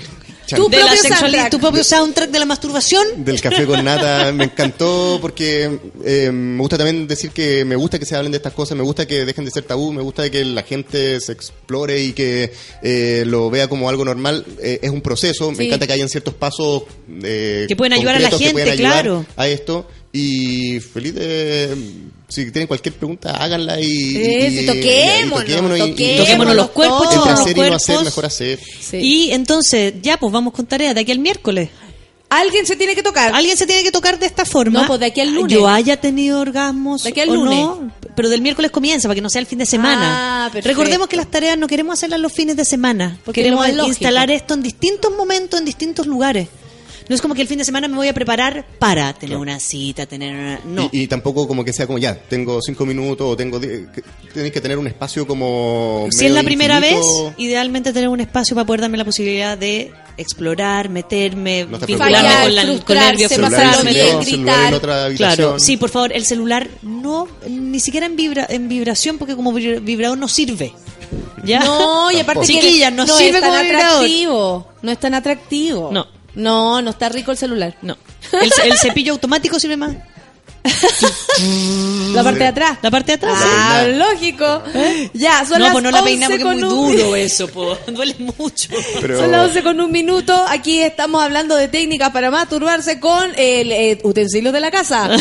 Tú- de la propio sexualidad, soundtrack. tu propio soundtrack de la masturbación. del café con nata me encantó porque eh, me gusta también decir que me gusta que se hablen de estas cosas, me gusta que dejen de ser tabú, me gusta que la gente se explore y que eh, lo vea como algo normal. Eh, es un proceso, Sí. me encanta que hayan ciertos pasos eh, Que pueden ayudar a la gente, ayudar claro. a esto y feliz de si tienen cualquier pregunta háganla y, y- y- y toquémonos, toquémonos y- toquémonos Toquémonos los cuerpos, todos. entre los hacer y no hacer mejor hacer Sí. Y entonces, ya, pues vamos con tarea de aquí al miércoles. Alguien se tiene que tocar. Alguien se tiene que tocar de esta forma. No, pues de aquí al lunes. Yo haya tenido orgasmos. De aquí al o lunes. no, pero del miércoles comienza para que no sea el fin de semana. Ah, perfecto. Recordemos que las tareas no queremos hacerlas los fines de semana. Porque queremos instalar lógico. esto en distintos momentos, en distintos lugares. No es como que el fin de semana me voy a preparar para tener una cita, tener una... No. Y, y tampoco como que sea como ya, tengo cinco minutos o tengo... die- que- Tenéis que tener un espacio como... si es la primera infinito. vez, idealmente tener un espacio para poder darme la posibilidad de explorar, meterme, No vincularme preocupes. con, la, con nervios, frustrarme, bien, celular en gritar. otra. Claro, sí, por favor, el celular no, ni siquiera en, vibra, en vibración, porque como vibra- vibrador no sirve. ¿Ya? No, y aparte que Chiquillas, no no sirve es tan como vibrador. atractivo. No es tan atractivo. No. No, no está rico el celular. No. El, cepillo automático sirve más. La parte de atrás. La parte de atrás. Ah, Sí. lógico. Ya, son no, las pues no la 11 peinamos porque es muy con un- duro eso, po. duele mucho. Pero- Son las 11 con un minuto. Aquí estamos hablando de técnicas para masturbarse con el eh, utensilios de la casa.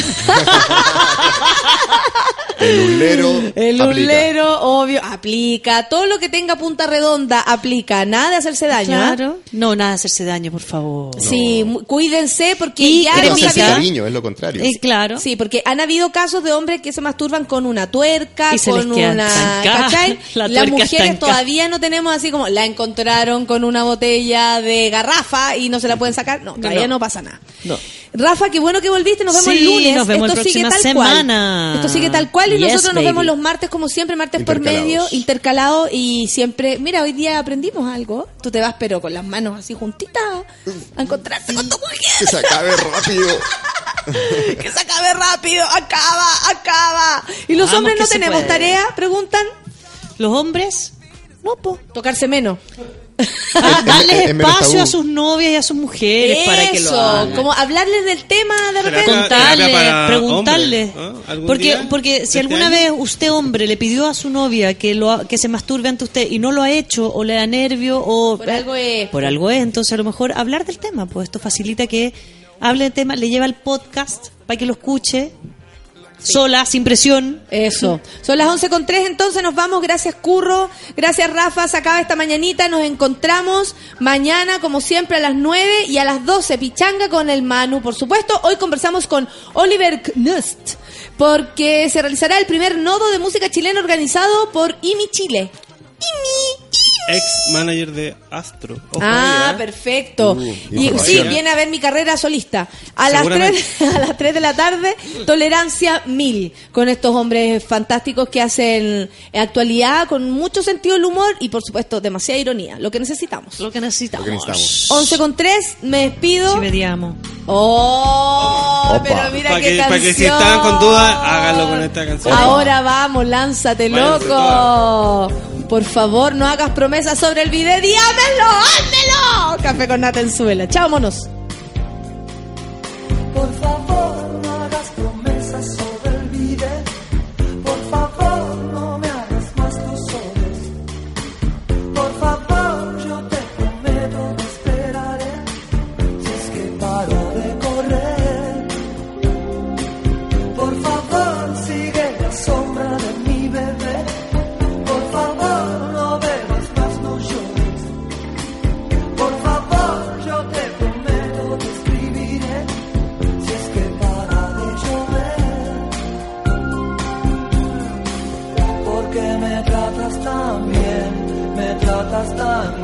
El ulero El aplica. ulero, obvio, aplica. Todo lo que tenga punta redonda aplica. Nada de hacerse daño. ¿ah? Claro. No, nada de hacerse daño, por favor. Sí, cuídense porque Y ya No no hacerse es lo contrario. Eh, claro. Sí, sí, porque han habido casos de hombres que se masturban con una tuerca, Y con una. La Las mujeres todavía no tenemos así como la encontraron con una botella de garrafa y no se la pueden sacar. No, todavía no, No. pasa nada. No. Rafa, qué bueno que volviste, nos vemos Sí, el lunes. nos vemos Esto la sigue tal semana. cual. Esto sigue tal cual y Yes, nosotros nos baby. vemos los martes como siempre, martes por medio, intercalados y siempre, mira, hoy día aprendimos algo. Tú te vas pero con las manos así juntitas a encontrarte con tu mujer. Que se acabe rápido. que se acabe rápido, acaba, acaba. Y los Vamos hombres no tenemos puede. tarea, preguntan, Los hombres, no, po. tocarse menos. Ah, Es- darles espacio a sus novias y a sus mujeres para que lo Eso, hagan. como hablarles del tema de repente. acá- Contarle, para preguntarle. hombres, ¿no? ¿Algún Porque, día porque si alguna año? vez usted, hombre, le pidió a su novia que lo ha- que se masturbe ante usted y no lo ha hecho, o le da nervio, o. Por algo es. Por algo es. Entonces, a lo mejor hablar del tema, pues esto facilita que hable del tema, le lleva el podcast para que lo escuche sola, sin presión. Eso. Son las 11 con 3, entonces nos vamos. Gracias, Curro. Gracias, Rafa. Se acaba esta mañanita. Nos encontramos mañana, como siempre, a las 9 y a las 12. Pichanga con el Manu, por supuesto. Hoy conversamos con Oliver Knust, porque se realizará el primer nodo de música chilena organizado por IMI Chile. Ex manager de Astro. Ojo Ah, ahí, ¿eh? perfecto. Uh, y sí, viene a ver mi carrera solista. A las, Seguramente. 3, a las 3 de la tarde, Tolerancia Mil, con estos hombres fantásticos que hacen actualidad con mucho sentido del humor y, por supuesto, demasiada ironía. Lo que necesitamos. Lo que necesitamos. Lo que necesitamos. 11 con 3, me despido. Si mediamos. ¡Oh! Opa. Pero mira qué que, canción. para que si estaban con dudas, háganlo con esta canción. Ahora vamos, lánzate, Váyanse loco. Por favor, no hagas promesas sobre el video. ¡Dígamelo! ¡Házmelo! Café con nata en suela. Chao, monos. Por favor, me tratas